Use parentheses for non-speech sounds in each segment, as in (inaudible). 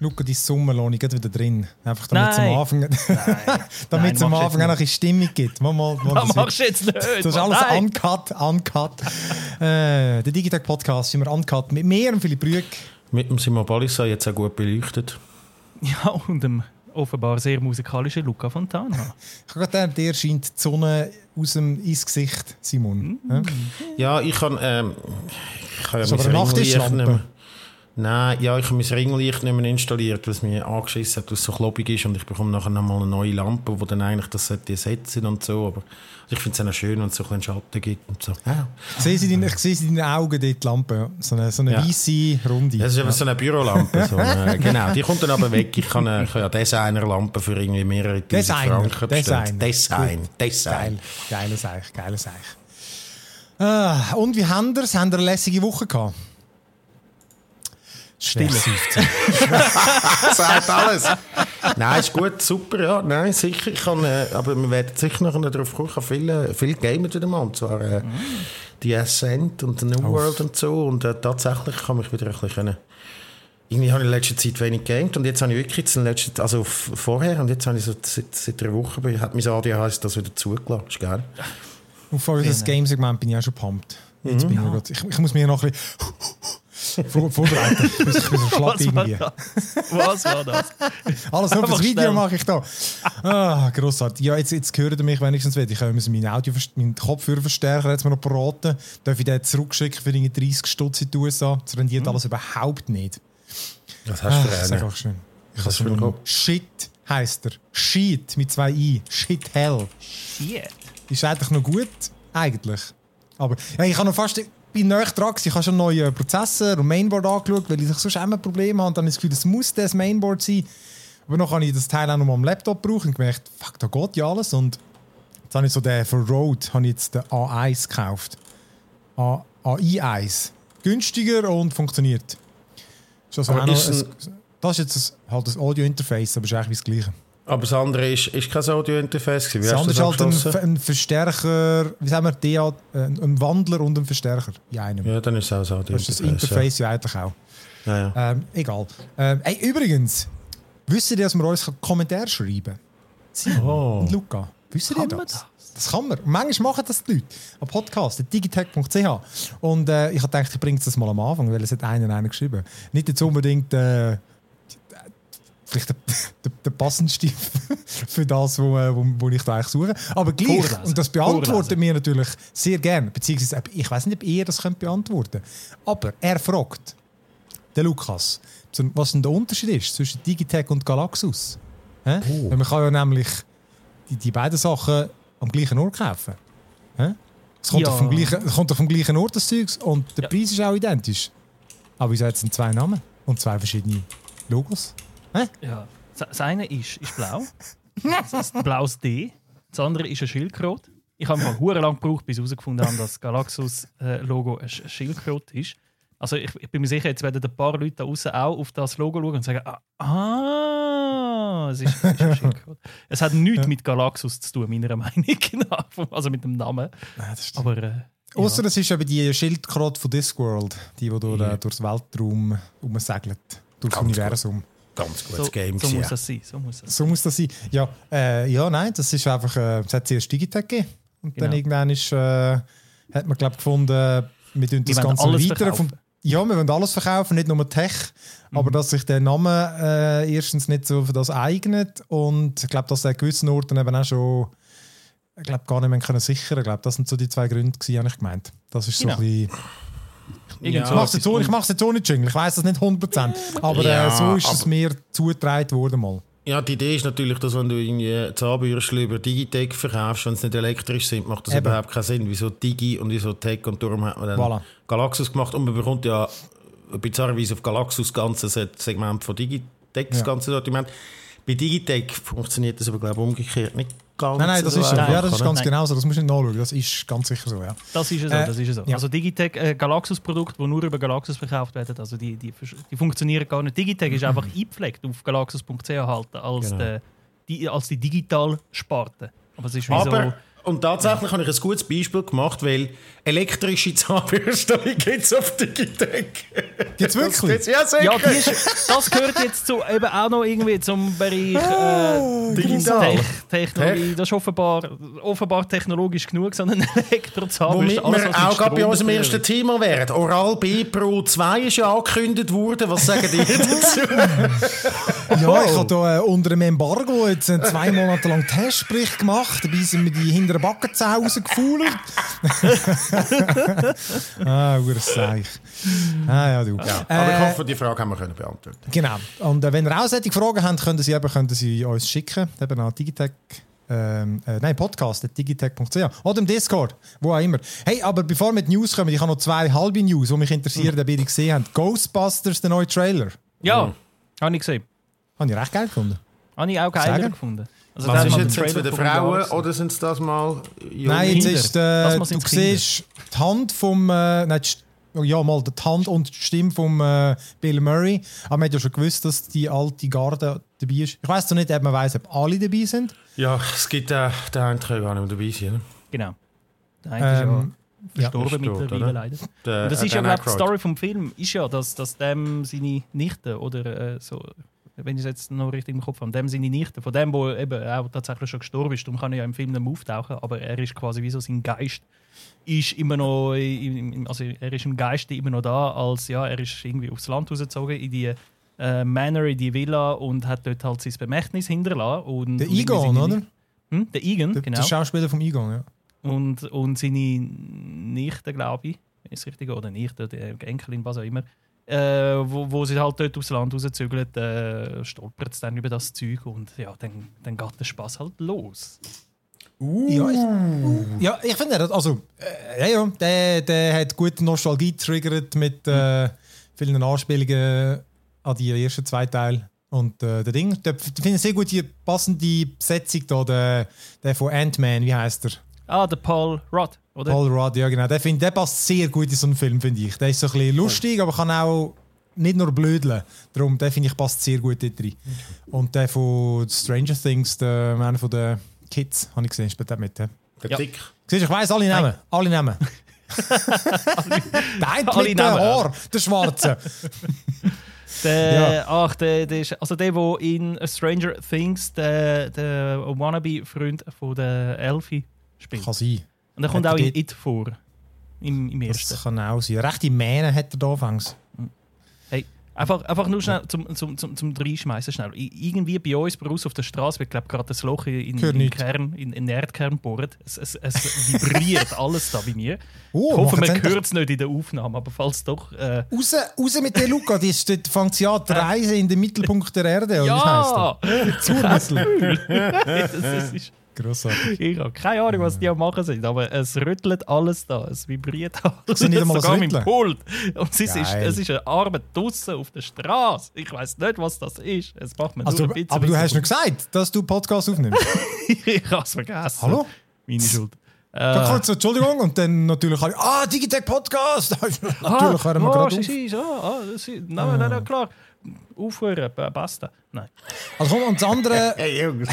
Luca, dein Sommerlohn ich wieder drin. Einfach damit es am Anfang, (laughs) damit es am Anfang auch noch eine Stimmung gibt. Mal, mal, mal, das machst du jetzt nicht. Das ist alles Nein. uncut, uncut. äh, der Digitech Podcast sind wir uncut mit mir und Philipp Brück. Mit dem Simon Balissa jetzt auch gut beleuchtet. Ja, und dem offenbar sehr musikalischen Luca Fontana. (laughs) ich habe gerade dir scheint die Sonne aus dem ins Gesicht, Simon. Mm. Ja, ich kann, ähm, ich kann ja so, aber Nachttischlampe. Nein, ja, ich habe mein Ringlicht nicht mehr installiert, es mir angeschissen hat, weil es so klobig ist und ich bekomme nachher nochmal eine neue Lampe, die dann eigentlich das sollte ersetzen und so, aber ich finde es auch schön, wenn es so ein Schatten gibt und so. Ja. Ich sehe sie in, ich sehe sie in den Augen, dort, die Lampe, so eine, so eine ja. weiße Runde. Das ist ja. so eine Bürolampe. so eine, (laughs) genau, die kommt dann aber weg. Ich kann, ich kann ja Designerlampe für irgendwie mehrere tausend Franken bestellen. Design. Design. Design. Geiles Eich, geiles Eich. Ah, und wie haben wir es? Haben wir eine lässige Woche gehabt? Stille. (laughs) Sagt alles. Nein, ist gut, super, ja. Nein, sicher. Ich kann, äh, aber wir werden sicher noch darauf kommen. Ich habe viel, viel Gamer wieder mal. Und zwar äh, mm. die Ascent und die New Auf. World und so. Und äh, tatsächlich kann ich wieder ein bisschen können. Irgendwie habe ich in letzter Zeit wenig gegamed und jetzt habe ich wirklich in letzter, also vorher und jetzt habe ich so seit, seit einer Woche hat mein ADHS das wieder zugelassen. Ist geil. Auf das Game-Segment bin ich auch schon pumped. Jetzt mhm. bin ich, grad, ich, ich muss mir noch ein bisschen (laughs) vor, vorbereitet. Ich bin, so schlapp irgendwie. Was war das? (laughs) Alles nur fürs Video mache ich da. Ah, grossartig. Ja, jetzt, jetzt hören mich wenigstens wieder. Ich muss meinen, Audio, meinen Kopfhörerverstärker jetzt mal noch beraten. Darf ich den zurückschicken für 30 Stutz in die USA? Das rendiert hm. alles überhaupt nicht. Was hast du für einen? schön. Ich habe schon Shit heisst er. Shit mit zwei I. Shit hell. Shit. Ist eigentlich noch gut, eigentlich. Aber ja, ich habe noch fast bin näher dran. Ich habe schon neue Prozessor und Mainboard angeschaut, weil ich sonst immer ein Problem habe. Und dann habe ich das Gefühl, das muss das Mainboard sein. Aber noch habe ich das Teil auch noch mal am Laptop gebraucht und gemerkt, fuck, da geht ja alles. Und jetzt habe ich so den für Rode habe ich jetzt den A1 gekauft. A AI1. Günstiger und funktioniert. Ist also ist ein, das ist jetzt ein, halt das Audio-Interface, aber es ist eigentlich das Gleiche. Aber das andere ist, ist kein Audio-Interface. Das andere ist halt ein, ein, Verstärker, wie sagen wir, DA, ein Wandler und ein Verstärker in einem. Ja, dann ist es auch das Audio-Interface. Das ist das Interface ja, ja eigentlich auch. Ja, ja. Ähm, egal. Ähm, ey, übrigens, wisst ihr, dass wir uns Kommentare schreiben können? Oh. Und Luca, wisst ihr das? das? Das kann man. Manchmal machen das die Leute. Am Podcast, digitech.ch. Und äh, ich habe gedacht, ich bringe das mal am Anfang, weil es hat einer einer geschrieben. Nicht jetzt unbedingt... Äh, vielleicht der, (laughs) der, der passendste (laughs) für das, wo, äh, wo, wo ich da eigentlich suche. Aber gleich, Vorlesen. und das beantworten wir natürlich sehr gerne. Beziehungsweise, ich weiß nicht, ob ihr das könnt beantworten Aber er fragt, der Lukas, was denn der Unterschied ist zwischen Digitech und Galaxus. Oh. Man kann ja nämlich die, die beiden Sachen am gleichen Ort kaufen. Es kommt, ja. vom gleichen, es kommt vom gleichen Ort, das Zeugs, und der ja. Preis ist auch identisch. Aber wieso hat es zwei Namen und zwei verschiedene Logos? Hä? Ja. Das eine ist, ist blau. Das ist ein blaues D. Das andere ist ein Schildkröte. Ich habe mal hure lang gebraucht, bis ich herausgefunden habe, dass das Galaxus-Logo ein Schildkröte ist. Also ich, ich, bin mir sicher, jetzt werden ein paar Leute da draußen auch auf das Logo schauen und sagen, ah, ah es ist, ist ein Schildkröte. es hat nichts mit Galaxus zu tun, meiner Meinung nach. Also mit dem Namen. Ja, Aber äh, Außer ja. es ist eben die Schildkröte von Discworld, die, die durch, ja. durchs Weltraum umsegelt, durchs Ganz Universum. Gut ganz gutes so, Game. So muss das sein. So muss das, so muss das sein. Ja, äh, ja, nein, das ist einfach, äh, es hat zuerst Digitech gegeben. Und genau. dann irgendwann ist, äh, hat man, glaube gefunden, wir tun das Ganze weiter. Vom, ja, wir wollen alles verkaufen, nicht nur Tech, mhm. aber dass sich der Name äh, erstens nicht so für das eignet und ich glaube, dass er an gewissen Orten eben auch schon ich glaube, gar nicht mehr können sichern. Ich glaube, das sind so die zwei Gründe, die ich gemeint. Das ist so genau. ein bisschen ja, ich mache es jetzt, jetzt auch nicht Jingle, ich weiß das nicht 100%. Aber äh, ja, so ist aber es mir zugetragen worden mal. Ja, die Idee ist natürlich, dass wenn du irgendwie Zahnbürsten über Digitech verkaufst, wenn sie nicht elektrisch sind, macht das Eben. überhaupt keinen Sinn. Wieso Digi und wieso Tech und darum hat man dann voilà. Galaxus gemacht und man bekommt ja bizarrerweise auf Galaxus das ganze Segment von Digitech, das ja. ganze Sortiment. Bei Digitech funktioniert das aber glaube ich umgekehrt nicht ganz Nein, nein, das so ist so. einfach, Ja, das ist ganz Nein. genau so. Das musst du nicht nachschauen. Das ist ganz sicher so, ja. Das ist so, Äh, das ist so. ja. Also Digitec, äh, Galaxus-Produkte, die nur über Galaxus verkauft werden, also die, die, die funktionieren gar nicht. Digitec ist einfach (laughs) eingepflegt auf galaxus.ch halt als, Genau. der, die, als die Digital-Sparte. Aber es ist wie Aber, so... und tatsächlich habe ich ein gutes Beispiel gemacht, weil elektrische Zahnbürste (laughs) gibt es auf Digitec. Gibt's wirklich? Ja, sicher. Ja, die ist, das gehört jetzt zu, eben auch noch irgendwie zum Bereich äh, Digital. Tech, Technologie. Das ist offenbar, offenbar technologisch genug, so ein (laughs) Elektrozahnbürste. Womit alles, wir auch gerade bei unserem ersten Thema wären. Oral B Pro 2 ist ja angekündigt worden. Was sagen die (laughs) dazu? Ja, ich habe hier äh, unter einem Embargo jetzt zwei Monate lang Testbericht gemacht. Dabei sind mir die hinteren Backenzähne rausgefuhlert. (laughs) ah, ures Seich. Ah, ja, du. Aber ich hoffe, die Frage haben wir können beantworten. Genau. Und äh, wenn ihr auch solche Fragen habt, können Sie, eben, können Sie uns schicken. Eben an Digitech. Ähm, äh, nein, Podcast, digitech.ch. Oder im Discord, wo auch immer. Hey, aber bevor wir mit News kommen, ich habe noch zwei halbe News, die mich interessieren, die gesehen habt. Ghostbusters, der neue Trailer. Ja, habe ich gesehen. Habe ich recht geil gefunden. Habe ich auch Sagen? gefunden. Also Was ist jetzt, jetzt wieder Frauen oder sind es das mal junge Nein, jetzt ist, äh, du Kinder. siehst die Hand vom, äh, nein, ja mal die Hand und die Stimme vom äh, Bill Murray. Aber man hat ja schon gewusst, dass die alte Garde dabei ist. Ich weiß zwar nicht, ob man weiß, ob alle dabei sind. Ja, es gibt äh, den einen gar nicht mehr dabei sein. Ne? Genau. Der eine Ähm, ist ja verstorben ist tot, mittlerweile oder? leider. Der, Und das äh, ist ja, glaube die. Story vom Film ist ja, dass, dass dem seine Nichte oder äh, so, wenn ich es jetzt noch richtig im Kopf habe, dem seine Nichte, von dem, wo eben auch tatsächlich schon gestorben ist, darum kann er ja im Film nicht mehr auftauchen, aber er ist quasi wie so sein Geist ist immer noch, also er ist im Geiste immer noch da, als ja, er ist irgendwie aufs Land rausgezogen in die äh, Manor, in die Villa und hat dort halt sein Bemächtnis hinterlassen. Und, Der Egon, oder? Hm? Der Egon, Der, genau. der Schauspieler vom Egon, ja. Und, und seine Nichte, glaube ich, ist richtig, oder Nichte, die Enkelin, was auch immer, äh, wo, wo sie halt dort aufs Land rauszügeln, äh, stolpert es dann über das Zeug und ja, dann, dann geht der Spaß halt los. Ja, ich, ja, ich finde, also, äh, ja, ja, der, der hat gute Nostalgie getriggert mit äh, vielen Anspielungen an die ersten zwei Teile. Und äh, der Ding, der, ich finde sehr gut die passende Besetzung da, der, der von Ant-Man, wie heißt er? Ah, der Paul Rudd, oder? Paul Rudd, ja genau. Der, find, der passt sehr gut in so einen Film, finde ich. Der ist so ein bisschen lustig, aber kann auch nicht nur blödeln. Darum, der finde ich passt sehr gut dort rein. Und der von Stranger Things, der, einer von den Kids, habe ich gesehen, spielt der mit. Ja. Der Ja. Dick. Siehst du, ich weiss alle Namen. Alle Namen. (laughs) der eine Alle mit dem. Haar, der Schwarze. (laughs) Der, Ach, der, der ist, also der, der in Stranger Things der, der Wannabe-Freund von der Elfie spielt. kann sein. Und der kommt Hat auch er in It vor. Im, im ersten. Das kann auch sein. Rechte Mähne hat er da anfangs. Hey, einfach, einfach nur schnell zum, zum, zum, zum Reinschmeißen schnell. Irgendwie bei uns bei uns auf der Straße wird glaub, gerade das Loch in, Hör in, in, nicht. Kern, in, in den Erdkern bohrt. Es, es, es vibriert (laughs) alles da bei mir. Oh, ich hoffe, man hört es nicht in der Aufnahme, aber falls doch. Äh, Raus, raus mit der Luca, die fängt sie an, die Reise in den Mittelpunkt der Erde. ja! (laughs) Zurmüssel. (laughs) das ist, Grossartig. ich habe keine Ahnung, was die am machen sind, aber es rüttelt alles da. Es vibriert alles. ist nicht einmal ein Sogar dem Pult. Und es ist, es ist eine Arbeit draußen auf der Straße. Ich weiß nicht, was das ist. Es macht mir Also, nur ein bisschen aber du hast noch gesagt, dass du Podcast aufnimmst. (laughs) ich habe es vergessen. Hallo? Meine Schuld. Dann Äh, kurz, Entschuldigung, und dann natürlich alle, ah, Digitech Podcast! (laughs) natürlich hören wir ah, gerade auf. sind, ah, ah, sie, nein, nein, nein, klar. Aufhören, basta. Nein. Also komm, und das andere, (laughs) Hey, Jungs.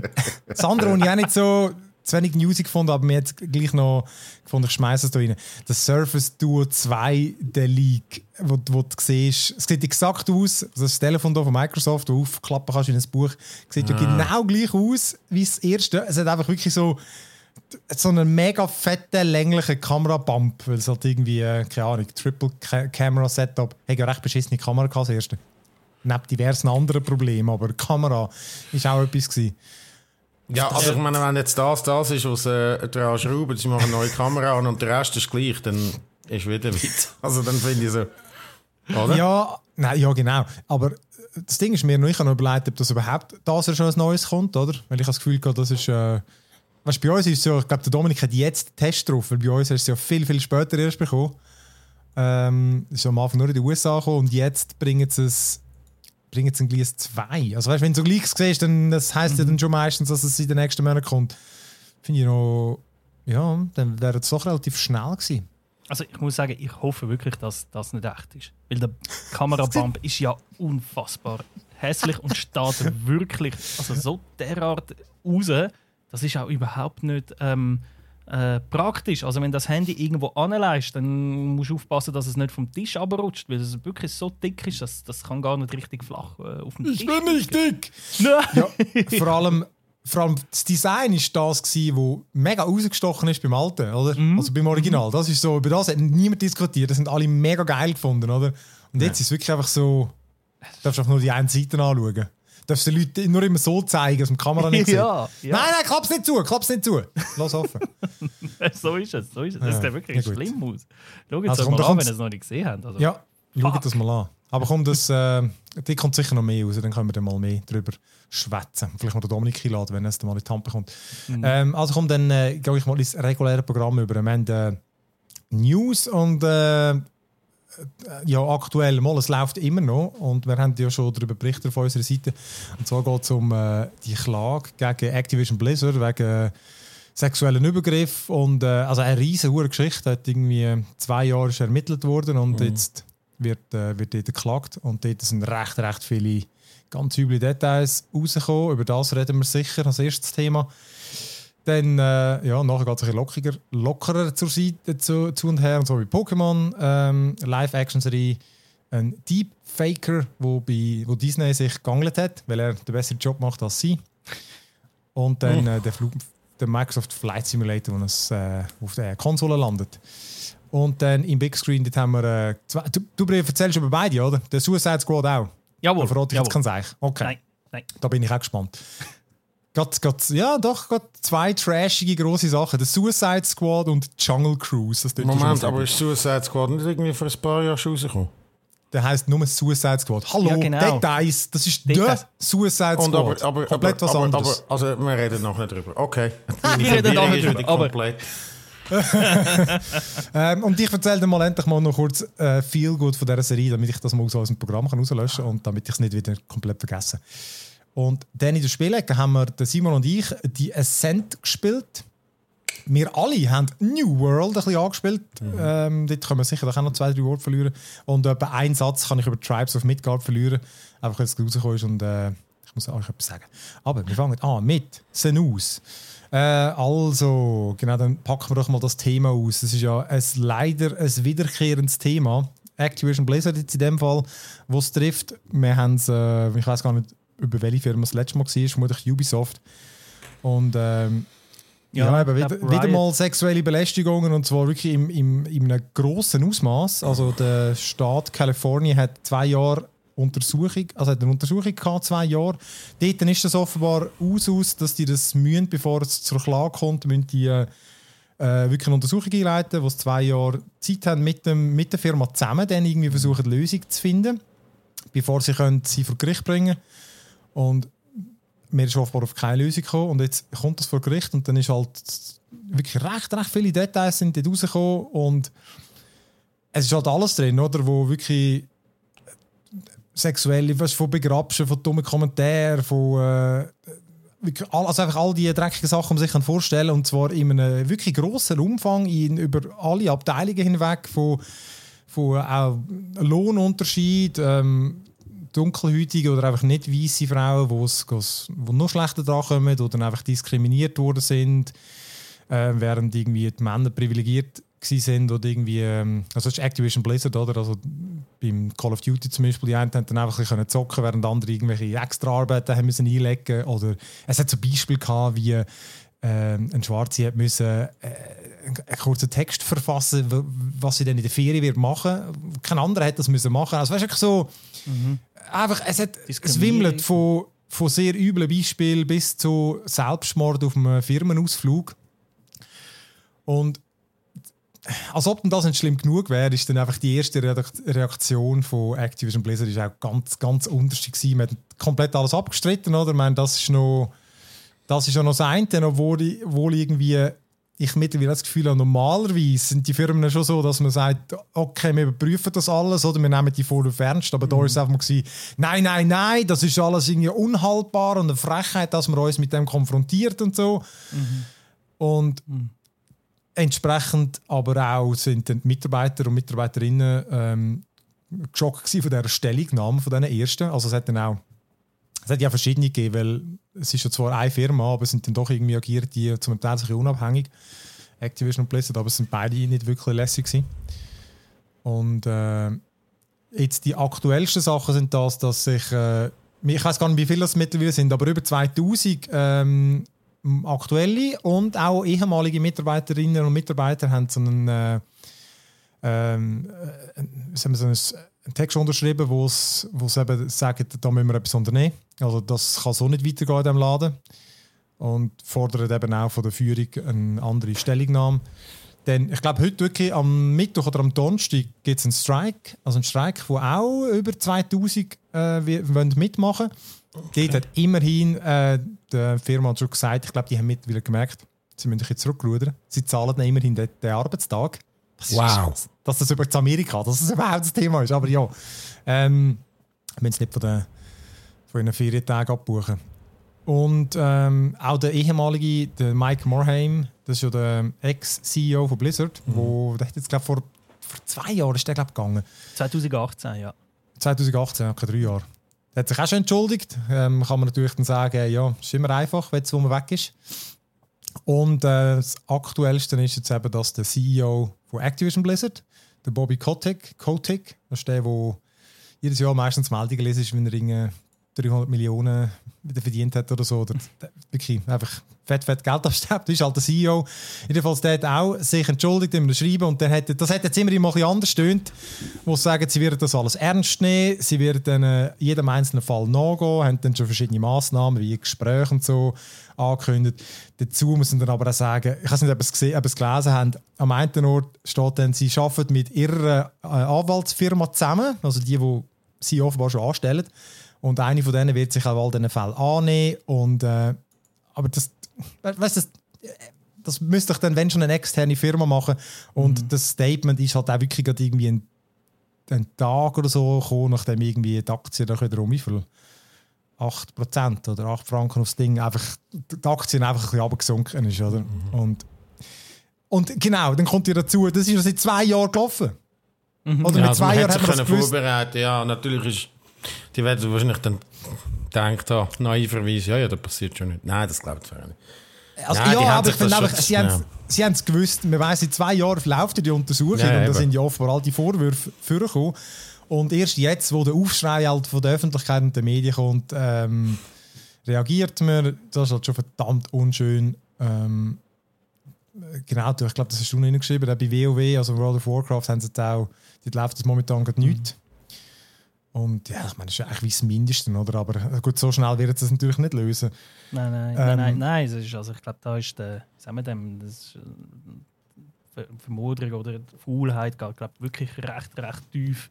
(laughs) das andere, was ich auch nicht so zu wenig News gefunden habe, aber mir jetzt gleich noch gefunden, ich schmeiße es da rein. Das Surface Duo 2, der Leak, wo, wo du siehst, es sieht exakt aus, das Telefon hier von Microsoft, das du aufklappen kannst in ein Buch, sieht ja genau gleich aus wie das erste. Es hat einfach wirklich so so einen mega fetten, länglichen Kamerabump, weil es halt irgendwie, äh, keine Ahnung, Triple Ca Camera Setup, hat ja recht beschissene Kamera gehabt, das erste. Neben diversen anderen Problemen, aber die Kamera ist auch etwas gewesen. Ja, also ich meine, wenn jetzt das das ist, was äh, dran schrauben, sie machen eine neue Kamera an und der Rest ist gleich, dann ist wieder (laughs) Witz. Also dann finde ich so, oder? Ja, nein, ja, genau. Aber äh, das Ding ist mir noch, ich habe noch überlegt, ob das überhaupt dass er schon ein Neues kommt, oder? Weil ich habe das Gefühl gehabt, das ist. Äh, weißt, bei uns ist es so, ich glaube, der Dominik hat jetzt den Test drauf, weil bei uns ist es ja viel, viel später erst bekommen. Ähm, ist am Anfang nur in den USA gekommen und jetzt bringen sie es, bringen jetzt ein Glies 2. Also weißt, wenn du so gleich siehst, dann das heisst ja dann schon meistens, dass es in den nächsten Monaten kommt. Finde ich noch, ja, dann wäre es doch relativ schnell gewesen. Also ich muss sagen, ich hoffe wirklich, dass das nicht echt ist. Weil der (laughs) Kamerabump ist ja unfassbar hässlich und steht (laughs) wirklich also so derart raus. Das ist auch überhaupt nicht ähm, äh, praktisch. Also wenn das Handy irgendwo anleist, dann musst du aufpassen, dass es nicht vom Tisch abrutscht, weil es wirklich so dick ist, dass das kann gar nicht richtig flach äh, auf dem Tisch. Ich bin nicht dick! Nein. Ja, vor allem, vor allem das Design ist das gewesen, wo mega rausgestochen ist beim Alten, oder? Also beim Original. Das ist so, über das hat niemand diskutiert. Das sind alle mega geil gefunden, oder? Und jetzt ist es wirklich einfach so, du darfst einfach nur die eine Seite anschauen. Du darfst den Leuten nur immer so zeigen, dass man die Kamera nicht (laughs) sieht. Ja, ja. Nein, nein, klapp's nicht zu, klapp's nicht zu. Lass offen. (laughs) so ist es. So ist es. Das Ja, sieht wirklich ja, schlimm aus. Schaut Also es mal an, wenn ihr es noch nicht gesehen habt. Also, Ja, schaut das mal an. Aber komm, das, äh, die kommt sicher noch mehr raus, dann können wir dann mal mehr drüber schwätzen. Vielleicht mal den Dominik einladen, wenn er es dann mal in die Hand bekommt. Ähm, also komm, dann äh, gehe ich mal ins reguläre Programm über. Wir haben äh, News und äh, ja, aktuell mal, es läuft immer noch und wir haben ja schon darüber berichtet auf unserer Seite. Und zwar geht es um äh, die Klage gegen Activision Blizzard wegen äh, sexuellen Übergriff und äh, also eine riesige Geschichte. Hat irgendwie zwei Jahre ist ermittelt worden und jetzt wird, äh, wird dort geklagt und dort sind recht, recht viele ganz üble Details rausgekommen. Über das reden wir sicher als erstes Thema. Dann, äh, ja, nachher geht es ein bisschen lockiger, lockerer zur Seite zu, zu und her. Und so wie Pokémon, ähm, Live-Action-Serie, ein Deepfaker, wo, bei, wo Disney sich geangelt hat, weil er den besseren Job macht als sie. Und dann äh, der, Flug, der Microsoft Flight Simulator, wo es äh, auf der Konsole landet. Und dann im Big Screen, dort haben wir äh, zwei, du, du erzählst über beide, oder? Der Suicide Squad auch. Jawohl. Da verrate ich jetzt jawohl. kein Seich. Okay. Nein, nein. Da bin ich auch gespannt. Gott, Gott, ja, doch, Gott, zwei trashige große Sachen. Der Suicide Squad und Jungle Cruise. Moment, aber ist Suicide Squad nicht irgendwie vor ein paar Jahren schon rausgekommen? Der heißt nur Suicide Squad. Hallo, Ja, genau. Details. Das ist der Suicide Squad. Und aber, aber, Komplett aber, was anderes. Aber, also, wir reden noch nicht drüber. Okay. (laughs) Wir reden noch nicht drüber, wieder aber- komplett. (laughs) ähm, und ich erzähle dir mal endlich mal noch kurz äh, viel gut von dieser Serie, damit ich das mal aus unserem Programm kann rauslöschen kann und damit ich es nicht wieder komplett vergesse. Und dann in der Spielecke haben wir, Simon und ich, die Ascent gespielt. Wir alle haben New World ein bisschen angespielt. Ähm, dort können wir sicher auch noch zwei, drei Worte verlieren. Und etwa einen Satz kann ich über Tribes of Midgard verlieren. Einfach weil es rausgekommen ist und äh, ich muss euch etwas sagen. Aber wir fangen an mit Senus. Äh, also, genau, dann packen wir doch mal das Thema aus. Das ist ja ein, leider ein wiederkehrendes Thema. Activision Blizzard jetzt in dem Fall, wo es trifft. Wir haben es, äh, ich weiß gar nicht, über welche Firma es das letzte Mal war, vermutlich Ubisoft. Und ähm, ja, Ja, eben wieder, wieder mal sexuelle Belästigungen und zwar wirklich im, im, in einem grossen Ausmaß. Also der Staat Kalifornien hat zwei Jahre Untersuchung, also hat eine Untersuchung gehabt, zwei Jahre. Dort ist das offenbar aus, aus, dass die das mühen, bevor es zur Klage kommt, müssen die äh, wirklich eine Untersuchung einleiten, wo sie zwei Jahre Zeit haben, mit, dem, mit der Firma zusammen dann irgendwie versuchen, eine Lösung zu finden, bevor sie können sie vor Gericht bringen Und mir ist offenbar auf keine Lösung gekommen. Und jetzt kommt das vor Gericht und dann ist halt wirklich recht, recht viele Details sind dort rausgekommen. Und es ist halt alles drin, oder, wo wirklich sexuelle, was von Begrabschen, von dummen Kommentaren, von äh, also einfach all die dreckigen Sachen, die man sich kann vorstellen und zwar in einem wirklich grossen Umfang in, über alle Abteilungen hinweg von, von auch Lohnunterschied, ähm, dunkelhäutige oder einfach nicht weiße Frauen, wo noch schlechter dran kommen oder einfach diskriminiert worden sind, äh, während irgendwie die Männer privilegiert sind oder irgendwie, ähm, also das ist Activision Blizzard, oder? Also beim Call of Duty zum Beispiel, die einen haben dann einfach ein bisschen zocken, während andere irgendwelche extra Arbeiten haben müssen einlegen oder es hat so Beispiele gehabt, wie ähm, ein Schwarze hat müssen äh, einen kurzen Text verfassen, was sie dann in der Ferien wird machen. Kein anderer hat das müssen machen. Also weißt du, so einfach, es, hat, es wimmelt von, von sehr üblen Beispielen bis zu Selbstmord auf einem Firmenausflug. Und als ob denn das nicht schlimm genug wäre, ist dann einfach die erste Reaktion von Activision Blizzard ist auch ganz, ganz unterschiedlich gewesen. Man hat komplett alles abgestritten, oder? Ich meine, das ist noch, das ist ja noch das eine, obwohl, obwohl irgendwie ich mittlerweile das Gefühl habe, normalerweise sind die Firmen schon so, dass man sagt, okay, wir überprüfen das alles oder wir nehmen die Vorwürfe ernst, aber mhm. da war es einfach mal gewesen, nein, nein, nein, das ist alles irgendwie unhaltbar und eine Frechheit, dass man uns mit dem konfrontiert und so. Mhm. Und mhm. entsprechend aber auch sind die Mitarbeiter und Mitarbeiterinnen ähm, geschockt von dieser Stellungnahme von diesen ersten. Also es hat dann auch es hat ja verschiedene gegeben, weil es ist ja zwar eine Firma, aber es sind dann doch irgendwie agiert die zum Teil sich unabhängig. Activision und Blizzard, aber es sind beide nicht wirklich lässig gewesen. Und äh, jetzt die aktuellsten Sachen sind das, dass sich, äh, ich weiß gar nicht, wie viele das mittlerweile sind, aber über 2000 ähm, aktuelle und auch ehemalige Mitarbeiterinnen und Mitarbeiter haben so einen, äh, ähm, äh, so ein einen Text unterschrieben, wo es eben sagt, da müssen wir etwas unternehmen. Also das kann so nicht weitergehen in diesem Laden. Und fordert eben auch von der Führung eine andere Stellungnahme. Denn ich glaube, heute wirklich am Mittwoch oder am Donnerstag gibt es einen Strike. Also einen Strike, wo auch über 2000 äh, mitmachen okay. Dort hat immerhin äh, die Firma schon gesagt, ich glaube, die haben mittlerweile gemerkt, sie müssen jetzt zurückrudern. Sie zahlen immerhin den, den Arbeitstag. Das wow. Ist, dass das über Amerika, dass das überhaupt das Thema ist. Aber ja, ähm, wenn es nicht von den, von den Ferientagen abbuchen. Und ähm, auch der ehemalige der Mike Morhaime, das ist ja der Ex-CEO von Blizzard, mhm. wo der hat jetzt glaube vor, vor zwei Jahren ist der glaub, gegangen. 2018, ja. 2018, okay, drei Jahre. Er hat sich auch schon entschuldigt. Ähm, kann man natürlich dann sagen, ja, ist immer einfach, wenn es wo man weg ist. Und äh, das Aktuellste ist jetzt eben, dass der CEO von Activision Blizzard, der Bobby Kotick, Kotick das ist der, der jedes Jahr meistens Meldungen liest, wenn er 300 Millionen wieder verdient hat oder so. Oder wirklich einfach fett, fett Geld abstaubt. Das ist halt der CEO. Jedenfalls, der hat auch sich entschuldigt in einem Schreiben und der hat, das hat jetzt immer ein bisschen anders stöhnt, wo sie sagen, sie werden das alles ernst nehmen, sie werden äh, jedem einzelnen Fall nachgehen, haben dann schon verschiedene Massnahmen wie Gespräche und so angekündigt. Dazu muss man dann aber auch sagen, ich weiß nicht, ob ihr es, gesehen, es gelesen habt, am einen Ort steht dann, sie arbeiten mit ihrer äh, Anwaltsfirma zusammen, also die, die sie offenbar schon anstellen. Und eine von denen wird sich auch all diesen Fällen annehmen. Und, äh, aber das, weißt, das, das müsste ich dann, wenn schon, eine externe Firma machen. Und mhm. das Statement ist halt auch wirklich irgendwie ein, ein Tag oder so gekommen, nachdem irgendwie die Aktie da wieder um wie viel 8% oder 8 Franken aufs Ding einfach die Aktien einfach ein bisschen runtergesunken ist. Oder? Mhm. Und, und genau, dann kommt ihr dazu, das ist ja seit zwei Jahren gelaufen. Mhm. Oder ja, mit zwei Jahren hat man das vorbereiten. Ja, natürlich ist, die werden wahrscheinlich dann gedacht haben, naiverweise, ja, ja, das passiert schon nicht. Nein, das glaubt ich nicht. Also, Nein, ja, aber ich finde einfach, sie, ja. haben es gewusst, man weiss, seit zwei Jahren läuft die Untersuchung ja, und da sind ja offenbar all die Vorwürfe vorgekommen. Und erst jetzt, wo der Aufschrei halt von der Öffentlichkeit und den Medien kommt, ähm, reagiert man. Das ist halt schon verdammt unschön. Ähm, genau, ich glaube, das hast du noch geschrieben. Bei WoW, also World of Warcraft, haben sie auch, dort läuft das momentan gerade nichts. Und ja, ich meine, das ist eigentlich das Mindeste, oder? Aber gut, so schnell wird es das natürlich nicht lösen. Nein, nein, ähm, nein, nein, nein. Das ist, also ich glaube, da ist der, sagen wir dem, das äh, Vermodung oder die Faulheit geht, glaube wirklich recht, recht tief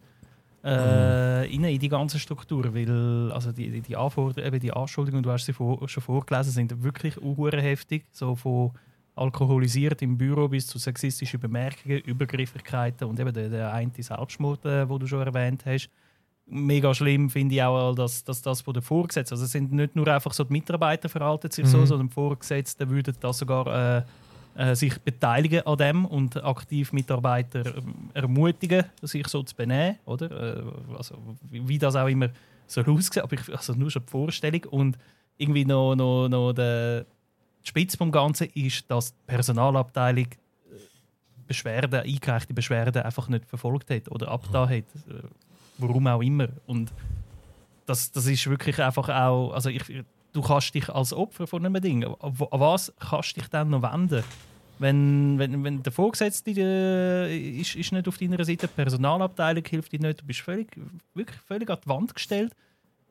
äh, in, in die ganze Struktur, weil also die, die, die Anforderungen, die Anschuldigungen, du hast sie vor, schon vorgelesen, sind wirklich heftig, so von alkoholisiert im Büro bis zu sexistischen Bemerkungen, Übergriffigkeiten und eben der, der eine Selbstmord, äh, wo du schon erwähnt hast. Mega schlimm finde ich auch, dass, dass das von der Vorgesetzten, also es sind nicht nur einfach so die Mitarbeiter verhalten sich mhm. so, sondern die Vorgesetzten würden das sogar äh, äh, sich beteiligen an dem und aktiv Mitarbeiter ähm, ermutigen, sich so zu benehmen, oder? Äh, also, wie, wie, das auch immer so aussieht, aber ich, also nur schon die Vorstellung und irgendwie noch, noch, noch der Spitze vom Ganzen ist, dass die Personalabteilung äh, Beschwerden, eingereichte Beschwerden einfach nicht verfolgt hat oder abgetan hat. Warum auch immer. Und das, das ist wirklich einfach auch, also ich, du kannst dich als Opfer von einem Ding, an was kannst du dich dann noch wenden? Wenn, wenn, wenn der Vorgesetzte äh, ist, ist nicht auf deiner Seite, die Personalabteilung hilft dir nicht, du bist völlig, wirklich völlig an die Wand gestellt.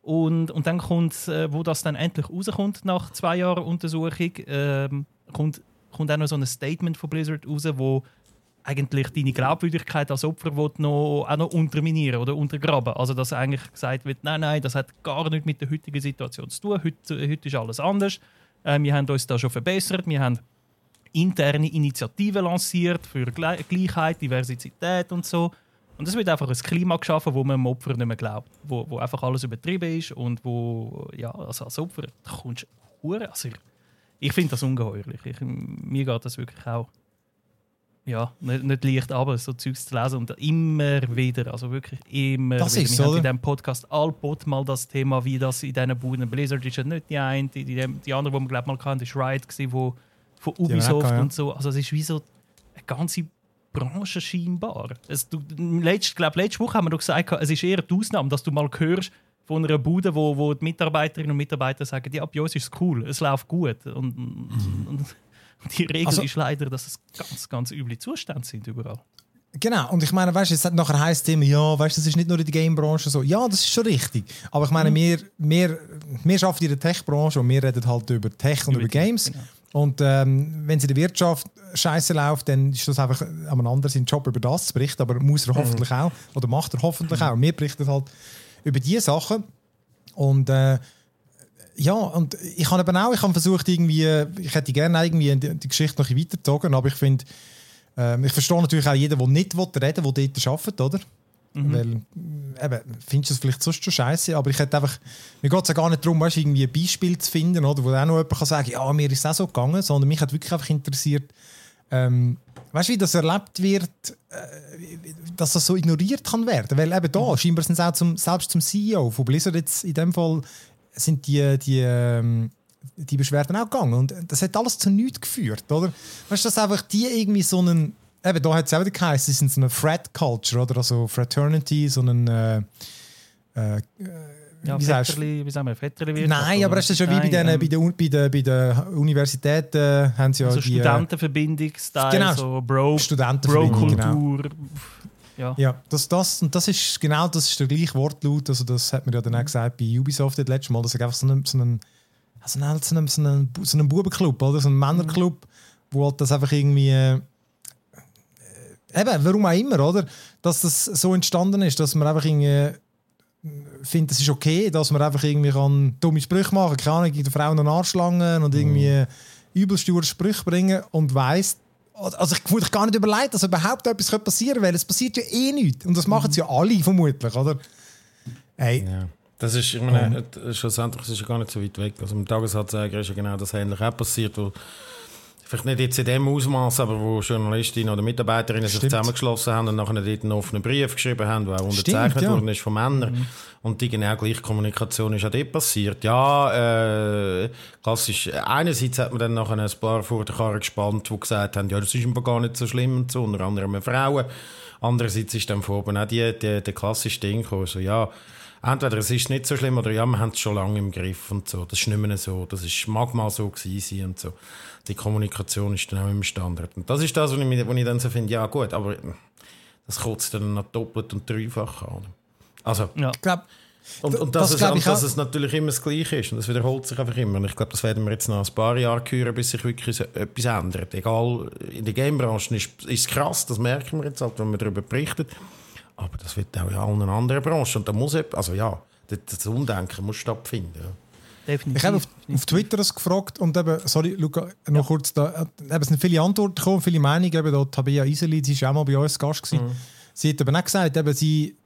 Und, und dann kommt, äh, wo das dann endlich rauskommt nach zwei Jahren Untersuchung, äh, kommt, kommt auch noch so ein Statement von Blizzard raus, wo eigentlich deine Glaubwürdigkeit als Opfer noch, auch noch unterminieren oder untergraben. Also dass eigentlich gesagt wird, nein, nein, das hat gar nichts mit der heutigen Situation zu tun. Heute, heute ist alles anders. Äh, wir haben uns da schon verbessert. Wir haben interne Initiativen lanciert für Gleichheit, Diversität und so. Und es wird einfach ein Klima geschaffen, wo man dem Opfer nicht mehr glaubt. Wo, wo einfach alles übertrieben ist und wo, ja, also als Opfer da kommst du also ich, ich finde das ungeheuerlich. Ich, mir geht das wirklich auch ja, nicht, nicht leicht aber so Zeugs zu lesen und immer wieder, also wirklich immer das wieder. Ist Wir so, in diesem Podcast allbot mal das Thema, wie das in diesen Buden Blizzard ist ja nicht die eine, die, die, die andere, die man glaube mal kannte, ist Riot gewesen, wo von Ubisoft ja. und so. Also es ist wie so eine ganze Branche scheinbar. Es, du, letzt, glaub, letzte Woche haben wir doch gesagt, es ist eher die Ausnahme, dass du mal hörst von einer Bude, wo, wo die Mitarbeiterinnen und Mitarbeiter sagen, ja, bei uns ist es cool, es läuft gut. Und, mhm. und (laughs) die Regel also, ist leider, dass es ganz, ganz üble Zustände sind überall. Genau, und ich meine, weißt du, es hat nachher heisst immer, ja, weißt du, das ist nicht nur in der Game-Branche so. Ja, das ist schon richtig. Aber ich meine, mhm. wir, wir, wir arbeiten in der Tech-Branche und wir reden halt über Tech und über, über Games. Genau. Und ähm, wenn es in der Wirtschaft scheiße läuft, dann ist das einfach am anderen seinen Job über das zu berichten, aber muss er mhm. hoffentlich auch, oder macht er hoffentlich mhm. auch. Wir berichten halt über diese Sachen. Und äh, ja, und ich habe eben auch, ich habe versucht irgendwie, ich hätte gerne irgendwie die, die Geschichte noch ein weitergezogen, aber ich finde, äh, ich verstehe natürlich auch jeden, der nicht will reden will, der dort arbeitet, oder? Mhm. Weil, eben, findest du es vielleicht sonst schon scheiße, aber ich hätte einfach, mir geht es ja gar nicht darum, weißt, irgendwie ein Beispiel zu finden, oder, wo auch noch jemand kann sagen ja, mir ist es auch so gegangen, sondern mich hat wirklich einfach interessiert, ähm, weißt du, wie das erlebt wird, äh, dass das so ignoriert kann werden, weil eben da, mhm. scheinbar sind es auch zum, selbst zum CEO von Blizzard jetzt in dem Fall sind die, die, ähm, die Beschwerden auch gegangen. Und das hat alles zu nichts geführt, oder? Weißt du, dass einfach die irgendwie so einen. Eben, da hat es auch wieder geheißen, sie sind so eine Frat-Culture, oder? Also Fraternity, so einen. Äh, äh, ja, wie, Vetterli, wie sagen wir, Vetterli Nein, aber das ist schon wie bei den, ähm, bei den, bei den, bei den Universitäten haben sie ja also die... Studentenverbindung-Style, genau, so Bro, Studentenverbindung, Bro-Kultur. Genau. Ja. ja, das, das, und das ist genau das ist der gleiche Wortlaut. Also das hat man ja dann auch gesagt bei Ubisoft das letzte Mal, dass einfach so ein, so ein, so ein, so ein, so ein, so ein Bubenclub oder so ein Männerclub, wo halt das einfach irgendwie äh, eben, warum auch immer, oder? Dass das so entstanden ist, dass man einfach irgendwie findet, es ist okay, dass man einfach irgendwie kann dumme Sprüche machen kann, keine Ahnung, der Frau einen Arschlangen und irgendwie mhm. übelst Sprüche bringen und weiss, also ich würde gar nicht überlegen, dass überhaupt etwas passieren könnte, weil es passiert ja eh nichts. Und das machen es ja alle vermutlich, oder? Hey. Ja. Das ist, ich meine, um. schlussendlich ist ja gar nicht so weit weg. Also im Tagesanzeiger ist ja genau das ähnlich auch passiert, wo vielleicht nicht jetzt in dem Ausmaß, aber wo Journalistinnen oder Mitarbeiterinnen Stimmt. sich zusammengeschlossen haben und nachher dort einen offenen Brief geschrieben haben, der auch unterzeichnet Stimmt, ja. worden ist von Männern. Mhm. Und die genau gleiche Kommunikation ist auch dort passiert. Ja, äh, klassisch. Einerseits hat man dann nachher ein paar vor der Karre gespannt, die gesagt haben, ja, das ist gar nicht so schlimm und so, unter anderem Frauen. Andererseits ist dann oben auch die, die, der klassische Ding gekommen, so, ja, entweder es ist nicht so schlimm oder ja, wir haben es schon lange im Griff und so. Das ist nicht mehr so. Das ist, mag mal so gewesen und so. Die Kommunikation ist dann auch immer Standard. Und das ist das, was ich, ich dann so finde, ja gut, aber das kotzt dann noch doppelt und dreifach an. Also, ja. ich glaube, und, und, das, das es, und dass es natürlich immer das Gleiche ist. Und das wiederholt sich einfach immer. Und ich glaube, das werden wir jetzt noch ein paar Jahre hören, bis sich wirklich etwas ändert. Egal, in der Gamebranche ist, ist es krass, das merken wir jetzt halt, wenn man darüber berichtet. Aber das wird auch in allen anderen Branchen. Und da muss eben, also ja, das Umdenken muss stattfinden. Definitiv. Ich habe auf, auf, Twitter das gefragt und eben, sorry, Luca, noch ja. kurz, da äh, eben, es sind viele Antworten gekommen, viele Meinungen. Eben, da Tabea Iseli, sie war auch mal bei uns Gast. Gewesen. Mhm. Sie hat aber auch gesagt, eben, sie,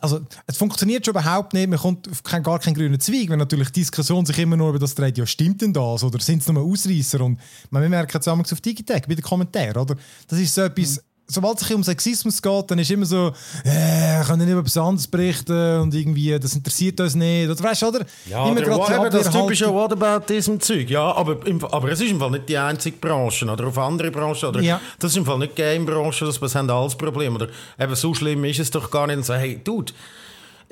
also, es funktioniert schon überhaupt nicht, man kommt auf kein, gar keinen grünen Zweig, wenn natürlich die Diskussion sich immer nur über das dreht, ja, stimmt denn das oder sind es nur Ausreißer? Und man, wir merken zusammen auf Digitech bei den Kommentaren, oder? Das ist so etwas, mhm sobald es um Sexismus geht, dann ist immer so, äh, können nicht über etwas anderes berichten und irgendwie, das interessiert uns nicht. Oder weißt du, oder? Ja, immer gerade das typische Whataboutism-Zeug. Ja, aber, im, aber es ist im Fall nicht die einzige Branche oder auf andere Branchen. Oder, ja. Das ist im Fall nicht Game-Branche, das haben alles Probleme. Oder eben so schlimm ist es doch gar nicht. Und so, hey, Dude,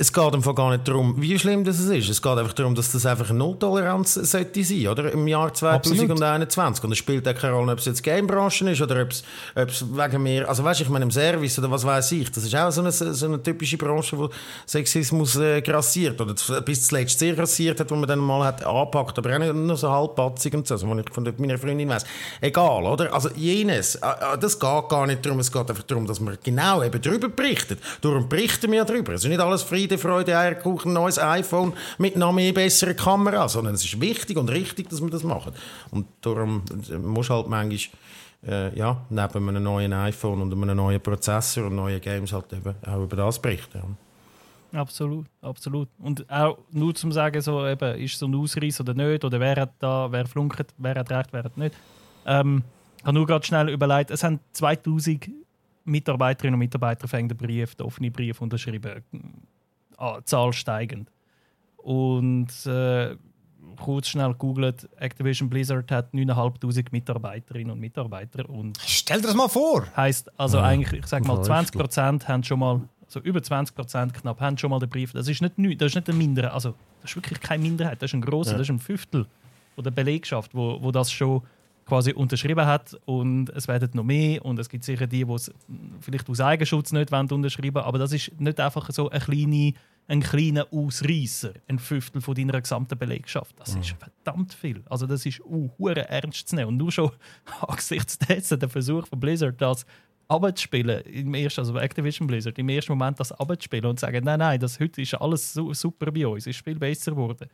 es geht einfach gar nicht darum, wie schlimm das ist. Es geht einfach darum, dass das einfach eine Nulltoleranz sollte sein, oder? Im Jahr 2021. Absolut. Und es spielt auch keine Rolle, ob es jetzt Gamebranche ist oder ob es, ob es wegen mir, also weißt ich meine im Service oder was weiß ich, das ist auch so eine, so eine typische Branche, wo Sexismus äh, grassiert oder bis zuletzt sehr grassiert hat, wo man dann mal hat angepackt, aber auch nicht nur so halbpatzig und so, also, was ich von meiner Freundin weiss. Egal, oder? Also jenes, äh, äh, das geht gar nicht darum, es geht einfach darum, dass man genau eben darüber berichtet. Darum berichten wir darüber. Es ist nicht alles Frieden Friede, Eierkuchen, neues iPhone mit noch mehr besseren Kamera, sondern es ist wichtig und richtig, dass wir das machen. Und darum muss halt manchmal äh, ja, neben einem neuen iPhone und einem neuen Prozessor und neuen Games halt eben auch über das berichten. Ja. Absolut, absolut. Und auch nur zum sagen, so, eben, ist so ein Ausreiß oder nicht, oder wer hat da, wer flunkt, wer hat recht, wer hat nicht. Ähm, ich habe nur gerade schnell überlegt, es haben 2000 Mitarbeiterinnen und Mitarbeiter den Brief, den offenen Brief unterschrieben. Ah, Zahl steigend. Und äh, kurz schnell googelt, Activision Blizzard hat 9'500 Mitarbeiterinnen und Mitarbeiter. Und Stell dir das mal vor! Heißt also Ja, eigentlich, ich sag mal, das 20 Prozent haben schon mal, also über 20 Prozent knapp, haben schon mal den Brief. Das ist nicht, neu- das ist nicht eine Minderheit, also das ist wirklich keine Minderheit, das ist ein grosser, Ja. das ist ein Fünftel von der Belegschaft, wo, wo das schon quasi unterschrieben hat und es werden noch mehr und es gibt sicher die, die es vielleicht aus Eigenschutz nicht wollen unterschreiben aber das ist nicht einfach so ein kleiner ein kleiner Ausreißer, ein Fünftel von deiner gesamten Belegschaft. Das ist verdammt viel. Also das ist uh, ernst zu nehmen. Und nur schon (laughs) angesichts dessen der Versuch von Blizzard, das abzuspielen, im ersten, also Activision Blizzard, im ersten Moment das abzuspielen und zu sagen, nein, nein, das, heute ist alles su super bei uns, ist viel besser geworden.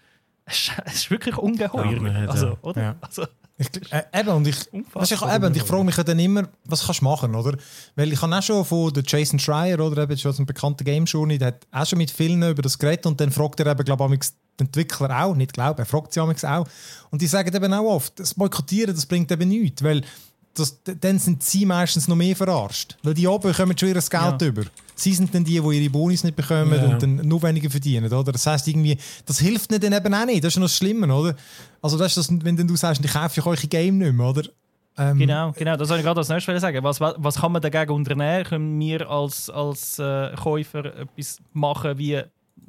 Es ist, es ist wirklich ungeheuer. Ja, also, oder? Ja. Also, Ich, äh, eben, und ich, weißt, ich, eben, und ich frage mich dann immer, was kannst du machen, oder? Weil ich habe auch schon von der Jason Schreier, oder eben schon ein bekannter Game Journey, der hat auch schon mit vielen über das geredet und dann fragt er eben, glaube ich, den Entwickler auch, nicht glaube, er fragt sie auch. Und die sagen eben auch oft, das Boykottieren, das bringt eben nichts, weil das, dann sind sie meistens noch mehr verarscht. Weil die oben bekommen schon ihr Geld Ja. über. Sie sind dann die, die ihre Bonis nicht bekommen Ja. und dann nur weniger verdienen, oder? Das heißt irgendwie, das hilft nicht dann eben auch nicht. Das ist noch das Schlimme, oder? Also das ist das, wenn dann du sagst, ich kaufe euch Game nicht mehr, oder? Ähm, Genau, genau, das soll ich gerade als nächstes sagen. Was, was, was kann man dagegen unternehmen? Können wir als, als äh, Käufer etwas machen, wie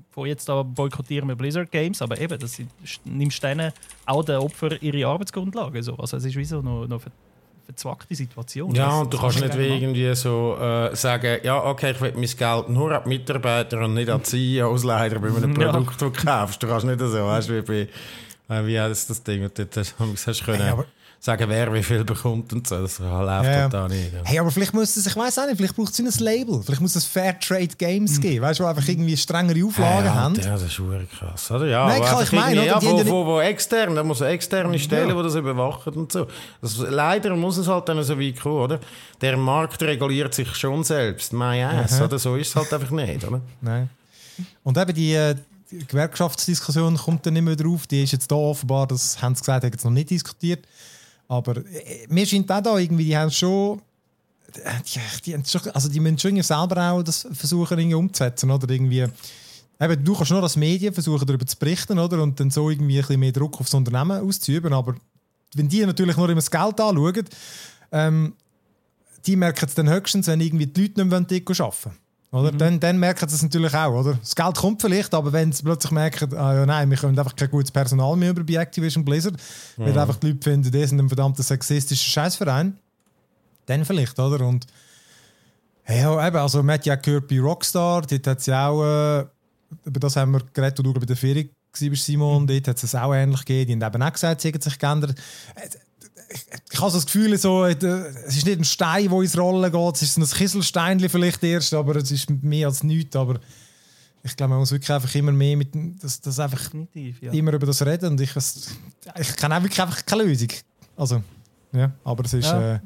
von jetzt da boykottieren wir Blizzard Games, aber eben, das nimmst denen auch den Opfer ihre Arbeitsgrundlage. So. Also es ist wie so noch, noch verzwackte Situation. Ja, Das- und du kannst kann nicht wie irgendwie so äh, sagen, ja, okay, ich will mein Geld nur an die Mitarbeiter und nicht an die CEOs leider bei einem (laughs) Ja. Produkt, das du kaufst. Du kannst nicht so, weißt du, wie bei, äh, wie heißt das Ding, und dort hast du können Hey, aber- sagen, wer wie viel bekommt und so. Das läuft Ja, ja. da nicht. Ja. Hey, aber vielleicht muss es, ich weiß auch nicht, vielleicht braucht es ein Label. Vielleicht muss es Fair Trade Games geben, weißt du, wo einfach irgendwie strengere Auflagen ja, haben. Ja, das ist verdammt krass, oder? Ja, Nein, kann ich? Die Ja, ja wo, wo, wo extern, da muss eine externe Stelle, die das überwachen und so. Das, leider muss es halt dann so weit kommen, oder? Der Markt reguliert sich schon selbst, my ass, oder? So ist es halt einfach nicht, oder? Nein. Und eben die, äh, die Gewerkschaftsdiskussion kommt dann nicht mehr drauf. Die ist jetzt da offenbar, das haben sie gesagt, haben jetzt noch nicht diskutiert. Aber äh, mir scheint auch da irgendwie, die haben schon. Die, die, haben schon also die müssen schon selber auch das versuchen irgendwie umzusetzen. Oder irgendwie, eben, du kannst nur als Medien versuchen, darüber zu berichten oder? und dann so irgendwie ein bisschen mehr Druck aufs Unternehmen auszuüben. Aber wenn die natürlich nur immer das Geld anschauen, ähm, die merken es dann höchstens, wenn irgendwie die Leute nicht mehr arbeiten wollen. Oder? Dann, dann merken sie es natürlich auch. Oder? Das Geld kommt vielleicht, aber wenn sie plötzlich merken, ah, ja, nein, wir können einfach kein gutes Personal mehr über bei Activision Blizzard, weil einfach die Leute finden, die sind ein verdammter sexistischer Scheißverein, dann vielleicht, oder? Und ja, eben, also man hat ja gehört bei Rockstar, dort hat es ja auch, äh, über das haben wir geredet, wo du bei der Ferie warst, Simon, dort hat es auch ähnlich gegeben, die haben eben auch gesagt, sie haben sich geändert. Ich, habe so das Gefühl, so, äh, es ist nicht ein Stein, der ins Rollen geht, es ist ein Kieselsteinchen vielleicht erst, aber es ist mehr als nichts, aber ich glaube, man muss wirklich einfach immer mehr mit, das, das einfach ja. immer über das reden und ich, ich kenne auch wirklich einfach keine Lösung. Also, ja, aber es ist, Ja. äh,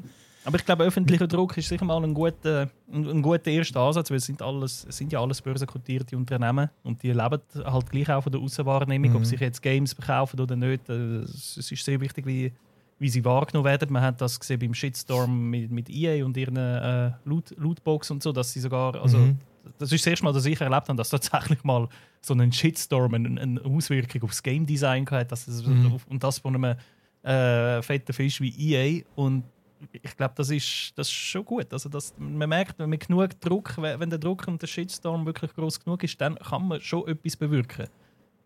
Aber ich glaube, öffentlicher Druck ist sicher mal ein guter, ein, ein guter erster Ansatz, weil es sind, alles, es sind ja alles börsenkotierte Unternehmen und die leben halt gleich auch von der Außenwahrnehmung, ob Mhm. sie jetzt Games verkaufen oder nicht. äh, es ist sehr wichtig, wie, wie sie wahrgenommen werden. Man hat das gesehen beim Shitstorm mit, mit EA und ihren äh, Loot, Lootbox und so, dass sie sogar, also Mhm. das ist das erste Mal, dass ich erlebt habe, dass tatsächlich mal so ein Shitstorm eine, eine Auswirkung aufs Game Design hat, dass es, Mhm. und das von einem äh, fetten Fisch wie EA und ich glaube, das ist, das ist schon gut. Also das, man merkt, wenn man genug Druck, wenn wenn der Druck und der Shitstorm wirklich groß genug ist, dann kann man schon etwas bewirken.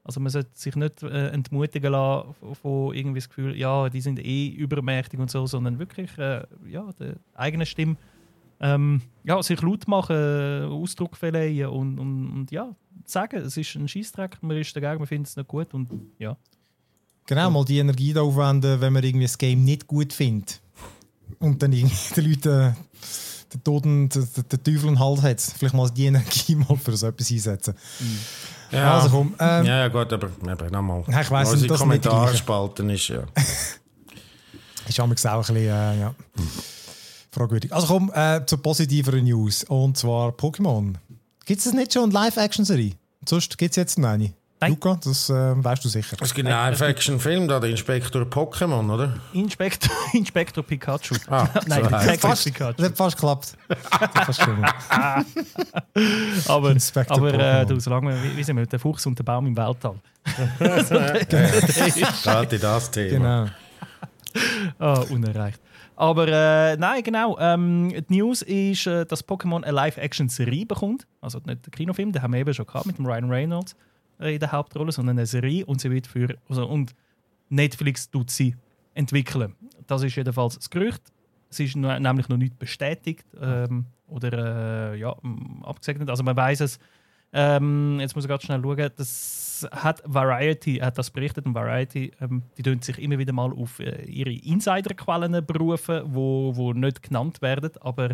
Also man sollte sich nicht äh, entmutigen lassen von- irgendwie das Gefühl, ja, die sind eh übermächtig und so, sondern wirklich äh, ja, der eigene Stimme ähm, ja, sich laut machen, äh, Ausdruck verleihen und, und, und ja, sagen, es ist ein Scheißdreck, man ist dagegen, man findet es nicht gut und ja. Genau, mal die Energie da aufwenden, wenn man irgendwie das Game nicht gut findet. Und dann irgendwie (laughs) den Leuten, der Toten, der, der Teufel und Hals hat, vielleicht mal die Energie (laughs) mal für so etwas einsetzen. Ja, Also komm, ähm, ja, ja, gut, aber, nochmal. Ich weiss, das nicht gleiche. Kommentarspalten ist ja. (laughs) Ist auch ein bisschen äh, ja, fragwürdig. Also komm, äh, zu positiveren News. Und zwar Pokémon. Gibt es das nicht schon in Live-Action-Serie? Sonst gibt es jetzt noch eine. Nein. Luca, das äh, weißt du sicher. Es gibt einen Live-Action-Film, da, der Inspektor Pokémon, oder? Inspektor, (laughs) Inspektor Pikachu. Ah, (laughs) Nein, so Detective Fast, Pikachu. das hat fast geklappt. Das (laughs) hat fast gestimmt. Aber, Inspektor aber äh, du, solange, wie, wie sind wir, der Fuchs und der Baum im Weltall. Gerade das Thema. Genau. Ah, unerreicht. Aber äh, nein, genau. Ähm, die News ist, äh, dass Pokémon eine Live-Action-Serie bekommt. Also nicht der Kinofilm, den haben wir eben schon gehabt mit dem Ryan Reynolds in der Hauptrolle, sondern eine Serie und sie wird für also, und Netflix tut sie entwickeln. Das ist jedenfalls das Gerücht. Es ist nämlich noch nicht bestätigt ähm, oder äh, ja, abgesegnet. Also man weiß es. Ähm, jetzt muss ich ganz schnell schauen. Das hat Variety, hat das berichtet und Variety, ähm, die tun sich immer wieder mal auf äh, ihre Insiderquellen berufen, wo, wo nicht genannt werden, aber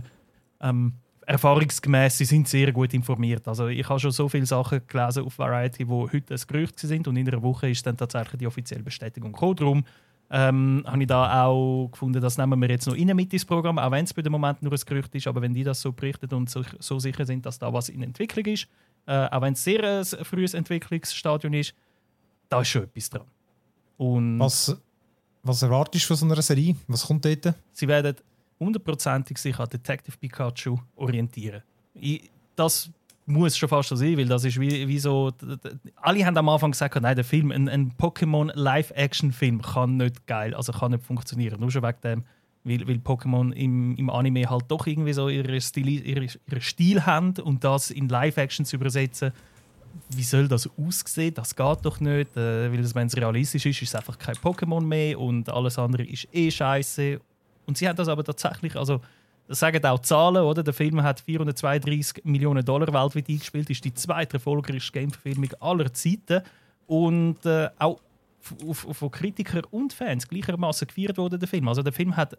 ähm, erfahrungsgemäß sie sind sehr gut informiert. Also ich habe schon so viele Sachen gelesen auf Variety, wo heute ein Gerücht sind und in einer Woche ist dann tatsächlich die offizielle Bestätigung gekommen. Darum ähm, habe ich da auch gefunden, das nehmen wir jetzt noch rein mit ins Programm, auch wenn es bei dem Moment nur ein Gerücht ist, aber wenn die das so berichten und so, so sicher sind, dass da was in Entwicklung ist, äh, auch wenn es sehr ein frühes Entwicklungsstadion ist, da ist schon etwas dran. Und Was, was erwartest du von so einer Serie? Was kommt dort? sie werden hundertprozentig sich an Detective Pikachu orientieren. Ich, das muss schon fast so sein, weil das ist wie, wie so. Alle haben am Anfang gesagt, nein, der Film, ein, ein Pokémon Live-Action-Film kann nicht geil, also kann nicht funktionieren. Nur schon wegen dem, weil, weil Pokémon im, im Anime halt doch irgendwie so ihre, Stil, ihre, ihre Stil haben und das in Live-Action zu übersetzen. Wie soll das aussehen? Das geht doch nicht. Äh, weil wenn es realistisch ist, ist es einfach kein Pokémon mehr und alles andere ist eh scheiße. Und sie haben das aber tatsächlich, also das sagen auch Zahlen, oder? Der Film hat 432 Millionen Dollar weltweit eingespielt, ist die zweite erfolgreichste Game-Verfilmung aller Zeiten und äh, auch von Kritikern und Fans gleichermaßen gefeiert wurde der Film. Also der Film hat äh,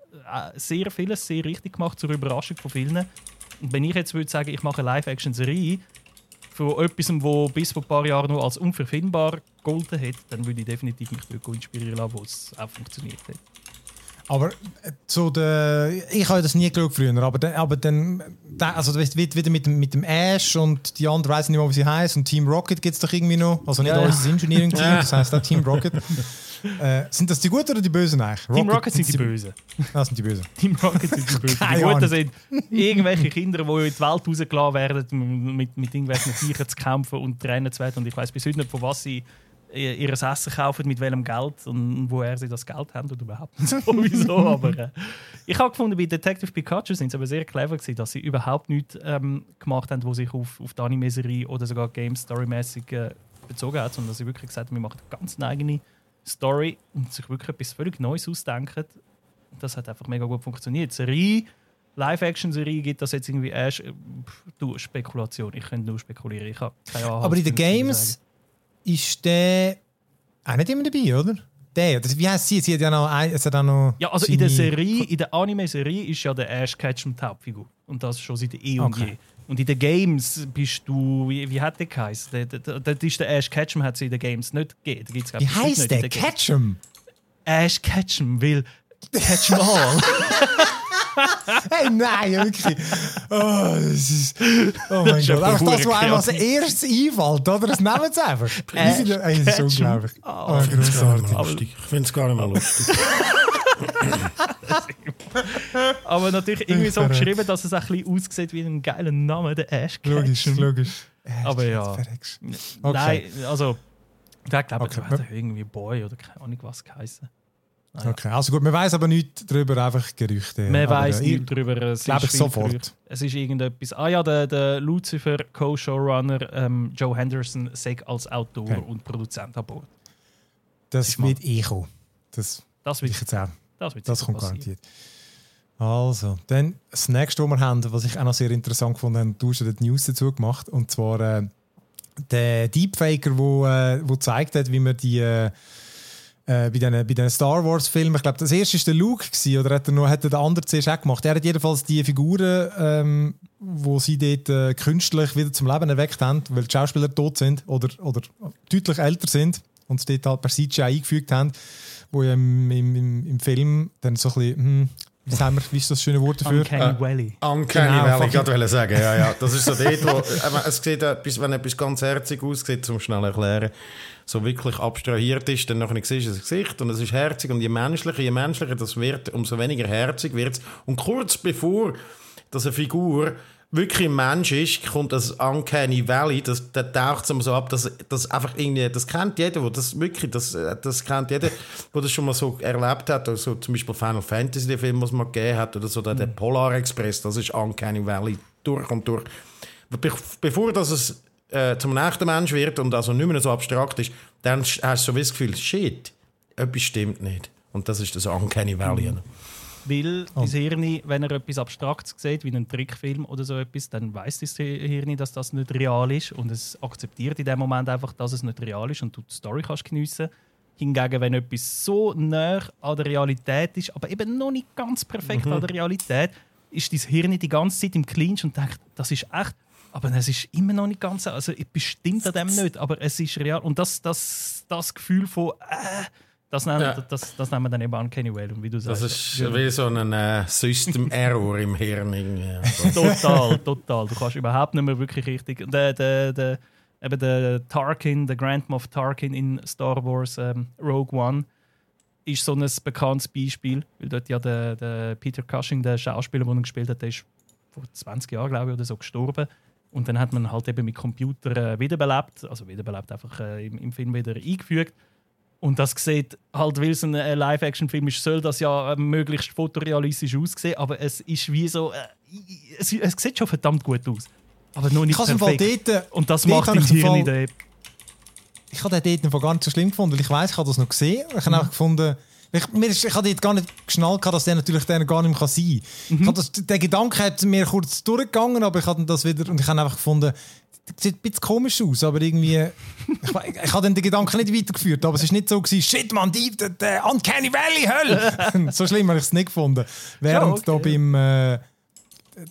sehr vieles sehr richtig gemacht zur Überraschung von vielen. Und wenn ich jetzt würde sagen, ich mache eine Live-Action-Serie von etwas, wo bis vor ein paar Jahren noch als unverfilmbar gegolten hat, dann würde ich definitiv mich dort inspirieren lassen, wo es auch funktioniert hat. Aber äh, zu der, ich habe das nie geschaut früher, aber dann, aber dann da- also wieder mit dem, mit dem Ash und die anderen weiss nicht mehr, wie sie heißt und Team Rocket gibt es doch irgendwie noch. Also nicht Ja, ja. unser Engineering Team, das heißt auch Team Rocket. (laughs) äh, sind das die Guten oder die Bösen eigentlich? Team Rocket sind die Bösen. Das sind die Bösen. (laughs) Team Rocket sind die Bösen. Die Guten sind irgendwelche Kinder, die in die Welt rausgelassen werden, mit, mit irgendwelchen Viechern zu kämpfen und trennen zu werden. Und ich weiß bis heute nicht, von was sie ihr ihr Essen kaufen, mit welchem Geld und woher sie das Geld haben oder überhaupt nicht (laughs) sowieso. aber äh, ich habe gefunden, bei Detective Pikachu sind sie aber sehr clever gewesen, dass sie überhaupt nichts ähm, gemacht haben, wo sich auf, auf die Anime-Serie oder sogar Game Story-mäßig äh, bezogen hat, sondern dass sie wirklich gesagt haben, wir machen eine ganz eigene Story und sich wirklich etwas völlig Neues ausdenken. Das hat einfach mega gut funktioniert. Die Serie, Live-Action-Serie gibt das jetzt irgendwie erst. äh, pff, Du, Spekulation. Ich könnte nur spekulieren. Ich habe keine Ahnung. Aber in den Games ist der auch nicht immer dabei, oder? Der, das, wie heißt sie? Sie hat ja noch, ein, es hat auch noch Ja, also in der Serie, in der Anime-Serie ist ja der Ash Ketchum die Hauptfigur. Und das schon seit eh und Okay. je. Und in den Games bist du, wie, wie hat der geheißen? Das ist der Ash Ketchum, hat es in den Games nicht gegeben. Da gibt's, Wie heißt der? Ketchum? Ash Ketchum, weil Catch (laughs) all. (laughs) Hey, nein, wirklich. Oh, das ist. Oh mein Gott. Einfach das, was einem als erstes einfällt, oder? Das nehmen sie einfach. Wie viele- Ey, das ist unglaublich. Oh, Oh, Ich finde es gar nicht großartig. Ich finde es gar nicht mal lustig. Aber natürlich irgendwie so geschrieben, dass es ein bisschen aussieht wie ein geiler Name, der Ash Logisch, Ketchum. logisch. Aber ja. Okay. Nein, also, der glaube ich, Okay. hat irgendwie Boy oder keine Ahnung was geheißen. Ah, ja. Okay, also gut, man weiß aber nichts darüber, einfach Gerüchte. Man weiß nichts darüber. Es glaube ich sofort. Gerücht. Es ist irgendetwas. Ah ja, der, der Lucifer Co-Showrunner ähm, Joe Henderson sagt als Autor Okay. und Produzent an Bord. Das eh kommen. Das Das wird, ich jetzt auch. das wird Das kommt passieren. garantiert. Also, dann das nächste, was wir haben, was ich auch noch sehr interessant gefunden habe, du hast ja die News dazu gemacht, und zwar äh, der Deepfaker, wo, äh, wo gezeigt hat, wie man die, äh, äh, bei diesen bei den Star Wars Filmen, ich glaube, das erste war der Luke, gewesen, oder hat er, noch, hat er den anderen zuerst auch gemacht? Er hat jedenfalls die Figuren, ähm, wo sie dort äh, künstlich wieder zum Leben erweckt haben, weil die Schauspieler tot sind oder, oder deutlich älter sind und sie dort halt per CGI eingefügt haben, wo ja im, im, im, im Film dann so ein bisschen, hm, wie, sagen wir, wie ist das schöne Wort dafür? Uncanny Valley. Uncanny Genau, Valley, ich gerade sagen. Ja, ja. Das ist so dort, wo eben, es sieht etwas, wenn etwas ganz herzig aussieht, zum schnell erklären, so wirklich abstrahiert ist, dann nachher siehst du das Gesicht und es ist herzig und je menschlicher, je menschlicher das wird, umso weniger herzig wird es. Und kurz bevor dass eine Figur wirklich ein Mensch ist, kommt das Uncanny Valley, das, das taucht es so ab, dass das einfach irgendwie, das kennt jeder, wo das wirklich, das, das kennt jeder, wo das schon mal so erlebt hat, also zum Beispiel Final Fantasy, der Film, was man gegeben hat, oder so der, der Polar Express, das ist Uncanny Valley durch und durch. Be bevor das es äh, zum echten Mensch wird und also nicht mehr so abstrakt ist, dann hast du so wie das Gefühl, shit, etwas stimmt nicht. Und das ist das Uncanny Valley. Weil Oh. dein Hirn, wenn er etwas Abstraktes sieht, wie einen Trickfilm oder so etwas, dann weiß das Hirn, dass das nicht real ist und es akzeptiert in dem Moment einfach, dass es nicht real ist und du die Story kannst geniessen. Hingegen, wenn etwas so nah an der Realität ist, aber eben noch nicht ganz perfekt Mhm. an der Realität, ist dein Hirn die ganze Zeit im Clinch und denkt, das ist echt. Aber es ist immer noch nicht ganz, also es bestimmt an dem nicht, aber es ist real. Und das, das, das Gefühl von, äh, das nennen, Ja. das, das nennen wir dann eben Uncanny Valley. Und wie du Das sagst, ist wie so ein äh, System Error im Hirn. irgendwie. (laughs) Also, total, total. Du kannst überhaupt nicht mehr wirklich richtig. Der, der, der, eben der Tarkin, der Grand Moff Tarkin in Star Wars ähm, Rogue One, ist so ein bekanntes Beispiel, weil dort ja der, der Peter Cushing, der Schauspieler, der ihn gespielt hat, der ist vor 20 Jahren, glaube ich, oder so gestorben. Und dann hat man halt eben mit Computer äh, wiederbelebt, also wiederbelebt einfach äh, im, im Film wieder eingefügt. Und das sieht halt, weil es ein äh, Live-Action-Film ist, soll das ja äh, möglichst fotorealistisch aussehen, aber es ist wie so, äh, es, es sieht schon verdammt gut aus. Aber noch nicht Ich habe es im Fall perfekt. dort, Und das macht im Hirn in der ich habe den dort gar nicht so schlimm gefunden, weil ich weiß, ich habe das noch gesehen. Ich habe einfach gefunden, ich, mir ich dort gar nicht geschnallt, dass der natürlich der gar nicht mehr sein kann. Ich das, der Gedanke hat mir kurz durchgegangen, aber ich habe das wieder und ich habe einfach gefunden, das sieht ein bisschen komisch aus, aber irgendwie, ich, we- ich habe den Gedanken nicht weitergeführt, aber es ist nicht so gewesen, shit man, die, der, der Uncanny Valley, Hölle! (laughs) so schlimm habe ich es nicht gefunden. Während okay. da beim äh,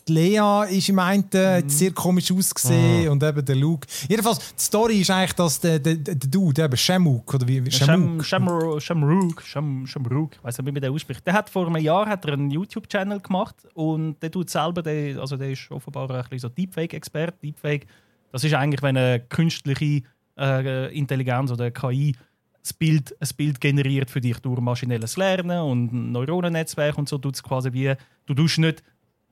die Lea ist im einen, hat sehr komisch ausgesehen und eben der Luke. Jedenfalls, die Story ist eigentlich, dass der, der, der Dude, eben Shamuk, oder wie, wie Sham, Shamuk, Shamrook, Shamrook, Sham, Shamrook, ich weiß nicht, wie man den ausspricht. Der hat vor einem Jahr hat er einen YouTube-Channel gemacht und der tut selber, der, also der ist offenbar ein bisschen so Deepfake-Experte. Deepfake, das ist eigentlich, wenn eine künstliche äh, Intelligenz oder KI das Bild, ein Bild generiert für dich durch maschinelles Lernen und Neuronennetzwerk und so tut es quasi wie, du tust nicht,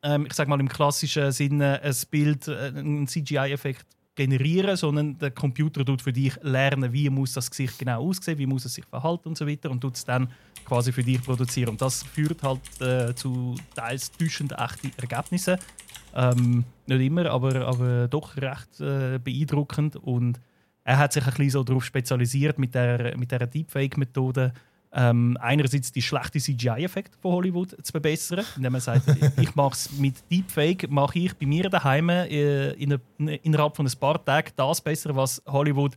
ähm, ich sag mal im klassischen Sinne, ein Bild, äh, einen CGI-Effekt generieren, sondern der Computer tut für dich lernen, wie muss das Gesicht genau aussehen, wie muss es sich verhalten und so weiter und tut es dann quasi für dich produzieren. Und das führt halt äh, zu teils täuschend echten Ergebnissen. Ähm, nicht immer, aber, aber doch recht äh, beeindruckend. Und er hat sich ein bisschen so darauf spezialisiert mit der, mit der Deepfake-Methode. Ähm, einerseits die schlechten CGI-Effekte von Hollywood zu verbessern, indem man sagt, (laughs) ich mache es mit Deepfake, mache ich bei mir daheim äh, in eine, innerhalb von ein paar Tagen das besser, was Hollywood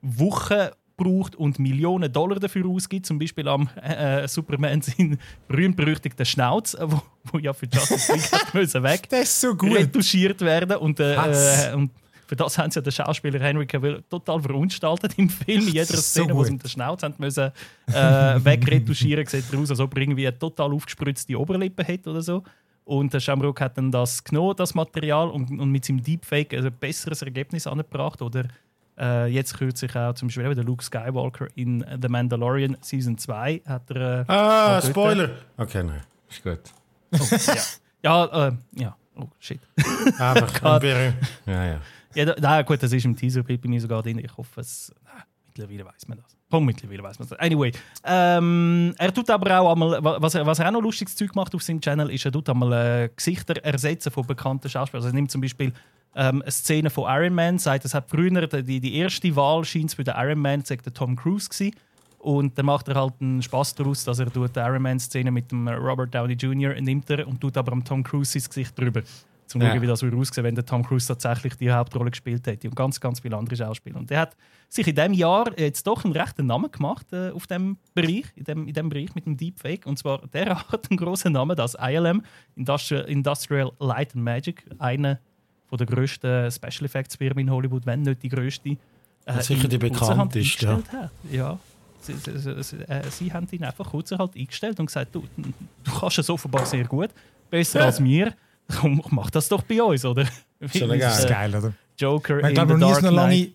Wochen braucht und Millionen Dollar dafür ausgibt, zum Beispiel am äh, Superman sein berühmt-berüchtigten Schnauz, äh, wo, wo ja für Justice League (laughs) müssen weg Der ist so gut. retuschiert werden und, äh, äh, und für das haben sie ja den Schauspieler Henry Cavill total verunstaltet im Film. In jeder ist (laughs) so Szene, wo sie gut. mit der Schnauze haben müssen, äh, (laughs) wegretuschieren, sieht er aus, als ob er irgendwie eine total aufgespritzte Oberlippe hat oder so. Und der Shamrock hat dann das genommen, das Material, und, und mit seinem Deepfake ein besseres Ergebnis angebracht. Oder äh, jetzt kürzlich auch zum Beispiel der Luke Skywalker in The Mandalorian Season 2 hat er... Äh, ah, dort- Spoiler! Okay, nein, ist gut. Ja, äh, ja, oh shit. Einfach (laughs) ein. Ja, ja. Ja, da, na gut, das ist im Teaserbild bei mir sogar drin. Ich hoffe, es. Na, mittlerweile weiß man das. Komm, mittlerweile weiß man das. Anyway, ähm, er tut aber auch einmal, wa- was er, was er auch noch lustiges Zeug macht auf seinem Channel, ist, er tut einmal äh, Gesichter ersetzen von bekannten Schauspielern. Also er nimmt zum Beispiel ähm, eine Szene von Iron Man, sagt, es hat früher die, die erste Wahl scheint für den Iron Man, sagt der Tom Cruise gewesen. Und dann macht er halt einen Spaß daraus, dass er tut die Iron Man-Szene mit dem Robert Downey Jr. nimmt er und tut aber am Tom Cruise sein Gesicht drüber. Zum ja. schauen, wie das würde aussehen, wenn der Tom Cruise tatsächlich die Hauptrolle gespielt hätte und ganz, ganz viele andere Schauspieler. Und der hat sich in diesem Jahr jetzt doch einen rechten Namen gemacht äh, auf dem Bereich, in dem, in dem Bereich mit dem Deepfake. Und zwar der (laughs) hat einen großen Namen, das ILM, Industrial, Industrial Light and Magic, eine der grössten Special Effects Firmen in Hollywood, wenn nicht die größte. Äh, sicher die bekannteste. Ja. ja. Sie, sie, sie, äh, sie, haben ihn einfach kurzerhand eingestellt und gesagt, du, du kannst es offenbar sehr gut, besser ja. als mir. Komm, mach das doch bei uns, oder? Schon geil. Das ist geil, oder? Joker ich in glaube, the Dark Knight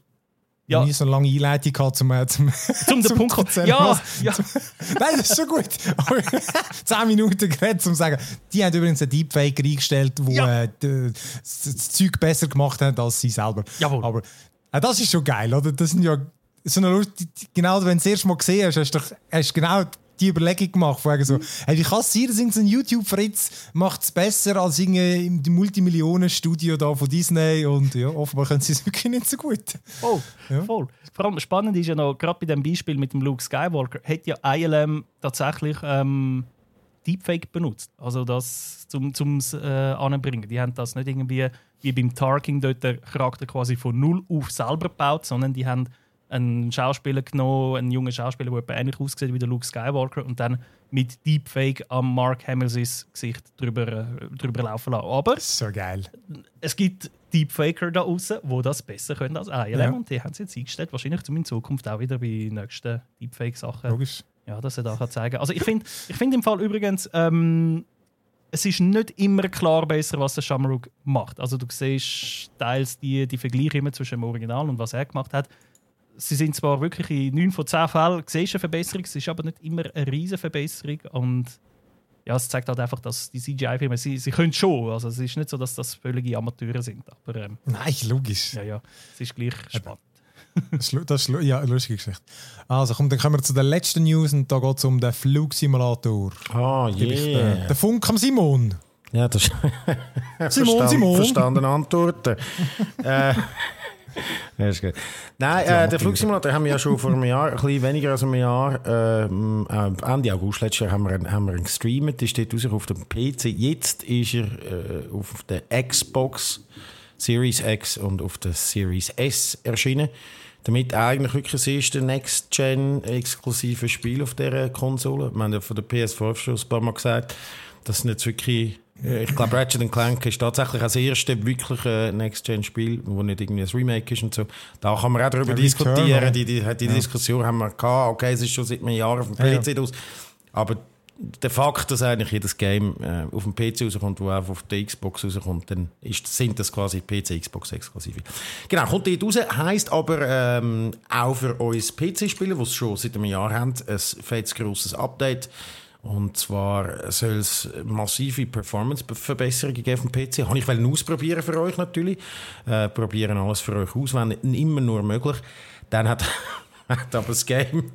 ja. nie so lange Einleitung gehabt zum, äh, zum, (laughs) zum, zum Punkt kommen. Ja, ja. (laughs) Nein, das ist schon gut. (laughs) 10 Minuten geredet, um zu sagen, die haben übrigens einen Deepfake eingestellt, der ja. äh, das Zeug besser gemacht hat als sie selber. Jawohl. Aber äh, das ist schon geil, oder? Das sind ja so eine Lust, genau, wenn du das erste Mal gesehen hast, hast du, hast genau die Überlegung gemacht, von so, hey, wie kann es sein, dass ein YouTube-Fritz macht es besser als im Multimillionen-Studio da von Disney und ja, offenbar können sie es (laughs) wirklich nicht so gut. Voll, ja. voll. Vor allem spannend ist ja noch, gerade bei dem Beispiel mit dem Luke Skywalker, hat ja ILM tatsächlich ähm, Deepfake benutzt. Also das zum, zum äh, anbringen. Die haben das nicht irgendwie wie beim Tarking dort der Charakter quasi von null auf selber gebaut, sondern die haben einen Schauspieler genommen, einen jungen Schauspieler, der ähnlich aussieht wie der Luke Skywalker und dann mit Deepfake am Mark Hamill's Gesicht drüber, äh, drüber laufen lassen. Aber so geil. es gibt Deepfaker da draußen, die das besser können als ILM ja. und die haben es jetzt eingestellt. Wahrscheinlich in Zukunft auch wieder bei nächsten Deepfake-Sachen. Logisch. Ja, dass er da kann zeigen Also ich finde ich find im Fall übrigens, ähm, es ist nicht immer klar besser, was der Shamrock macht. Also du siehst teils die, die Vergleiche immer zwischen dem Original und was er gemacht hat sie sind zwar wirklich in 9 von 10 Fällen siehst eine Verbesserung, es ist aber nicht immer eine riesige Verbesserung und ja, es zeigt halt einfach, dass die CGI-Filme, sie, sie können schon, also es ist nicht so, dass das völlige Amateure sind, aber ähm, Nein, logisch. Ja, ja, es ist gleich spannend. Das ist, ja, eine lustige Geschichte. Also, komm, dann kommen wir zu der letzten News und da geht es um den Flugsimulator. Ah, oh, yeah. Den, den Funk am Simon. Ja, das Simon, (laughs) Simon. Verstanden Antworten. (laughs) äh, (laughs) ja, ist gut. Nein, äh, den Flugsimulator haben wir ja schon vor einem Jahr, ein bisschen weniger als einem Jahr, ähm, äh, Ende August letztes Jahr haben wir, haben wir ihn gestreamt. Der steht raus auf dem PC. Jetzt ist er äh, auf der Xbox Series X und auf der Series S erschienen. Damit eigentlich wirklich das erste Next-Gen-exklusive Spiel auf dieser Konsole. Wir haben ja von der PS5 schon ein paar Mal gesagt, dass es nicht wirklich ich glaube, Ratchet Clank ist tatsächlich das erste wirkliche Next-Gen-Spiel, wo nicht irgendwie ein Remake ist und so. Da kann man auch darüber ja, diskutieren. Die, die, die, ja. Diskussion haben wir gehabt. Okay, es ist schon seit einem Jahr auf dem PC ja, aus. Aber der Fakt, dass eigentlich jedes Game äh, auf dem PC rauskommt, wo auch auf der Xbox rauskommt, dann ist, sind das quasi PC, Xbox exklusive. Genau, kommt dort raus, heisst aber ähm, auch für uns PC-Spieler, die es schon seit einem Jahr haben, ein fettes grosses Update und zwar soll es massive Performance-Verbesserungen geben auf dem PC. Habe ich ausprobieren für euch natürlich. Äh, probieren alles für euch aus, wenn immer nur möglich. Dann hat, (laughs) hat aber das Game...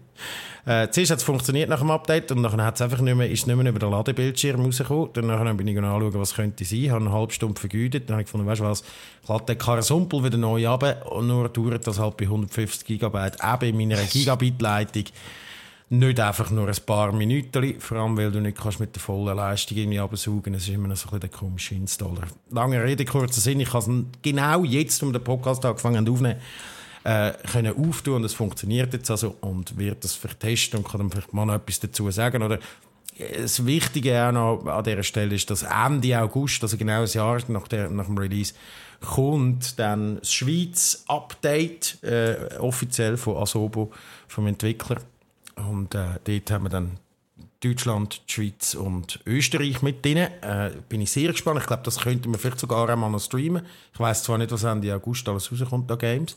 Äh, zuerst hat es funktioniert nach dem Update und dann hat es einfach nicht mehr, ist es nicht mehr über den Ladebildschirm rausgekommen. Dann bin ich anschauen, was könnte sein. Ich habe eine halbe Stunde vergütet. Dann habe ich gefunden, weißt du was, ich lade den Karasumpel wieder neu ab und nur dauert das halt bei 150 GB, eben in meiner Gigabit-Leitung nicht einfach nur ein paar Minuten, vor allem weil du nicht kannst mit der vollen Leistung irgendwie absaugen Es ist immer so ein der komische Installer. Lange Rede, kurzer Sinn, ich habe genau jetzt, um den Podcast angefangen aufzunehmen, äh, können auftun und es funktioniert jetzt also und wird das vertesten und kann dann vielleicht mal noch etwas dazu sagen oder das Wichtige auch noch an dieser Stelle ist, dass Ende August, also genau ein Jahr nach, der, nach dem Release, kommt dann das Schweiz-Update äh, offiziell von Asobo, vom Entwickler. Und äh, dort haben wir dann Deutschland, die Schweiz und Österreich mit drin. Äh, bin ich sehr gespannt. Ich glaube, das könnten wir vielleicht sogar einmal noch streamen. Ich weiß zwar nicht, was Ende August alles rauskommt, da Games.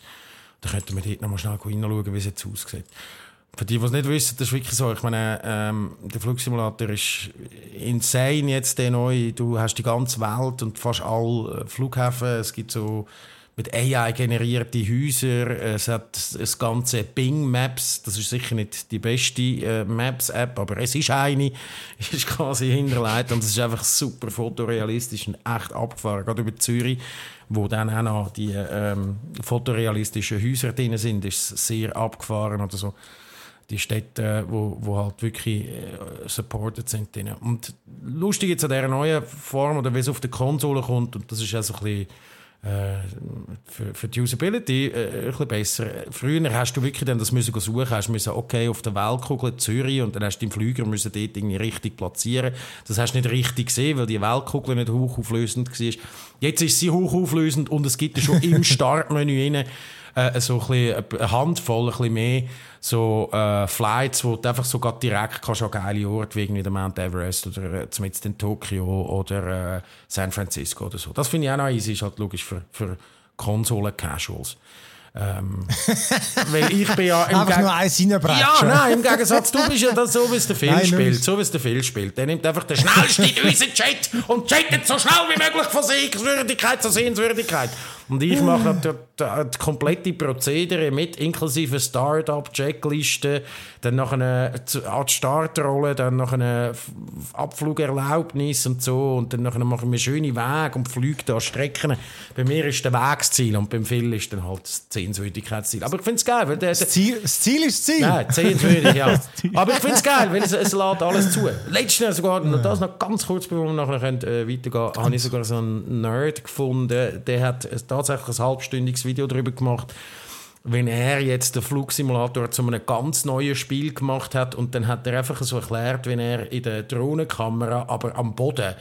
Da könnten wir dort noch mal schnell hineinschauen, wie es jetzt aussieht. Für die, die es nicht wissen, das ist wirklich so. Ich meine, ähm, der Flugsimulator ist insane jetzt, der neu. Du hast die ganze Welt und fast alle Flughäfen. Es gibt so mit AI generierte Häuser. Es hat das ganze Bing Maps. Das ist sicher nicht die beste äh, Maps-App, aber es ist eine. (laughs) ist quasi hinterlegt und es ist einfach super fotorealistisch und echt abgefahren. Gerade über Zürich, wo dann auch noch die ähm, fotorealistischen Häuser drin sind, ist es sehr abgefahren oder so. die Städte, wo, wo halt wirklich äh, supported sind. Drin. Und lustig jetzt an dieser neuen Form, oder wie es auf der Konsole kommt, und das ist auch so ein bisschen äh, für, für die Usability äh, ein bisschen besser. Früher hast du wirklich dann das müssen suchen, hast müssen, okay, auf der Weltkugel Zürich und dann hast du den Flüger müssen dort irgendwie richtig platzieren. Das hast du nicht richtig gesehen, weil die Weltkugel nicht hochauflösend war. Jetzt ist sie hochauflösend und es gibt ja schon im (laughs) Startmenü rein, äh, so ein bisschen, eine Handvoll, ein bisschen mehr so äh, Flights, wo du einfach so direkt kannst an geile Orte wie irgendwie der Mount Everest oder äh, zumindest in Tokio oder äh, San Francisco oder so. Das finde ich auch noch easy, ist halt logisch für, für Konsolen-Casuals. Ähm, (laughs) weil ich bin ja im Einfach nur eins reinbrechen. Ja, nein, im Gegensatz, du bist ja das so, wie es der Film nein, spielt. So wie es der Film spielt. Der nimmt einfach den schnellsten in unseren Chat und chattet so schnell wie möglich von Sehenswürdigkeit zu Sehenswürdigkeit. Und ich mache die, die, die, komplette Prozedere mit, inklusive Start-up-Checkliste, dann noch eine an die Startrolle, dann noch eine Abflugerlaubnis und so. Und dann machen wir schöne Wege und Flüge an Strecken. Bei mir ist der Weg das Ziel und beim Phil ist dann halt das Sehenswürdigkeitsziel. Aber ich finde es geil. Weil der, das, Ziel, das Ziel ist das Ziel? Nein, sehenswürdig, ja. (laughs) Aber ich finde es geil, weil es, es lädt alles zu. Letztens sogar, ja. das noch ganz kurz, bevor wir nachher können, äh, weitergehen habe ich sogar so einen Nerd gefunden, der hat tatsächlich ein halbstündiges Video darüber gemacht, wenn er jetzt den Flugsimulator zu einem ganz neuen Spiel gemacht hat und dann hat er einfach so erklärt, wenn er in der Drohnenkamera, aber am Boden,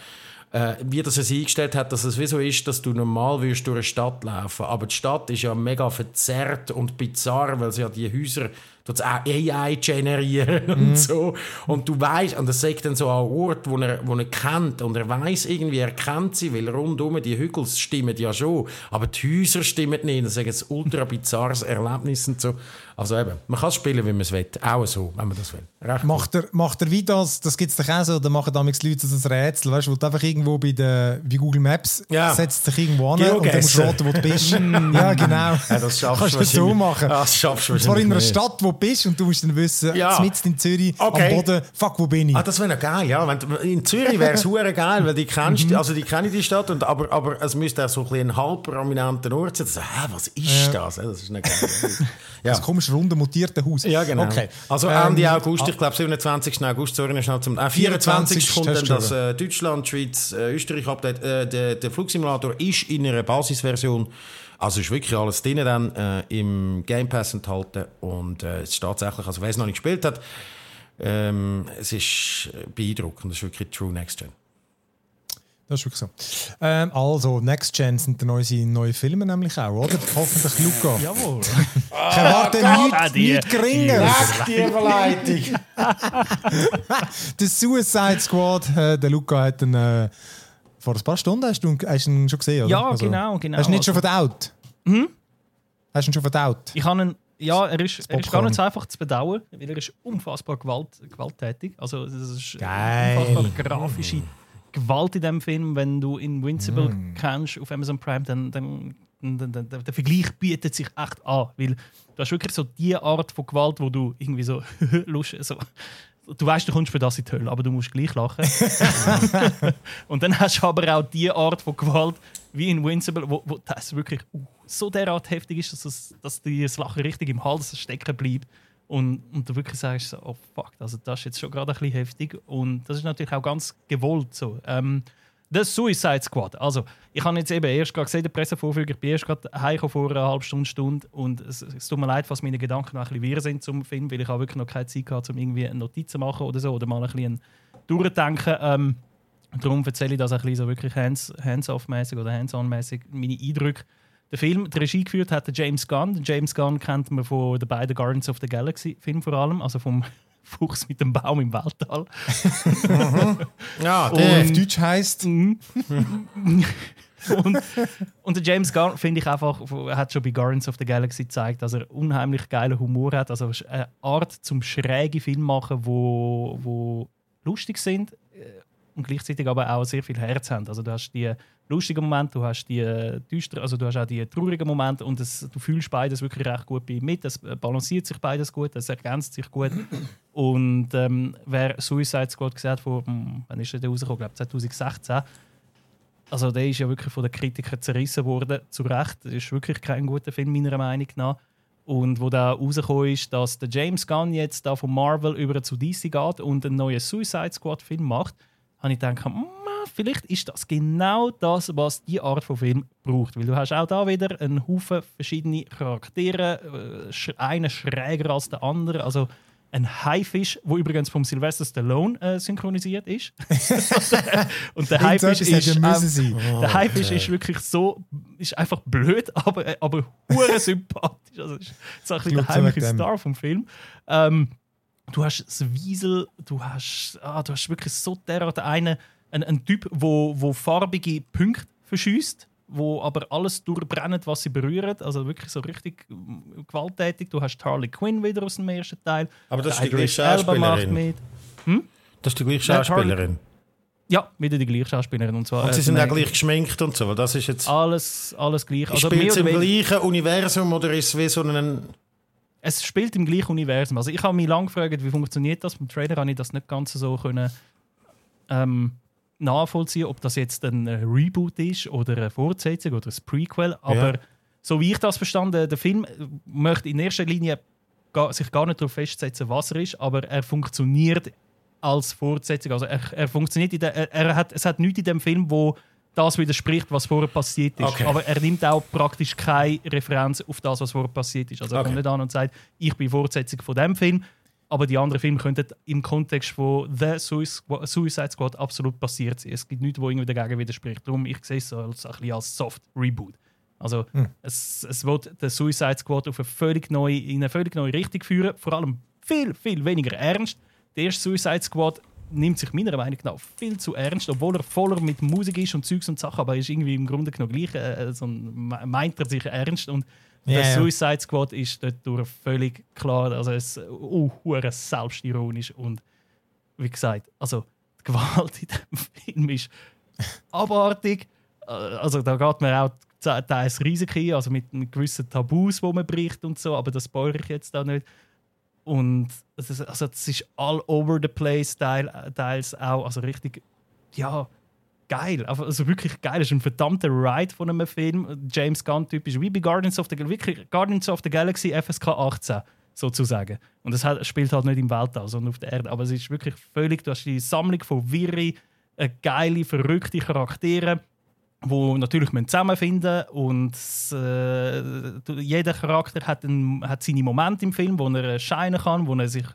äh, wie das es eingestellt hat, dass es wie so ist, dass du normal durch eine Stadt laufen, aber die Stadt ist ja mega verzerrt und bizarr, weil sie ja die Häuser das AI generieren und mhm. so. Und du weißt, und das sagt dann so an Ort, wo er, wo er kennt, und er weiß irgendwie, er kennt sie, weil rundum die Hügel stimmen ja schon, aber die Häuser stimmen nicht. Das ist ein ultra bizarres Erlebnis und so. Also eben, man kann es spielen, wie man es will. Auch so, wenn man das will. Recht macht, er, macht er wie das, das gibt es doch auch so, da machen damals Leute so ein Rätsel, weißt du, wo du einfach irgendwo bei der, wie Google Maps ja. setzt sich irgendwo an und du musst raten, wo du bist. (laughs) ja, genau. Ja, das schaffst Kannst du so machen. Ja, das schaffst du zwar in einer Stadt, wo du bist und du musst dann wissen, ja. mitten in Zürich, okay. am Boden, fuck, wo bin ich? Ah, das wäre geil, ja. Wenn, in Zürich wäre es geil, weil die kennst, mhm. also die kenne die Stadt, und, aber, aber es müsste auch so ein, ein halb prominenter Ort sein. So, hä, was ist das? Das ist nicht geil. ja. (laughs) Das komisch runde mutierte Haus. Ja, genau. Okay. Also Ende ähm, August, ich glaube 27. August, sorry, schnell zum, äh, 24. 24 kommt dann das äh, Deutschland, Schweiz, äh, Österreich Update. Äh, der, der Flugsimulator ist in einer Basisversion. Also ist wirklich alles drin dann äh, im Game Pass enthalten und äh, es ist tatsächlich, also wer es noch nicht gespielt hat, ähm, es ist beeindruckend, es ist wirklich True Next Gen. Das ist wirklich so. Ähm, also, Next Gen sind der neue, neue Filme nämlich auch, oder? Hoffentlich Luca. (laughs) Jawohl. ich erwarte ah, nichts nicht geringer. Die Überleitung. (laughs) der Suicide Squad, äh, der Luca hat einen, äh, vor ein paar Stunden, hast du, hast du ihn schon gesehen, oder? Ja, also, genau, genau. Hast du ihn nicht schon also- verdaut? Hm? Hast du ihn schon verdaut? Ich habe ihn ja, er ist, er ist gar nicht so einfach zu bedauern, weil er ist unfassbar gewalt, gewalttätig. Also das ist Geil. unfassbar grafische Gewalt in dem Film, wenn du Invincible mm. kennst auf Amazon Prime, dann, dann, dann, dann, der Vergleich bietet sich echt an, weil du hast wirklich so die Art von Gewalt, wo du irgendwie so (laughs) Lust, so du weißt, du kommst für das in die Hölle, aber du musst gleich lachen. (laughs) und dann hast du aber auch die Art von Gewalt wie Invincible, wo, wo das wirklich uh, so derart heftig ist, dass, das, dass dir das Lachen richtig im Hals stecken bleibt. Und, und du wirklich sagst, so, oh fuck, also das ist jetzt schon gerade ein bisschen heftig. Und das ist natürlich auch ganz gewollt so. Ähm, das Suicide Squad. Also, ich habe jetzt eben erst gerade gesehen, der Pressevorfüger, ich bin erst gerade heimgekommen vor einer halben Stunde, Stunde und es, es, tut mir leid, was meine Gedanken noch ein bisschen wirr sind zum Film, weil ich auch wirklich noch keine Zeit hatte, um irgendwie eine Notiz zu machen oder so, oder mal ein bisschen durchdenken. Ähm, darum erzähle ich das ein bisschen so wirklich hands-off-mäßig oder hands-on-mäßig, meine Eindrücke der Film, die Regie geführt hat der James Gunn. Den James Gunn kennt man von den beiden Guardians of the Galaxy Film vor allem, also vom (laughs) Fuchs mit dem Baum im Weltall. (laughs) Ja, der auf Deutsch. Mhm. (laughs) und, und der James Gunn finde ich einfach, hat schon bei Guardians of the Galaxy gezeigt, dass er unheimlich geilen Humor hat. Also eine Art zum schräge Film machen, wo, wo lustig sind und gleichzeitig aber auch sehr viel Herz haben. Also du hast die lustigen Momente, du hast die äh, düsteren, also du hast auch die traurigen Momente und es, du fühlst beides wirklich recht gut bei mit. Es balanciert sich beides gut, es ergänzt sich gut. (clears throat) Und ähm, wer Suicide Squad gesehen hat, vor, hm, wann ist der rausgekommen? Ich glaube 2016. Also der ist ja wirklich von den Kritikern zerrissen worden, zu Recht. Das ist wirklich kein guter Film meiner Meinung nach. Und wo da rausgekommen ist, dass der James Gunn jetzt da von Marvel über zu DC geht und einen neuen Suicide Squad Film macht, habe ich gedacht, hm, vielleicht ist das genau das, was die Art von Film braucht. Weil du hast auch da wieder einen Haufen verschiedene Charaktere, äh, einer schräger als der andere. Also ein Haifisch, der übrigens vom Sylvester Stallone äh, synchronisiert ist. (laughs) und der Haifisch ist, ähm, der Haifisch okay. ist wirklich so, ist einfach blöd, (laughs) aber, äh, aber hure sympathisch. Also ist so ein bisschen der heimliche Star vom Film. Ähm, du hast das Wiesel, du hast, ah, du hast wirklich so derart einen, einen, einen Typ, wo, wo farbige Punkte verschießt wo aber alles durchbrennt, was sie berühren. Also wirklich so richtig äh, gewalttätig. Du hast Harley Quinn wieder aus dem ersten Teil. Aber das ist die gleiche Schauspielerin. Hm? Das ist die gleiche Schauspielerin. Ja, wieder die gleiche Schauspielerin. Und, zwar, und sie äh, sind auch gleich geschminkt und so. Das ist jetzt alles, alles gleich. Also spielt es im gleichen Universum oder ist es wie so ein... Es spielt im gleichen Universum. Also ich habe mich lange gefragt, wie funktioniert das. Beim Trailer habe ich das nicht ganz so können, ähm, nachvollziehen, ob das jetzt ein Reboot ist oder eine Fortsetzung oder ein Prequel. Aber ja. so wie ich das verstanden, der Film möchte in erster Linie sich gar nicht darauf festsetzen, was er ist, aber er funktioniert als Fortsetzung. Also er, er funktioniert in der, er, er, hat, es hat nichts in dem Film, wo das widerspricht, was vorher passiert ist. Okay. Aber er nimmt auch praktisch keine Referenz auf das, was vorher passiert ist. Also er okay. kommt nicht an und sagt, ich bin Fortsetzung von dem Film, aber die anderen Filme könnten im Kontext von The Suicide Squad absolut passiert sein. Es gibt nichts, wo irgendwie dagegen widerspricht. Darum, ich sehe es so als, ein bisschen als Soft Reboot. Also hm. es, es wird den Suicide Squad auf eine völlig neue, in eine völlig neue Richtung führen. Vor allem viel, viel weniger ernst. Der erste Suicide Squad nimmt sich meiner Meinung nach viel zu ernst, obwohl er voller mit Musik ist und Zeugs und Sachen, aber er ist irgendwie im Grunde genommen gleich, äh, so meint er sich ernst und Yeah, der Suicide Squad ist dort völlig klar, also es uh, selbstironisch und wie gesagt, also die Gewalt in diesem (laughs) Film ist abartig. Äh, also da geht man auch teils Risiken ein, also mit, mit gewissen Tabus, wo man bricht und so, aber das spoilere ich jetzt da nicht. Und also, also das ist all over the place, teils auch, also richtig, ja, geil. Also wirklich geil. Es ist ein verdammter Ride von einem Film. James Gunn typisch wie bei Guardians of the, wirklich Guardians of the Galaxy FSK 18 sozusagen. Und es spielt halt nicht im Weltall, sondern auf der Erde. Aber es ist wirklich völlig, du hast die Sammlung von wirre, äh, geile, verrückte Charaktere, wo natürlich zusammenfinden und äh, jeder Charakter hat, einen, hat seine Momente im Film, wo er scheinen kann, wo er sich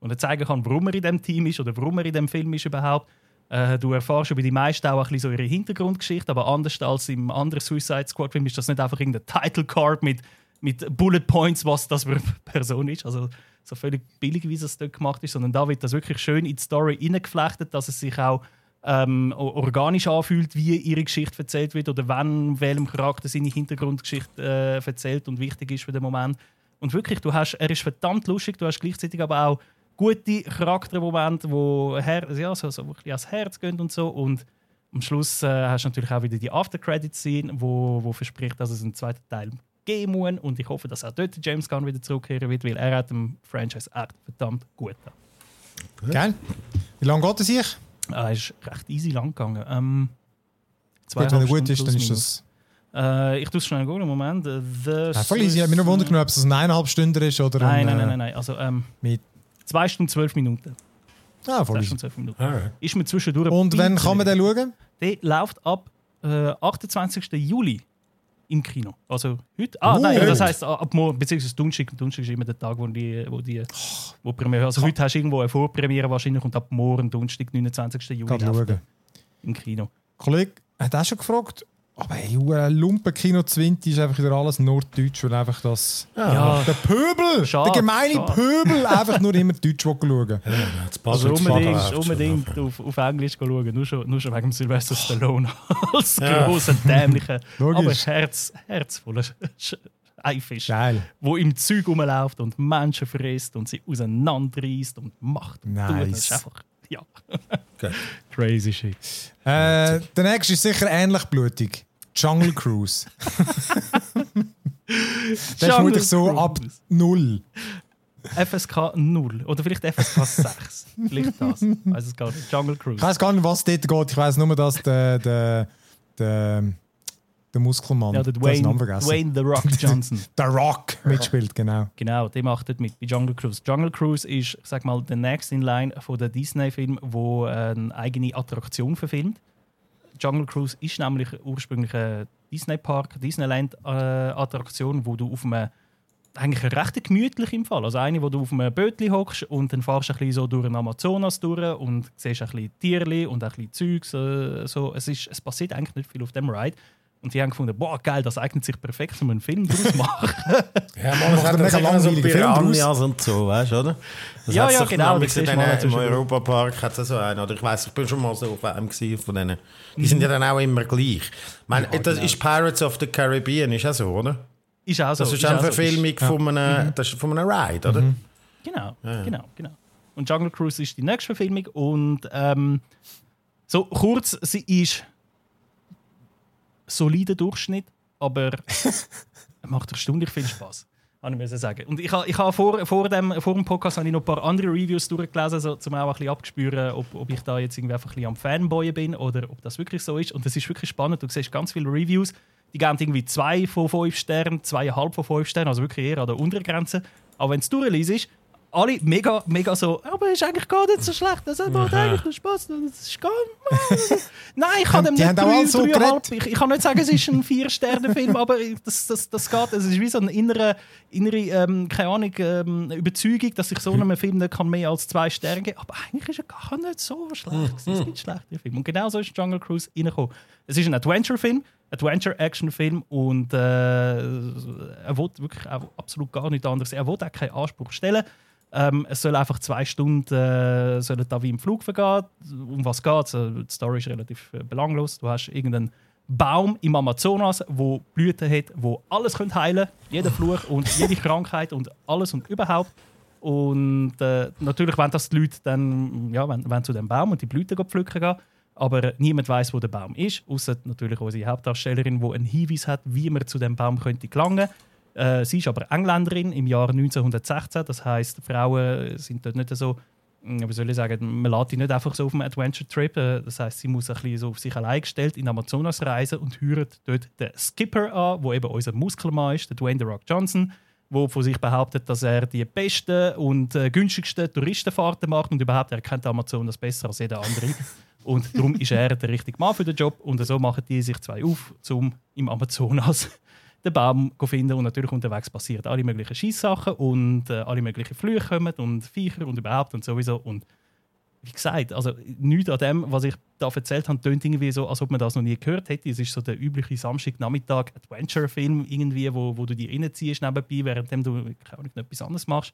wo er zeigen kann, warum er in dem Team ist oder warum er in dem Film ist überhaupt. Äh, du erfährst über die meisten auch ein so ihre Hintergrundgeschichte, aber anders als im anderen Suicide Squad Film ist das nicht einfach irgendein Title Card mit, mit Bullet Points, was das für eine Person ist. Also so völlig billig, wie es dort gemacht ist, sondern da wird das wirklich schön in die Story hineingeflechtet, dass es sich auch ähm, organisch anfühlt, wie ihre Geschichte erzählt wird oder wann welchem Charakter seine Hintergrundgeschichte äh, erzählt und wichtig ist für den Moment. Und wirklich, du hast, er ist verdammt lustig, du hast gleichzeitig aber auch gute Charaktermomente, die her ja, so, so ein ans Herz gehen und so. Und am Schluss äh, hast du natürlich auch wieder die After-Credit-Scene, wo, wo verspricht, dass es einen zweiten Teil geben muss. Und ich hoffe, dass auch dort James Gunn wieder zurückkehren wird, weil er hat dem Franchise echt verdammt gut. Geil. Wie lange geht es sich? Ah, ist recht easy lang gegangen. Ähm, gut, wenn er gut ist, dann ist das... Äh, ich tue es schnell einen Moment. The ja, voll easy. Ich habe mich nur wundert, ob es ein eineinhalb Stunden ist oder nein, ein, nein, nein, nein. Also, ähm, mit 2 Stunden 12 Minuten. Ah, voll. 2 Stunden 12 Minuten. Alright. Ist mir zwischendurch. Und wann kann man den schauen? Der läuft ab äh, 28. Juli im Kino. Also heute. Ah, uh, nein, das heisst ab morgen, beziehungsweise Donnerstag. Donnerstag ist immer der Tag, wo die, wo die wo Premiere. Also heute hast du irgendwo eine Vorpremiere wahrscheinlich und ab morgen, Donnerstag, 29. Juli, läuft im Kino. Kollege hat auch schon gefragt, aber hey, ein Lumpenkino 20 ist einfach wieder alles Norddeutsch und einfach das. Ja. Der Pöbel! Schade, der gemeine schade. Pöbel einfach nur immer Deutsch schauen. Ja, also unbedingt, unbedingt auf, auf Englisch schauen, nur schon, nur schon wegen Sylvester Stallone (laughs) als ja. großer, dämlicher, (laughs) aber herz, herzvoller Eifisch, Geil. wo im Zeug rumläuft und Menschen frisst und sie auseinanderreißt und macht und nice. tut. Das ist einfach (laughs) ja. Okay. Crazy shit. Äh, der nächste ist sicher ähnlich blutig. Jungle Cruise. (laughs) das ist vermutlich so ab 0. FSK 0 oder vielleicht FSK 6. vielleicht das. Ich weiß es gar nicht. Jungle Cruise. Ich weiß gar nicht, was dort geht. Ich weiß nur, dass der, der, der der Muskelmann. Ja, der den Dwayne, vergessen. Dwayne The Rock (laughs) Johnson. Der Rock mitspielt, (laughs) genau. Genau, der macht dort mit bei Jungle Cruise. Jungle Cruise ist, ich sag mal, der next in line von der Disney-Film, wo eine eigene Attraktion verfilmt. Jungle Cruise ist nämlich ursprünglich ein Disney-Park, Disneyland-Attraktion, wo du auf einem eigentlich recht gemütlich im Fall. Also eine, wo du auf einem Bötli hockst und dann fahrst du ein bisschen so durch den Amazonas durch und siehst ein bisschen Tierli und ein bisschen Zeugs. Äh, so. es, ist, es passiert eigentlich nicht viel auf dem Ride. Und die haben gefunden, boah, geil, das eignet sich perfekt, um einen Film daraus zu machen. (laughs) Ja, man Macht einen sicher so langweiligen Film draus? Piranhas und so, weißt du, oder? Das Ja, ja, doch genau, das du mal Im. Europapark hat es so einen. Oder ich weiss, ich bin schon mal so auf einem gewesen von denen. Die sind ja dann auch immer gleich. Ich meine, das ist Pirates of the Caribbean, ist auch so, oder? ist auch so. Das ist eine so. Verfilmung von, einem, das ist von einem Ride, oder? Genau, genau, genau. Und Jungle Cruise ist die nächste Verfilmung und ähm, so kurz, sie ist solider Durchschnitt, aber (laughs) macht erstaunlich viel Spaß. Ich sagen. Und ich habe ich ha vor, vor, dem, vor dem Podcast habe ich noch ein paar andere Reviews durchgelesen, so, um auch ein bisschen abzuspüren, ob, ob ich da jetzt irgendwie einfach ein bisschen am Fanboyen bin oder ob das wirklich so ist. Und das ist wirklich spannend. Du siehst ganz viele Reviews, die geben irgendwie zwei von fünf Sternen, zweieinhalb von fünf Sternen, also wirklich eher an der unteren Grenze. Aber wenn es durchliest, alle mega, mega so, aber ist eigentlich gar nicht so schlecht, das macht eigentlich noch Spaß, das ist gar (laughs) Nein, ich kann dem nicht haben drei, so dreieinhalb- ich, ich kann nicht sagen, es ist ein Vier-Sterne-Film, aber das, das, das geht, es ist wie so eine innere, innere ähm, keine Ahnung, ähm, Überzeugung, dass ich so einem Film nicht kann mehr als zwei Sterne geben aber eigentlich ist er gar nicht so schlecht, es gibt schlechte Filme. Und genau so ist Jungle Cruise reingekommen. Es ist ein Adventure-Film, Adventure-Action-Film und äh, er will wirklich auch absolut gar nichts anderes. Er will auch keinen Anspruch stellen. Ähm, es soll einfach zwei Stunden äh, sollen da wie im Flug vergehen. Um was geht es? Die Story ist relativ äh, belanglos. Du hast irgendeinen Baum im Amazonas, wo Blüten hat, wo alles könnte heilen, jeder Fluch und jede Krankheit und alles und überhaupt. Und äh, natürlich wollen das die Leute dann ja, wenn, wenn zu dem Baum und die Blüten pflücken gehen. Aber niemand weiß, wo der Baum ist, außer natürlich unsere Hauptdarstellerin, die einen Hinweis hat, wie man zu dem Baum könnte gelangen. Äh, sie ist aber Engländerin im Jahr 1916. Das heißt, Frauen sind dort nicht so, hm, wie soll ich sagen, man lädt die nicht einfach so auf einen Adventure-Trip. Äh, Das heißt, sie muss ein bisschen so auf sich allein gestellt in Amazonas reisen und hört dort den Skipper an, wo eben unser Muskelmann ist, der Dwayne The Rock Johnson, wo von sich behauptet, dass er die besten und äh, günstigsten Touristenfahrten macht und überhaupt er kennt Amazonas besser als jeder andere. (laughs) Und darum ist er der richtige Mann für den Job. Und so machen die sich zwei auf, um im Amazonas den Baum finden. Und natürlich unterwegs passieren alle möglichen Schießsachen und äh, alle möglichen Flüche kommen und Viecher und überhaupt und sowieso. Und wie gesagt, also nichts an dem, was ich da erzählt habe, tönt irgendwie so, als ob man das noch nie gehört hätte. Es ist so der übliche Samstagnachmittag Adventure-Film irgendwie, wo, wo du dich reinziehst nebenbei, während du keine etwas anderes machst.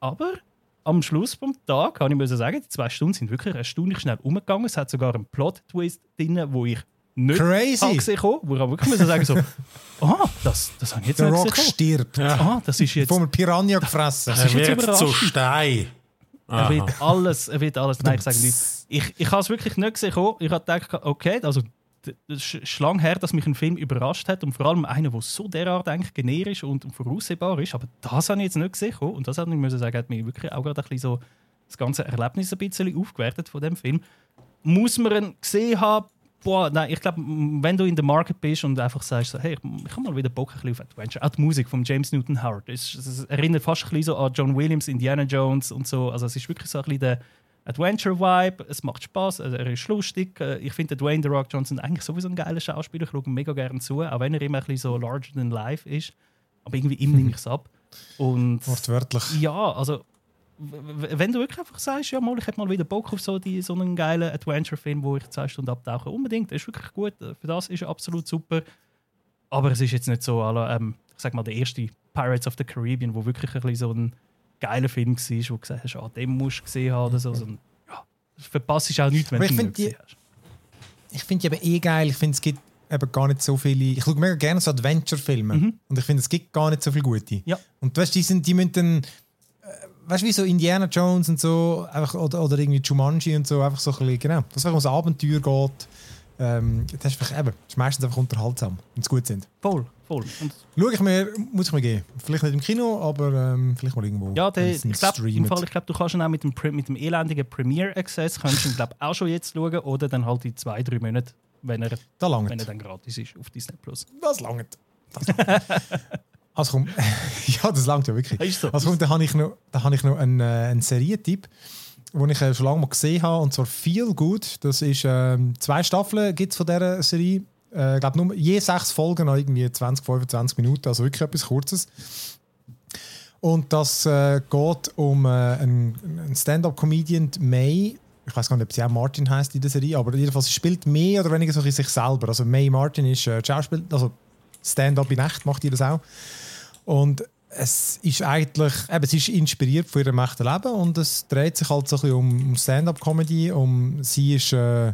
Aber am Schluss vom Tag kann ich müssen sagen, die zwei Stunden sind wirklich erstaunlich schnell umgegangen. Es hat sogar einen Plot-Twist drin, wo ich nicht Crazy. gesehen habe, wo ich auch wirklich müssen sagen so, (laughs) ah, das, das habe ich jetzt Der nicht Rock gesehen. stirbt. Ah, das ist jetzt Von einem Piranha gefressen. Das Er ist jetzt wird zu überraschend. Stein. Er wird alles, er wird alles. Nein, ich sage nicht. Ich, ich habe es wirklich nicht gesehen. kommen. Ich habe gedacht, okay, also d- das ist schon lange her, dass mich ein Film überrascht hat und vor allem einer, der so derart eigentlich generisch und voraussehbar ist. Aber das habe ich jetzt nicht gesehen. kommen. Und das hat ich müssen sagen, hat mir wirklich auch gerade ein bisschen so das ganze Erlebnis ein bisschen aufgewertet von dem Film. Muss man ihn gesehen haben? Boah, nein, ich glaube, wenn du in der Market bist und einfach sagst, so, hey, ich, ich habe mal wieder Bock ein bisschen auf Adventure. Auch die Musik von James Newton Howard. Es, es erinnert fast ein bisschen so an John Williams, Indiana Jones und so. Also es ist wirklich so ein bisschen der Adventure-Vibe. Es macht Spaß, also er ist lustig. Äh, Ich finde Dwayne The Rock Johnson eigentlich sowieso ein geiler Schauspieler. Ich schaue ihm mega gerne zu, auch wenn er immer ein bisschen so larger than life ist. Aber irgendwie ihm nehme ich es ab. Und Wortwörtlich. ja, also wenn du wirklich einfach sagst, ja, mal, ich hätte mal wieder Bock auf so, die, so einen geilen Adventure-Film, wo ich zwei Stunden abtauche, unbedingt, das ist wirklich gut. Für das ist er absolut super. Aber es ist jetzt nicht so, la, ähm, ich sag mal, der erste Pirates of the Caribbean, wo wirklich ein bisschen so ein geiler Film war, wo du gesagt hast, ah, den musst du gesehen haben oder so. so ein, ja, verpasst ist auch nichts, wenn du ihn nicht gesehen hast. Ich finde die eben eh geil. Ich finde, es gibt eben gar nicht so viele. Ich schaue mega gerne so Adventure-Filme. Und ich finde, es gibt gar nicht so viele gute. Ja. Und weißt, die, sind, die müssen dann. Weißt du, wie so Indiana Jones und so, einfach, oder, oder irgendwie Jumanji und so, einfach so ein bisschen, genau, dass es ums Abenteuer geht. Ähm, das, ist einfach, eben, das ist meistens einfach unterhaltsam, wenn sie gut sind. Voll, voll. Und Schau ich mir, muss ich mir geben. Vielleicht nicht im Kino, aber ähm, vielleicht mal irgendwo. Ja, der, ich glaube, glaub, du kannst ihn auch mit dem, mit dem elendigen Premiere Access kannst du ihn, glaub, auch schon jetzt schauen oder dann halt in zwei, drei Monaten, wenn er, wenn er dann gratis ist auf Disney Plus. Das langt. Das langt. (laughs) also komm, (laughs) ja, das langt ja wirklich. Ist so. Also komm, da habe ich noch, da habe ich noch einen, äh, einen Serientipp, den ich äh, schon lange mal gesehen habe, und zwar Feel Good. Das ist ähm, zwei Staffeln gibt von dieser Serie. Äh, ich glaube, nur je sechs Folgen, noch irgendwie 20, 25 Minuten, also wirklich etwas Kurzes. Und das äh, geht um äh, einen, einen Stand-up-Comedian, May. Ich weiß gar nicht, ob sie auch Martin heißt in der Serie, aber jedenfalls sie spielt mehr oder weniger so sich selber. Also May Martin ist äh, Schauspiel, also Stand-up in echt macht ihr das auch. Und es ist eigentlich, eben, es ist inspiriert von ihrem echten Leben und es dreht sich halt so ein bisschen um, Stand-up-Comedy. Um, sie ist äh,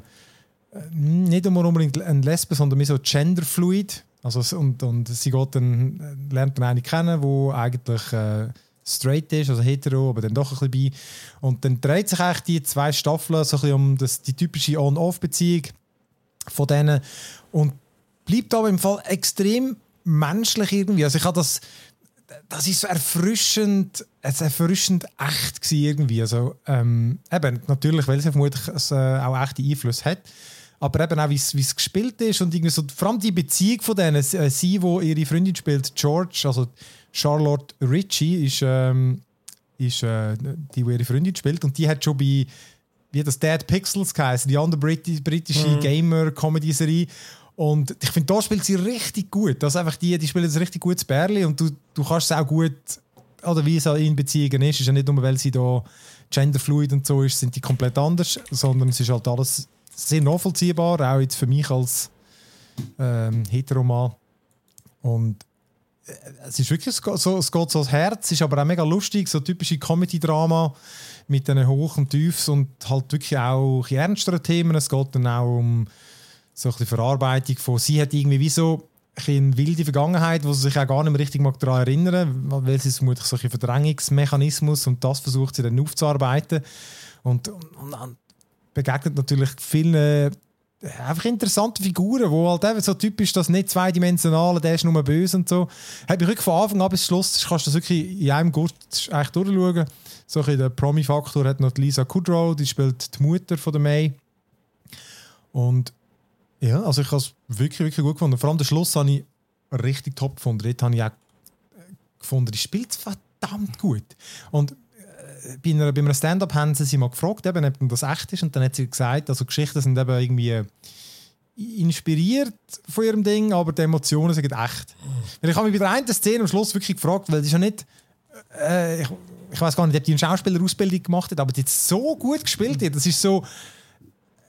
nicht immer unbedingt ein Lesbe, sondern mehr so genderfluid. Also, und, und sie geht dann, äh, lernt dann eine kennen, die eigentlich äh, straight ist, also hetero, aber dann doch ein bisschen bei. Und dann dreht sich eigentlich die zwei Staffeln so ein bisschen um das, die typische On-Off-Beziehung von denen und bleibt aber im Fall extrem menschlich irgendwie. Also ich habe das, das ist so erfrischend, es erfrischend echt gewesen irgendwie. Also ähm, eben natürlich, weil es ja vermutlich es, äh, auch echte Einfluss hat. Aber eben auch, wie es wie es gespielt ist und irgendwie so, vor allem die Beziehung von denen. Äh, Sie, wo ihre Freundin spielt, George, also Charlotte Ritchie, ist, ähm, ist äh, die, die ihre Freundin spielt. Und die hat schon bei, wie das Dead Pixels geheißen, die andere Briti britische Gamer-Comedy-Serie. Und ich finde, da spielt sie richtig gut. Das einfach die, die spielen ein richtig gutes Bärli und du, du kannst es auch gut, oder wie es in Beziehungen ist, ist ja nicht nur, weil sie da genderfluid und so ist, sind die komplett anders, sondern es ist halt alles sehr nachvollziehbar, auch jetzt für mich als ähm, Heteroman. Und äh, es ist wirklich so, es geht so ans Herz, ist aber auch mega lustig, so typische Comedy-Drama mit diesen Hoch- und Tiefs und halt wirklich auch ein bisschen ernstere Themen. Es geht dann auch um so ein bisschen Verarbeitung von, sie hat irgendwie wie so eine wilde Vergangenheit, wo sie sich auch gar nicht mehr richtig mag daran erinnern, weil sie vermutlich so ein Verdrängungsmechanismus und das versucht sie dann aufzuarbeiten und, und, und begegnet natürlich vielen äh, einfach interessante Figuren, wo halt eben so typisch das nicht zweidimensionale, der ist nur böse und so. Hat mich wirklich von Anfang an bis Schluss, kannst du das wirklich in einem Guss eigentlich durchschauen. So ein der Promi-Faktor hat noch Lisa Kudrow, die spielt die Mutter von der May. Und ja, also ich habe es wirklich, wirklich gut gefunden. Vor allem den Schluss habe ich richtig top gefunden. Dort habe ich auch gefunden, die spielt verdammt gut. Und äh, bei, einer, bei einem Stand-up haben sie sie mal gefragt, eben, ob das echt ist. Und dann hat sie gesagt, also Geschichten sind eben irgendwie inspiriert von ihrem Ding, aber die Emotionen sind echt. Weil ich habe mich bei der einen Szene am Schluss wirklich gefragt, weil das ist ja nicht äh, ich, ich weiß gar nicht, ob die eine Schauspielerausbildung gemacht hat, aber die hat so gut gespielt. Das ist so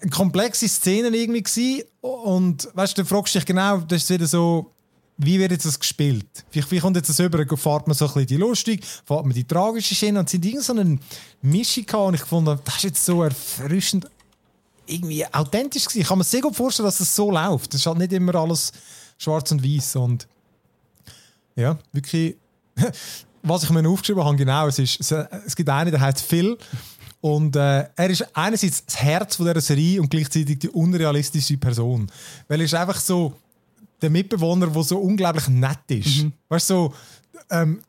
komplexe Szene irgendwie gewesen. und weißt du, fragst dich genau, das ist wieder so, wie wird jetzt das gespielt? Wie, wie kommt jetzt das über? Fährt man so ein bisschen die lustig, fährt man die tragische Schiene und sind irgend so eine Mischung gehabt und ich fand, das ist jetzt so erfrischend irgendwie authentisch gewesen. Ich kann mir sehr gut vorstellen, dass das so läuft. Das ist halt nicht immer alles schwarz und weiß und ja, wirklich (laughs) was ich mir aufgeschrieben habe, genau, es, ist, es, es gibt einen, der heißt Phil. Und äh, er ist einerseits das Herz von dieser Serie und gleichzeitig die unrealistische Person. Weil er ist einfach so der Mitbewohner, der so unglaublich nett ist. Weißt du, so, ähm,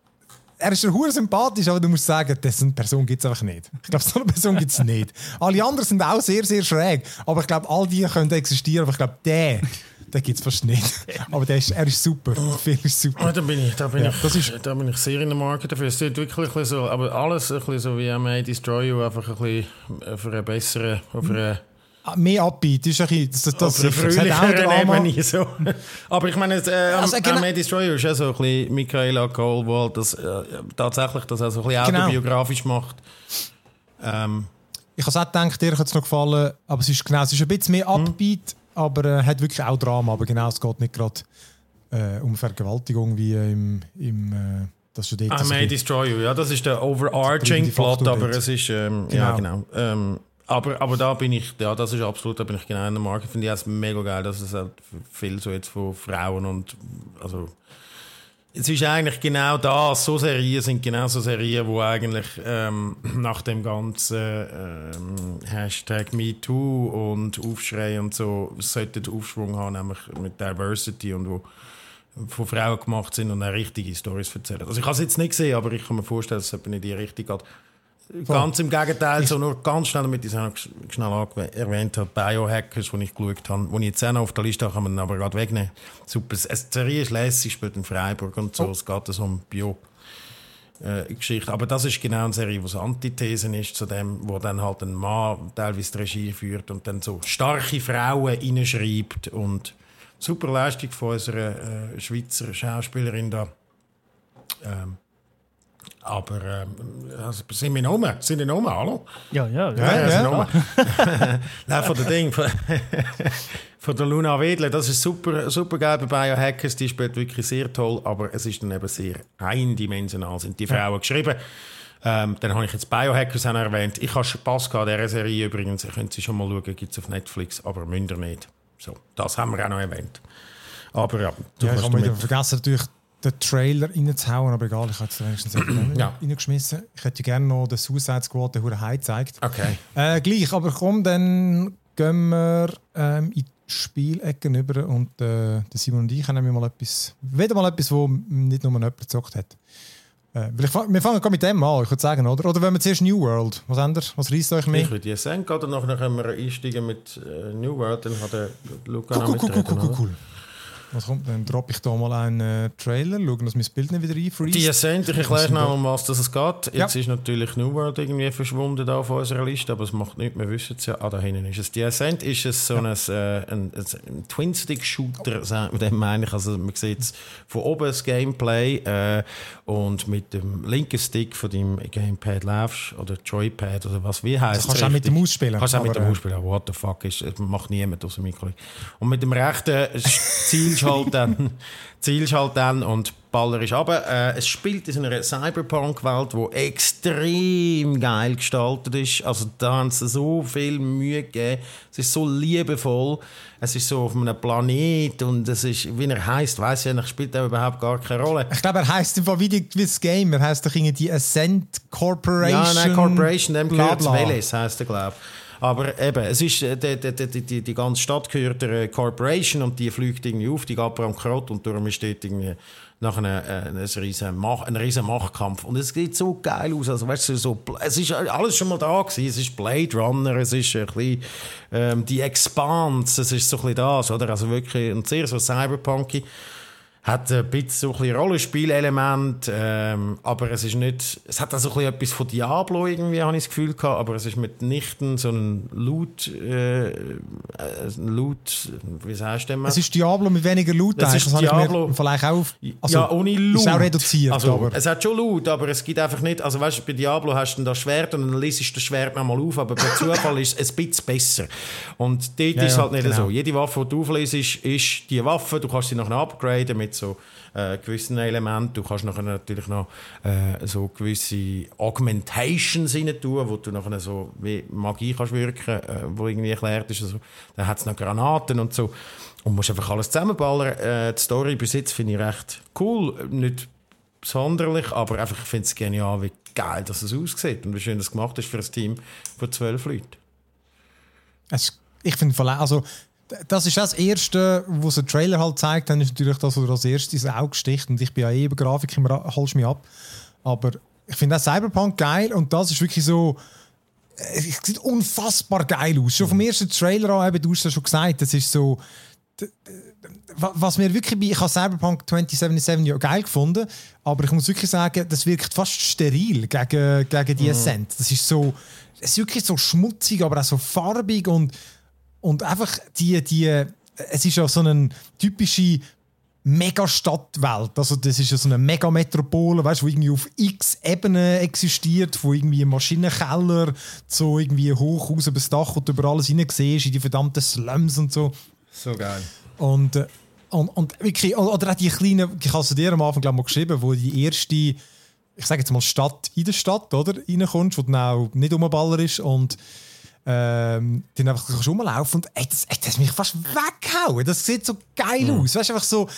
er ist hure sympathisch, aber du musst sagen, dessen Person gibt es einfach nicht. Ich glaube, so eine Person gibt es (laughs) nicht. Alle anderen sind auch sehr, sehr schräg. Aber ich glaube, all die können existieren. Aber ich glaube, der, den gibt es fast nicht. Aber der ist, er ist super. Phil ist super. Ah, da bin ich, da bin Ja, ich, das ist- da bin ich sehr in der Marke dafür. Es tut wirklich ein so, aber alles ein bisschen so wie I May Destroy You, einfach ein bisschen auf eine bessere, auf eine, Ah, Mehr. Das ist ein bisschen, das, das, Drama. So. Aber ich meine, äh, Also, genau- May Destroy You ist ja so ein bisschen Michaela Cole, wo halt das äh, tatsächlich das auch so ein bisschen Genau. autobiografisch macht. Ähm, Ich habe auch gedacht, dir hat es noch gefallen, aber es ist genau, es ist ein bisschen mehr Upbeat, aber äh, hat wirklich auch Drama. Aber genau, es geht nicht gerade äh, um Vergewaltigung wie im, im äh, das ist ja dort I so May Destroy You, ja, das ist der overarching Plot, aber dort. es ist, ähm, ja, Genau. genau. Ähm, aber, aber da bin ich, ja, das ist absolut, da bin ich genau in der Marke. Finde ich es mega geil, dass es halt viel so jetzt von Frauen und, also, es ist eigentlich genau das, so Serien sind genau so Serien, wo eigentlich ähm, (clears throat) nach dem ganzen ähm, Hashtag MeToo und Aufschrei und so sollten Aufschwung haben, nämlich mit Diversity und wo von Frauen gemacht sind und auch richtige Stories erzählen. Also ich habe es jetzt nicht gesehen, aber ich kann mir vorstellen, dass es in die Richtung geht. Ganz im Gegenteil, so nur ganz schnell, damit ich es auch schnell erwähnt habe, Biohackers, die ich geschaut habe, die ich jetzt auch noch auf der Liste habe, kann man aber gerade wegnehmen. Super. Die Serie ist lässig, spielt in Freiburg und so. Oh. Es geht so um Bio. Äh, Geschichte. Aber das ist genau eine Serie, so Antithesen ist zu dem, wo dann halt ein Mann teilweise die Regie führt und dann so starke Frauen reinschreibt und super Leistung von unserer äh, Schweizer Schauspielerin da. Ähm, aber ähm, sind wir noch Sind wir hallo? Ja, ja. Ja, ja, ja, ja. Nein, von der Ding, von, von, der Luna Wedle, das ist super, super geil bei Biohackers, die spielt wirklich sehr toll, aber es ist dann eben sehr eindimensional, sind die Frauen geschrieben. Ähm, dann habe ich jetzt Biohackers auch erwähnt. Ich habe Spass gehabt, dieser Serie übrigens, ihr könnt sie schon mal schauen, gibt es auf Netflix, aber münder nicht. So, das haben wir auch noch erwähnt. Aber ja, du ja ich habe vergessen natürlich den Trailer reinzuhauen, aber egal, ich habe es wenigstens (clears throat) ja. reingeschmissen. Ich hätte gerne noch den Suicide Squad, der High gezeigt. Okay. Äh, gleich, aber komm, dann gehen wir ähm, in die Spielecke über und äh, Simon und ich haben mal etwas, wieder mal etwas, wo nicht nur jemand gezockt hat. Äh, wir fangen mit dem an, ich würde sagen, oder? Oder wenn wir zuerst New World, was ändert? Was reißt euch mehr? Ich würde sagen, oder nachher können wir einsteigen mit äh, New World, dann hat der Luca cool, noch cool, cool, cool, cool. Was kommt? Dann droppe ich da mal einen äh, Trailer, schauen, dass mein Bild nicht wieder einfriest. Die Ascent, ich erkläre noch, um was es geht. Jetzt ja. ist natürlich New World irgendwie verschwunden da auf unserer Liste, aber es macht nichts, wir wissen es ja. Ah, da hinten ist es. Die Ascent ist es so ja. ein, äh, ein, ein Twin-Stick-Shooter, mit dem meine ich. Also man sieht von oben das Gameplay äh, und mit dem linken Stick von deinem Gamepad laufst oder Joypad oder was wie heißt das kannst du auch mit dem Maus spielen. Kannst auch mit dem Maus spielen. What the fuck ist, macht niemand außer meinem Kollegen. Und mit dem rechten (laughs) Ziel zielst halt dann, (laughs) zielst halt dann und Baller ist aber äh, Es spielt in einer Cyberpunk-Welt, die extrem geil gestaltet ist. Also da haben sie so viel Mühe gegeben. Es ist so liebevoll. Es ist so auf einem Planet und es ist, wie er heißt, weiß ich nicht, spielt er überhaupt gar keine Rolle. Ich glaube, er heißt einfach wie, die, wie das Game. Er heißt doch irgendwie die Ascent Corporation. Ja, nein, Corporation, dem gehört Veles, heißt er, glaube ich. Aber eben, es ist, äh, die, die, die, die ganze Stadt gehört der Corporation und die fliegt irgendwie auf, die geht am Krot und darum steht irgendwie nach einem, äh, einem, riesen Mach, einem riesen Machtkampf. Und es sieht so geil aus. Also, weißt du, so, es ist alles schon mal da gewesen. Es ist Blade Runner, es ist ein bisschen, ähm, die Expanse, es ist so ein bisschen das, oder? Also wirklich, und sehr so cyberpunky hat ein bisschen so ein Rollenspielelement, ähm, aber es ist nicht, es hat auch so ein etwas von Diablo irgendwie, habe ich das Gefühl gehabt, aber es ist mitnichten so ein Loot, äh, ein Loot, wie sagst du denn? Es ist Diablo mit weniger Loot, es ist Diablo, vielleicht auch, also, ja, ohne Loot. Ist auch reduziert, also, aber. Es hat schon Loot, aber es gibt einfach nicht, also weißt du, bei Diablo hast du das Schwert und dann liest du das Schwert nochmal auf, aber bei (laughs) Zufall ist es ein bisschen besser. Und dort ja, ist es halt nicht genau. so. Jede Waffe, die du auflesest, ist, die Waffe, du kannst sie noch upgraden mit mit so äh, gewissen Elementen. Du kannst nachher natürlich noch äh, so gewisse Augmentations rein tun, wo du nachher so wie Magie kannst wirken, äh, wo irgendwie erklärt ist. Also, dann hat es noch Granaten und so. Und musst einfach alles zusammenballern. Äh, die Story bis jetzt finde ich recht cool. Nicht sonderlich, aber einfach, ich finde es genial, wie geil dass es aussieht und wie schön das gemacht ist für ein Team von zwölf Leuten. Es, ich finde, also das ist das Erste, was ein Trailer halt zeigt, dann ist natürlich das, was als erstes ins Auge sticht. Und ich bin ja eh über Grafik, holst mich ab. Aber ich finde das Cyberpunk geil und das ist wirklich so. Es sieht unfassbar geil aus. Schon vom mhm. ersten Trailer an, eben, du hast ja schon gesagt, das ist so. Was mir wirklich bei. Ich habe Cyberpunk 2077 ja geil gefunden, aber ich muss wirklich sagen, das wirkt fast steril gegen, gegen die mhm. Ascent. Das ist so. Es ist wirklich so schmutzig, aber auch so farbig und und einfach die, die, es ist ja so eine typische Megastadtwelt. Also das ist ja so eine Megametropole, weißt, wo irgendwie auf x Ebenen existiert, wo irgendwie ein Maschinenkeller so irgendwie hoch aus über das Dach und über alles hinein siehst, in die verdammten Slums und so. So geil. Und, äh, und, und wirklich, oder auch die kleinen, ich habe es dir am Anfang glaube mal geschrieben, wo die erste, ich sage jetzt mal Stadt in der Stadt, oder, reinkommst, wo dann auch nicht um Baller ist und ähm, dann einfach rumlaufen und ey, das, ey, das mich fast weggehauen. Das sieht so geil mhm. aus. Weißt, einfach so,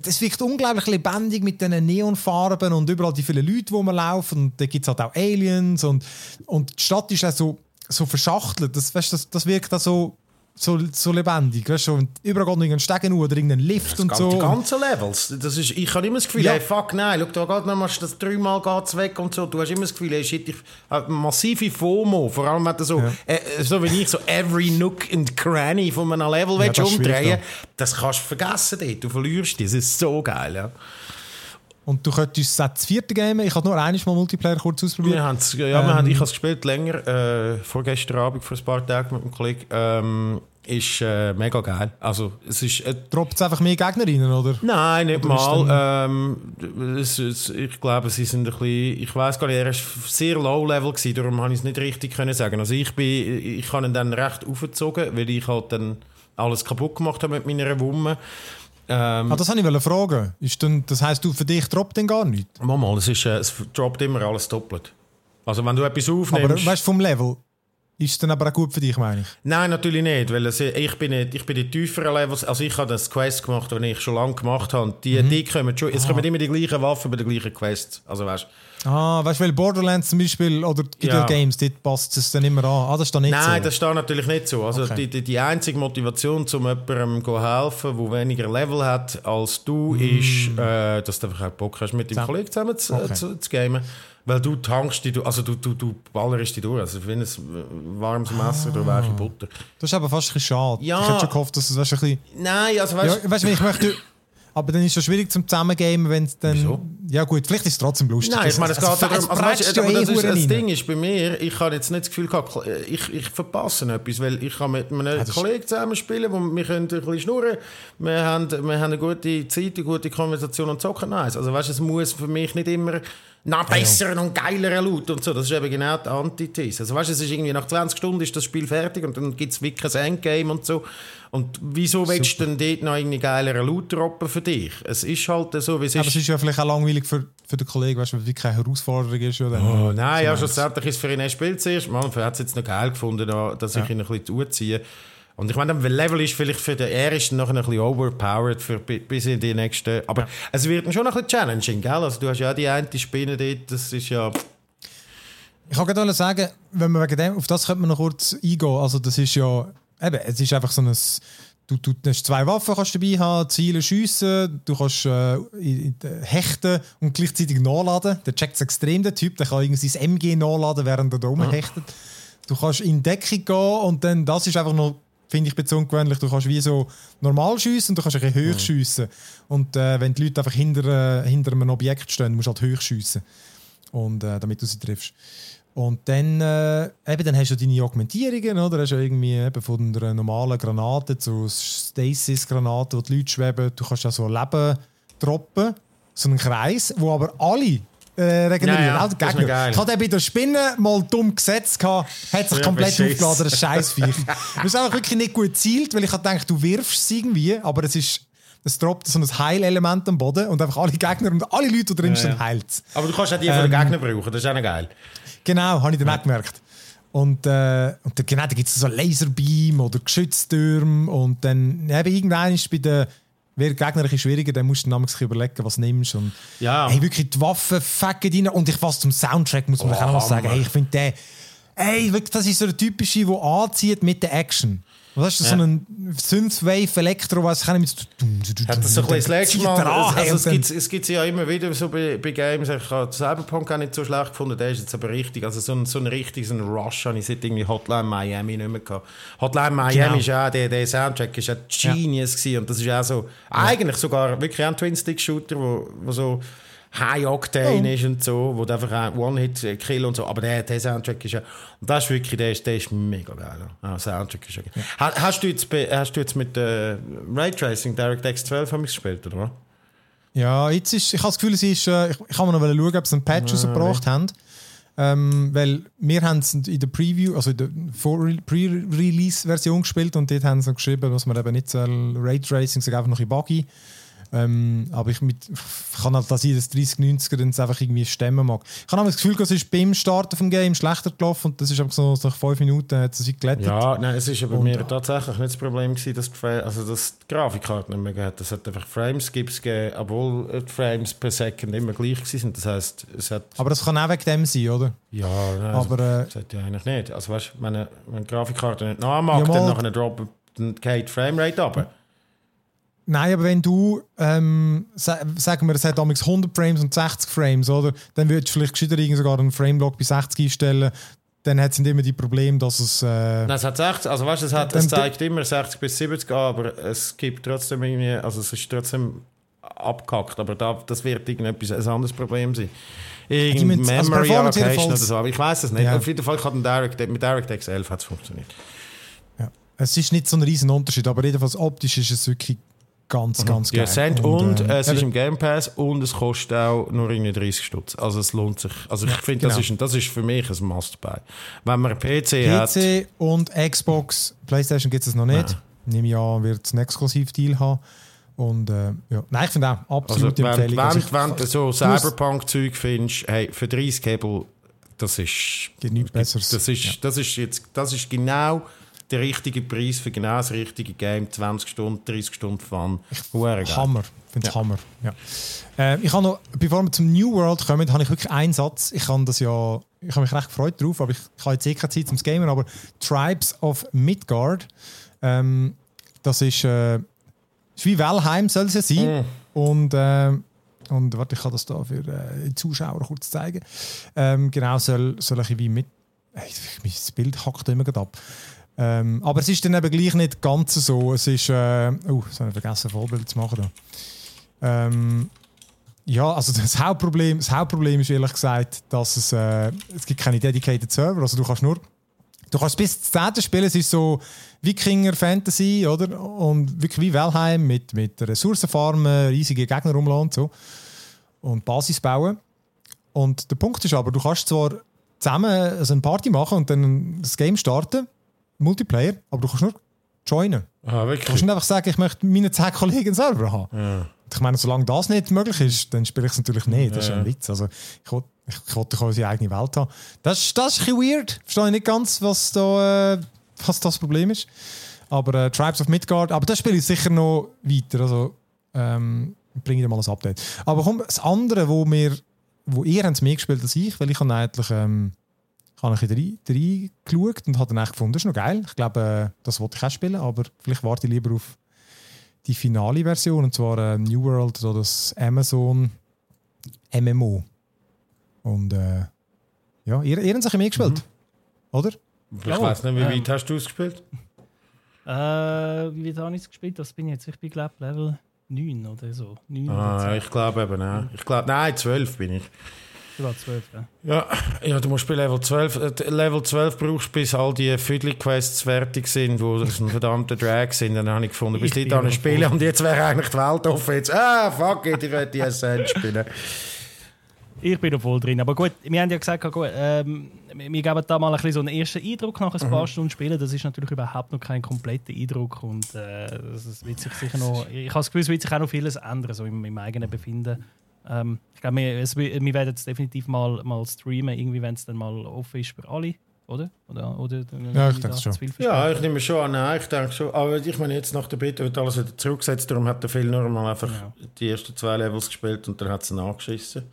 das wirkt unglaublich lebendig mit diesen Neonfarben und überall die vielen Leute, die man laufen. Und da gibt es halt auch Aliens und, und die Stadt ist auch so, so verschachtelt. Das, weißt, das, das wirkt auch so so, so lebendig. Weißt du, und überall geht noch irgendein Stegen oder irgendein Lift und so. Die ganzen Levels. Das ist, ich habe immer das Gefühl, Ja. hey, fuck nein, schau, da geht noch das dreimal geht's weg und so. Du hast immer das Gefühl, hey, shit, ich habe massive FOMO. Vor allem, wenn du so, äh, so wie ich, so every nook and cranny von einem Level willst das umdrehen ja. Das kannst du vergessen dort. Du verlierst dich. Das ist so geil, ja. Und du könntest das vierte Game, ich habe nur einmal mal Multiplayer kurz ausprobiert. Wir haben's, ja, wir haben, ich habe es gespielt länger, äh, vorgestern Abend, vor ein paar Tagen mit einem Kollegen. Ähm, ist äh, mega geil. Also, es ist... Äh, Droppt es einfach mehr Gegner rein, oder? Nein, nicht Oder mal. Ähm, es, es, ich glaube, sie sind ein bisschen. Ich weiß gar nicht, er war sehr low level, gewesen, darum habe ich es nicht richtig können sagen. Also ich bin, ich habe ihn dann recht aufgezogen, weil ich halt dann alles kaputt gemacht habe mit meiner Wumme. Ähm, Ah, das wollte ich fragen. Ist denn, das heisst, du, für dich droppt denn gar nichts? mal, es, ist, äh, es droppt immer alles doppelt. Also wenn du etwas Aber aufnimmst... weißt du, vom Level, ist es dann aber auch gut für dich, meine ich? Nein, natürlich nicht, weil es, ich bin nicht, ich bin die tieferen Levels, also ich habe das Quest gemacht, die ich schon lange gemacht habe. Die, die kommen schon, es kommen immer die gleichen Waffen bei den gleichen Quests. Also weißt Ah, weißt du, weil Borderlands zum Beispiel oder gibt ja. Games, dort passt es dann immer an. Ah, das ist dann nicht Nein, so. das steht natürlich nicht so. Also Okay. die, die, die einzige Motivation, um jemandem zu helfen, der weniger Level hat als du, ist, äh, dass du einfach auch Bock hast, mit dem Mm. Zusammen- Kollegen zusammen zu, Okay. zu, zu gamen. Weil du tankst die, du- also du, du, du ballerst die durch. Also wie ein warmes Messer durch weiche Butter. Das ist aber fast ein bisschen schade. Ja. Ich hätte schon gehofft, dass es weißt, du, ein bisschen... Nein, also Ja, weißt weißt du, ich möchte... Aber dann ist es schon schwierig zum Zusammengamen, wenn es dann... Wieso? Ja gut, vielleicht ist es trotzdem lustig. Nein, ich meine, es geht also, darum, also, weißt, du, aber ja eh das, ist, Huren das. Ding ist bei mir, ich habe jetzt nicht das Gefühl gehabt, ich, ich verpasse etwas, weil ich kann mit einem ist- Kollegen zusammen spielen, wo wir können ein bisschen schnurren, wir haben, wir haben eine gute Zeit, eine gute Konversation und zocken nice. Also weißt, es muss für mich nicht immer nach besseren und geileren Loot und so, das ist eben genau die Antithese. Also weißt, es ist irgendwie nach 20 Stunden ist das Spiel fertig und dann gibt es wirklich ein Endgame und so. Und wieso willst du denn dort noch irgendwie geileren Loot droppen für dich? Es ist halt so, wie es Aber ist. es ist ja vielleicht auch langweilig für, für den Kollegen, weißt du, weil es keine Herausforderung ist. Ja, dann. Oh, nein, ja, schlussendlich ist es für ihn ein Spiel zuerst. Man hat es jetzt noch geil gefunden, da- dass ich ihn ein bisschen zuziehe. Und ich meine, der Level ist vielleicht für den, er ist noch ein bisschen overpowered für, bi- bis in die nächsten. Aber es wird schon ein bisschen challenging, gell? Also du hast ja auch die eine Spinne dort, das ist ja. Ich kann gerade sagen, wenn man wegen dem, auf das könnte man noch kurz eingehen. Also das ist ja, eben, es ist einfach so ein, du, du hast zwei Waffen kannst du dabei haben, Ziele schiessen, du kannst äh, in, hechten und gleichzeitig nachladen. Der checkt es extrem, der Typ, der kann irgendwie sein MG nachladen, während er da rumhechtet. Du kannst in Deckung gehen und dann, das ist einfach noch, finde ich, ein bisschen ungewöhnlich, du kannst wie so normal schiessen und du kannst ein bisschen hoch schiessen. Und äh, wenn die Leute einfach hinter, äh, hinter einem Objekt stehen, musst du halt hoch schiessen. Und, äh, damit du sie triffst. Und dann, äh, eben, dann hast du deine Augmentierungen, oder? Hast du irgendwie eben von einer normalen Granate zu Stasis-Granaten, wo die Leute schweben. Du kannst ja so Leben droppen, so einen Kreis, wo aber alle äh, regenerieren. Ja, ja, Gegner. noch geil. Ich hatte bei der Spinne mal dumm gesetzt, gehabt, hat sich Ja, komplett aufgeladen, das Scheißviech. (laughs) das ist einfach wirklich nicht gut gezielt, weil ich habe gedacht, du wirfst es irgendwie, aber es ist. Es droppt so ein Heilelement am Boden und einfach alle Gegner und alle Leute, die drin Ja, sind, ja. heilt Aber du kannst auch die von den Gegnern brauchen, das ist auch noch geil. Genau, habe ich dann auch gemerkt. Und, äh, und dann, genau, da gibt es so Laserbeam oder Geschütztürme und dann eben irgendwann ist bei den Wäre Gegner ein bisschen schwieriger, dann musst du namens überlegen, was nimmst. Und, Ja. Hey, wirklich, die Waffen facken rein. Und ich fasse zum Soundtrack, muss man Oh, auch noch sagen. Hammer. Hey, ich finde den, ey, wirklich, das ist so der typische, der anzieht mit der Action. Was ist das, Ja. so ein Synthwave Elektro, was kann ich mit Hat das so ein bisschen das letzte Mal, also, es, gibt es gibt ja immer wieder so bei, bei Games, ich habe Cyberpunk auch nicht so schlecht gefunden, der ist jetzt aber richtig, also so ein, so ein richtig so ein Rush habe ich seit irgendwie Hotline Miami nicht mehr gehabt. Hotline Miami Genau. ist auch, der, der Soundtrack ist ja genius gewesen und das ist auch so, eigentlich sogar wirklich auch ein Twin-Stick-Shooter, wo, wo so High-Octane Oh. ist und so, wo du einfach auch One-Hit-Kill und so, aber der, der Soundtrack ist ja, und das ist wirklich, der ist, der ist mega geil. Ah, Soundtrack ist ja geil. Ha- Hast, du jetzt, hast du jetzt mit äh, Raytracing DirectX 12 haben wir gespielt, oder? Ja, jetzt ist, ich habe das Gefühl, es ist, äh, ich, ich kann mal noch schauen, ob sie einen Patch rausgebracht haben. Ähm, weil wir haben es in der Preview, also in der Pre-Release-Version gespielt und dort haben sie geschrieben, dass man eben nicht soll, Raytracing sei einfach noch ein Buggy. Ähm, aber ich, mit, ich kann halt da sein, dass 3090er dann einfach irgendwie stemmen mag. Ich habe das Gefühl, es ist beim Starten vom Game schlechter gelaufen und das ist einfach so nach 5 Minuten hat es sich gelettet. Ja, nein, es ist ja bei mir tatsächlich nicht das Problem gewesen, dass die, also dass die Grafikkarte nicht mehr geht. Es hat einfach Frames-Skips gegeben, obwohl die Frames per Second immer gleich waren. Das heisst, es hat... Aber das kann auch wegen dem sein, oder? Ja, nein, also, Aber, äh, das hat ja eigentlich nicht. Also weißt, wenn, eine- wenn die Grafikkarte nicht nachmacht, Ja, dann nachher droppen dann geht die Framerate runter. Nein, aber wenn du, ähm, sa sagen wir, es hat damals 100 Frames und 60 Frames, oder? Dann würdest du vielleicht gescheiter sogar einen Framelock bei 60 einstellen. Dann hat es immer die Probleme, dass es. Äh, Nein, es hat 60, also weißt, es, hat, es zeigt immer 60 bis 70 an, aber es gibt trotzdem irgendwie, also es ist trotzdem abgehackt, aber da, das wird irgendetwas ein anderes Problem sein. Irgendein also Memory Allocation oder so, aber ich weiß es nicht. Ja. Auf jeden Fall hat ein Direct, mit DirectX 11 hat es funktioniert. Ja. Es ist nicht so ein riesen Unterschied, aber jedenfalls optisch ist es wirklich ganz, mhm. ganz geil. Ja, Cent und, und äh, es ist im Game Pass und es kostet auch nur irgendwie 30 Stutz. Also es lohnt sich. Also ich finde, genau. das, ist, das ist für mich ein Must-Buy. Wenn man einen PC, PC hat... PC und Xbox, Playstation gibt es noch nicht. Ja. Nehme ich an, wird es einen Exklusiv-Deal haben. Und äh, ja, nein, ich finde auch absolut also, Empfehlung. Wenn, also wenn, wenn du so Cyberpunk-Zeug findest, hey, für 30 Kabel, das ist... Geht nichts Besseres. Das ist, ja. das ist jetzt, das ist genau der richtige Preis für genau das richtige Game. 20 Stunden, 30 Stunden Fun. Hammer. Ich finde es ja. Hammer. Ja. Äh, ich habe noch, bevor wir zum New World kommen, habe ich wirklich einen Satz. Ich habe das ja, ich habe mich recht gefreut drauf, aber ich, ich habe jetzt eh keine Zeit zum Gamen, aber Tribes of Midgard, ähm, das ist, äh, ist wie Valheim soll es ja sein. Mm. Und äh, und warte, ich kann das da für äh, die Zuschauer kurz zeigen. Ähm, genau, soll, soll ein wie mit. Hey, das Bild hackt immer ab. Ähm, aber es ist dann eben gleich nicht ganz so. Es ist. Äh, oh, das habe ich vergessen, Vorbild zu machen. Da. Ähm, ja, also das Hauptproblem, das Hauptproblem ist ehrlich gesagt, dass es, äh, es gibt keine dedicated Server. Also du kannst nur. Du kannst bis zum 10. spielen, es ist so Wikinger Fantasy, oder? Und wirklich wie Valheim mit, mit Ressourcenfarmen, riesige Gegner rumlassen und so. Und Basis bauen. Und der Punkt ist aber, du kannst zwar zusammen also eine Party machen und dann das Game starten Multiplayer, aber du kannst nur joinen. Ah, wirklich? Du kannst nicht einfach sagen, ich möchte meine 10 Kollegen selber haben. Ja. Ich meine, solange das nicht möglich ist, dann spiele ich es natürlich nicht. Das ist ein Witz. Also, ich wollte ich, ich wollte unsere eigene Welt haben. Das, das ist ein bisschen weird. Verstehe ich nicht ganz, was, da, äh, was das Problem ist. Aber äh, Tribes of Midgard, aber das spiele ich sicher noch weiter. Also, ähm, bringe ich dir mal ein Update. Aber komm, das andere, wo, wir, wo ihr habt mehr gespielt als ich, weil ich habe eigentlich... Ähm, ich habe ein bisschen reingeschaut und habe dann echt gefunden, das ist noch geil. Ich glaube, äh, das wollte ich auch spielen, aber vielleicht warte ich lieber auf die finale Version, und zwar äh, New World oder das Amazon MMO. Und äh, ja, ihr, ihr habt es mehr gespielt, mhm. oder? Ich ja, weiß nicht, wie ähm, weit hast du es gespielt? Äh, wie weit habe ich es gespielt? Das bin ich jetzt, ich bin glaube Level 9 oder so. 9 ah, oder ich glaube eben, nein. Ich glaube, nein, 12 bin ich. Level 12, ja. ja. Ja, du musst bei Level 12, äh, Level 12 brauchst bis all die Fiddly-Quests fertig sind, wo es ein verdammter Drag sind. Dann habe ich gefunden, bis die dann spielen und jetzt wäre eigentlich die Welt offen. Jetzt, ah, fuck it, ich werde die Ascent spielen. Ich bin noch voll drin. Aber gut, wir haben ja gesagt, gut, ähm, wir geben da mal ein bisschen so einen ersten Eindruck nach ein paar mhm. Stunden Spielen. Das ist natürlich überhaupt noch kein kompletter Eindruck. Und äh, das wird sich sicher noch, ich habe das Gefühl, es wird sich auch noch vieles ändern, so im, im eigenen Befinden. Ähm, ich glaube, wir, wir werden es definitiv mal, mal streamen, irgendwie, wenn es dann mal offen ist für alle. Oder? oder, oder ja, ich denke schon. Ja, ich nehme schon an. Nein, ich denke schon. Aber ich meine, jetzt nach der Beta wird alles wieder zurückgesetzt. Darum hat der Phil nur mal einfach ja. die ersten zwei Levels gespielt und dann hat es nachgeschissen.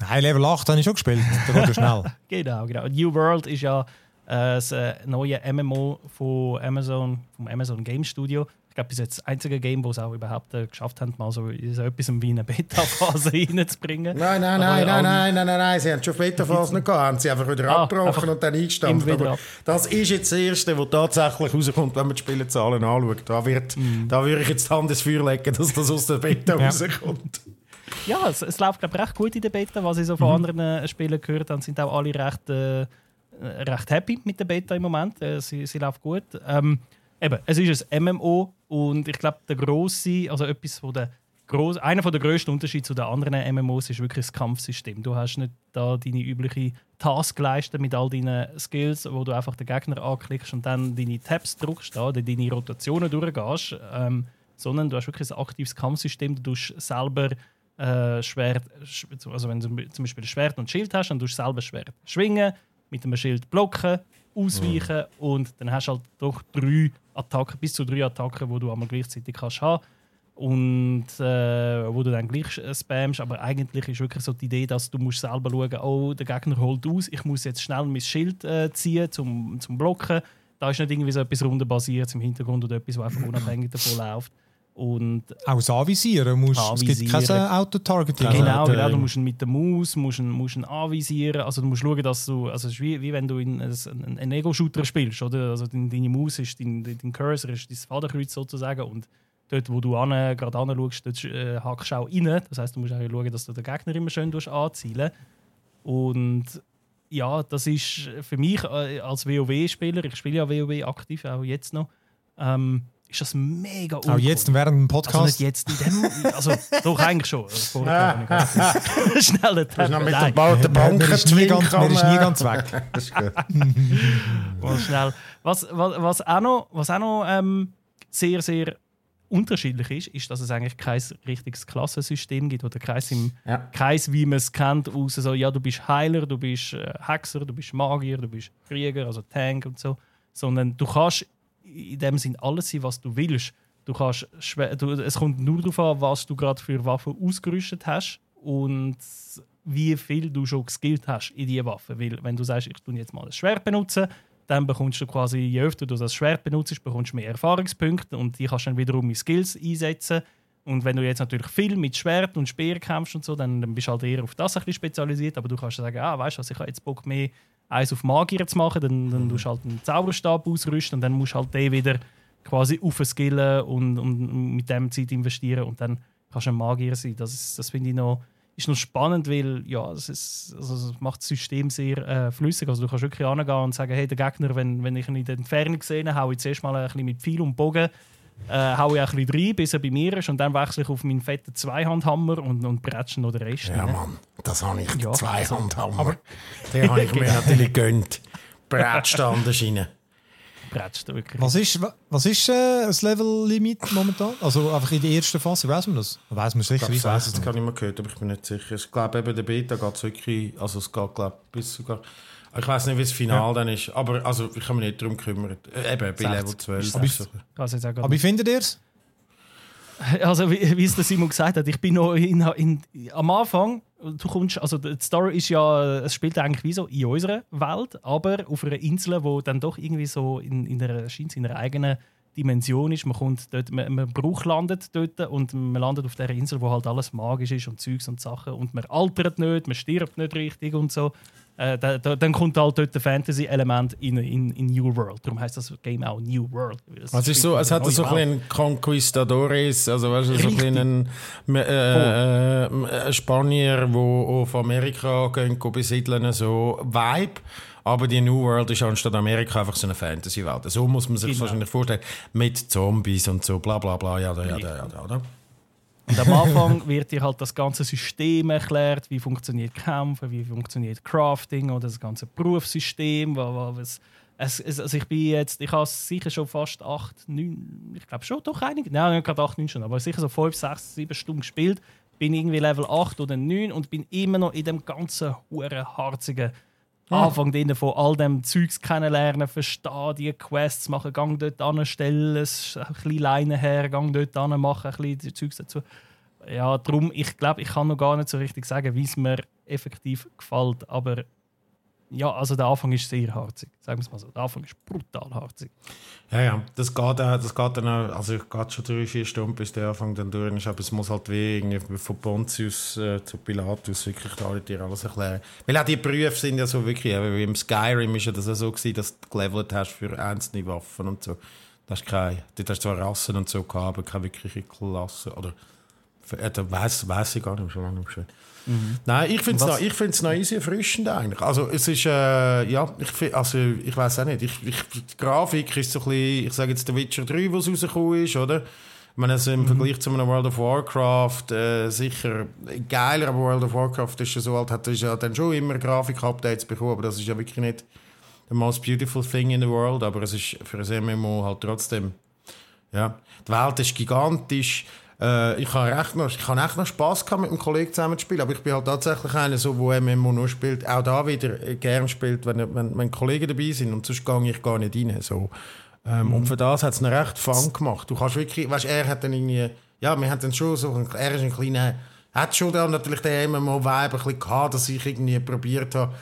Nein, Level 8 habe ich schon gespielt. Da geht schnell. (laughs) genau, genau. New World ist ja äh, das äh, neue MMO von Amazon, vom Amazon Game Studio ich glaube, bis jetzt das einzige Game, wo es auch überhaupt äh, geschafft haben, mal so, so etwas wie eine Beta-Phase (laughs) reinzubringen. Nein, nein, nein, nein, nein, nein, nein, nein, sie haben schon Beta-Phase nicht gehabt, haben sie einfach wieder ah, abgebrochen einfach und dann eingestampft. Aber das ist jetzt das Erste, was tatsächlich rauskommt, wenn man die Spielzahlen anschaut. Da, wird, mm. da würde ich jetzt die Hand ins Feuer legen, dass das aus der Beta (laughs) ja. rauskommt. Ja, es, es läuft glaube ich recht gut in der Beta, was ich so von mhm. anderen äh, Spielern gehört habe, sind auch alle recht, äh, recht happy mit der Beta im Moment. Äh, sie, sie läuft gut. Ähm, eben, es ist ein MMO und ich glaube, der grosse, also etwas, wo der gross, einer der grössten Unterschiede zu den anderen MMOs ist wirklich das Kampfsystem. Du hast nicht da deine übliche Taskleiste mit all deinen Skills, wo du einfach den Gegner anklickst und dann deine Tabs drückst, da, deine Rotationen durchgehst, ähm, sondern du hast wirklich ein aktives Kampfsystem. Du tust selber äh, Schwert, also wenn du zum Beispiel Schwert und Schild hast, dann tust du selber Schwert schwingen, mit dem Schild blocken, ausweichen mhm. und dann hast du halt doch drei Attacken, bis zu drei Attacken, die du einmal gleichzeitig kannst haben und äh, wo du dann gleich äh, spammst. Aber eigentlich ist wirklich so die Idee, dass du musst selber schauen, oh, der Gegner holt aus, ich muss jetzt schnell mein Schild äh, ziehen zum, zum Blocken. da ist nicht irgendwie so etwas rundenbasiertes im Hintergrund oder etwas, was einfach (clears throat) unabhängig davon läuft. Und Auch das Anvisieren musst Es gibt Anvisieren. kein Auto-Targeting. Also, genau, genau, du musst ihn mit der Maus musst ihn, musst ihn anvisieren. Also du musst schauen, dass du. Also es ist wie, wie wenn du in einen, einen Ego-Shooter spielst, oder? Also dein, deine Maus ist dein, dein Cursor ist dein Fadenkreuz sozusagen und dort, wo du an, gerade anschaust, dort äh, hackst du auch rein. Das heißt, du musst auch schauen, dass du den Gegner immer schön durch anzielen. Und ja, das ist für mich äh, als WoW-Spieler, ich spiele ja WoW aktiv, auch jetzt noch, ähm, ist das mega Auch jetzt während dem also Podcast. nicht jetzt in dem, also doch eigentlich schon. Also gerade (laughs) schnell Du hast noch mit der ba der Ja, Bank mir ist nie ganz, mir ist nie ganz weg. (laughs) Das ist gut. (laughs) mal schnell. Was, was, was auch noch, was auch noch ähm, sehr, sehr unterschiedlich ist, ist, dass es eigentlich kein richtiges Klassensystem gibt oder keins, im, Ja. keins wie man es kennt, außer so, ja, du bist Heiler, du bist äh, Hexer, du bist Magier, du bist Krieger, also Tank und so. Sondern du kannst in dem Sinn alles sein, was du willst. Du kannst, du, es kommt nur darauf an, was du gerade für Waffen ausgerüstet hast und wie viel du schon geskillt hast in diese Waffe. Weil wenn du sagst, ich tue jetzt mal ein Schwert benutzen, dann bekommst du quasi, je öfter du das Schwert benutzt, bekommst du mehr Erfahrungspunkte und die kannst dann wiederum in Skills einsetzen. Und wenn du jetzt natürlich viel mit Schwert und Speer kämpfst und so, dann, dann bist du halt eher auf das ein bisschen spezialisiert. Aber du kannst sagen, ah, weißt du was, ich habe jetzt Bock mehr eins auf Magier zu machen, dann, dann tust du halt einen Zauberstab ausrüsten und dann musst du halt den wieder quasi aufskillen und, und mit dem Zeit investieren und dann kannst du ein Magier sein. Das, ist- das finde ich noch, ist noch spannend, weil ja, das, ist, also das macht das System sehr äh, flüssig. Also du kannst wirklich angehen und sagen, hey, der Gegner, wenn, wenn ich ihn in der Entfernung sehe, hau ich zuerst mal ein bisschen mit Pfeil und Bogen äh, hau ich ein bisschen rein, bis er bei mir ist und dann wechsle ich auf meinen fetten Zweihandhammer und, und bretsche noch den Rest. Ja, rein. Mann, das habe ich. Ja, also- Handhammer. (laughs) Den habe ich mir (laughs) natürlich gönnt. Bratstand rein. Bretscht wirklich. Was ist, was ist äh, das Level-Limit momentan? Also einfach in der ersten Phase, weiß man das? Weiß man sicher, Ich weiß es das nicht. habe ich mal gehört, aber ich bin nicht sicher. Ich glaube, eben der Beta geht es wirklich, also es geht, glaube ich, bis sogar... Ich weiß nicht, wie das Final dann ist, aber also, ich habe mich nicht darum gekümmert. Äh, eben, bei 60. Level 12. Aber ich- kann Aber wie findet ihr es? (laughs) Also wie, wie es der Simon gesagt hat, ich bin noch in, in, am Anfang. Du kommst, also die Story ist ja, es spielt eigentlich wie so in unserer Welt, aber auf einer Insel, wo dann doch irgendwie so in, in einer, scheint in einer eigenen Dimension ist. Man kommt dort, man, man Bruch landet dort und man landet auf der Insel, wo halt alles magisch ist und Zeugs und Sachen und man altert nicht, man stirbt nicht richtig und so. Äh, da, da, dann kommt halt dort der Fantasy-Element in, in, in New World. Darum heißt das Game auch New World. Es Also ist so, es hat so ein bisschen Conquistadores, also weißt du, so ein Richtig. bisschen ein, äh, äh, ein Spanier, der auf Amerika gehen, besiedeln, so Vibe. Aber die New World ist anstatt Amerika einfach so eine Fantasy-Welt. So muss man sich Genau. wahrscheinlich vorstellen. Mit Zombies und so, bla bla bla, ja, ja, ja, ja, ja? Und am Anfang wird dir halt das ganze System erklärt, wie funktioniert Kämpfen, wie funktioniert Crafting oder das ganze Berufssystem. wa- wa- Was, es, also ich bin jetzt, ich habe sicher schon fast acht, neun, ich glaube schon, doch einige, nein, nicht gerade acht, neun schon, aber sicher so fünf, sechs, sieben Stunden gespielt. Bin irgendwie Level 8 oder 9 und bin immer noch in dem ganzen hure harzigen Anfang drin von all dem Zeugs kennenlernen, verstehen, die Quests machen, gang dort anstellen, es ein bisschen Leine her, gang dort an, machen ein bisschen Zeugs dazu. Ja, darum, ich glaube, ich kann noch gar nicht so richtig sagen, wie es mir effektiv gefällt, aber ja, also der Anfang ist sehr harzig, sagen wir es mal so. Der Anfang ist brutal harzig. Ja, ja, das geht, das geht dann auch, also es geht schon drei, vier Stunden, bis der Anfang dann durch ist, aber es muss halt wie irgendwie von Pontius äh, zu Pilatus wirklich da dir alles erklären. Weil auch die Berufe sind ja so wirklich, wie im Skyrim ist ja das auch so gewesen, dass du gelevelt hast für einzelne Waffen und so. Das ist kein, dort hast du zwar Rassen und so gehabt, aber keine wirkliche Klasse, oder, äh, da weiss, ich gar nicht, schon lange nicht Nein, ich finde es noch, ich find's noch easy erfrischend eigentlich. Also es ist, äh, ja, ich, also, ich weiß auch nicht, ich, ich, die Grafik ist so ein bisschen, ich sage jetzt The Witcher 3, was rausgekommen ist, oder? Ich meine, also im Vergleich zu einem World of Warcraft äh, sicher geiler, aber World of Warcraft ist ja so alt, hat ja dann schon immer Grafik-Updates bekommen, aber das ist ja wirklich nicht the most beautiful thing in the world, aber es ist für ein MMO halt trotzdem ja, die Welt ist gigantisch. Äh, ich habe echt noch, ich habe echt noch Spass gehabt, mit einem Kollegen zusammen zu spielen, aber ich bin halt tatsächlich einer, so, der MMO nur spielt, auch da wieder äh, gern spielt, wenn, wenn, wenn Kollegen dabei sind und sonst gehe ich gar nicht rein. So. Ähm, Und für das hat es noch recht Fun gemacht. Du kannst wirklich, weißt, er hat dann irgendwie, ja, wir haben dann schon so, er ist ein kleiner, hat schon dann natürlich den MMO-Vibe ein bisschen gehabt, dass ich irgendwie probiert habe,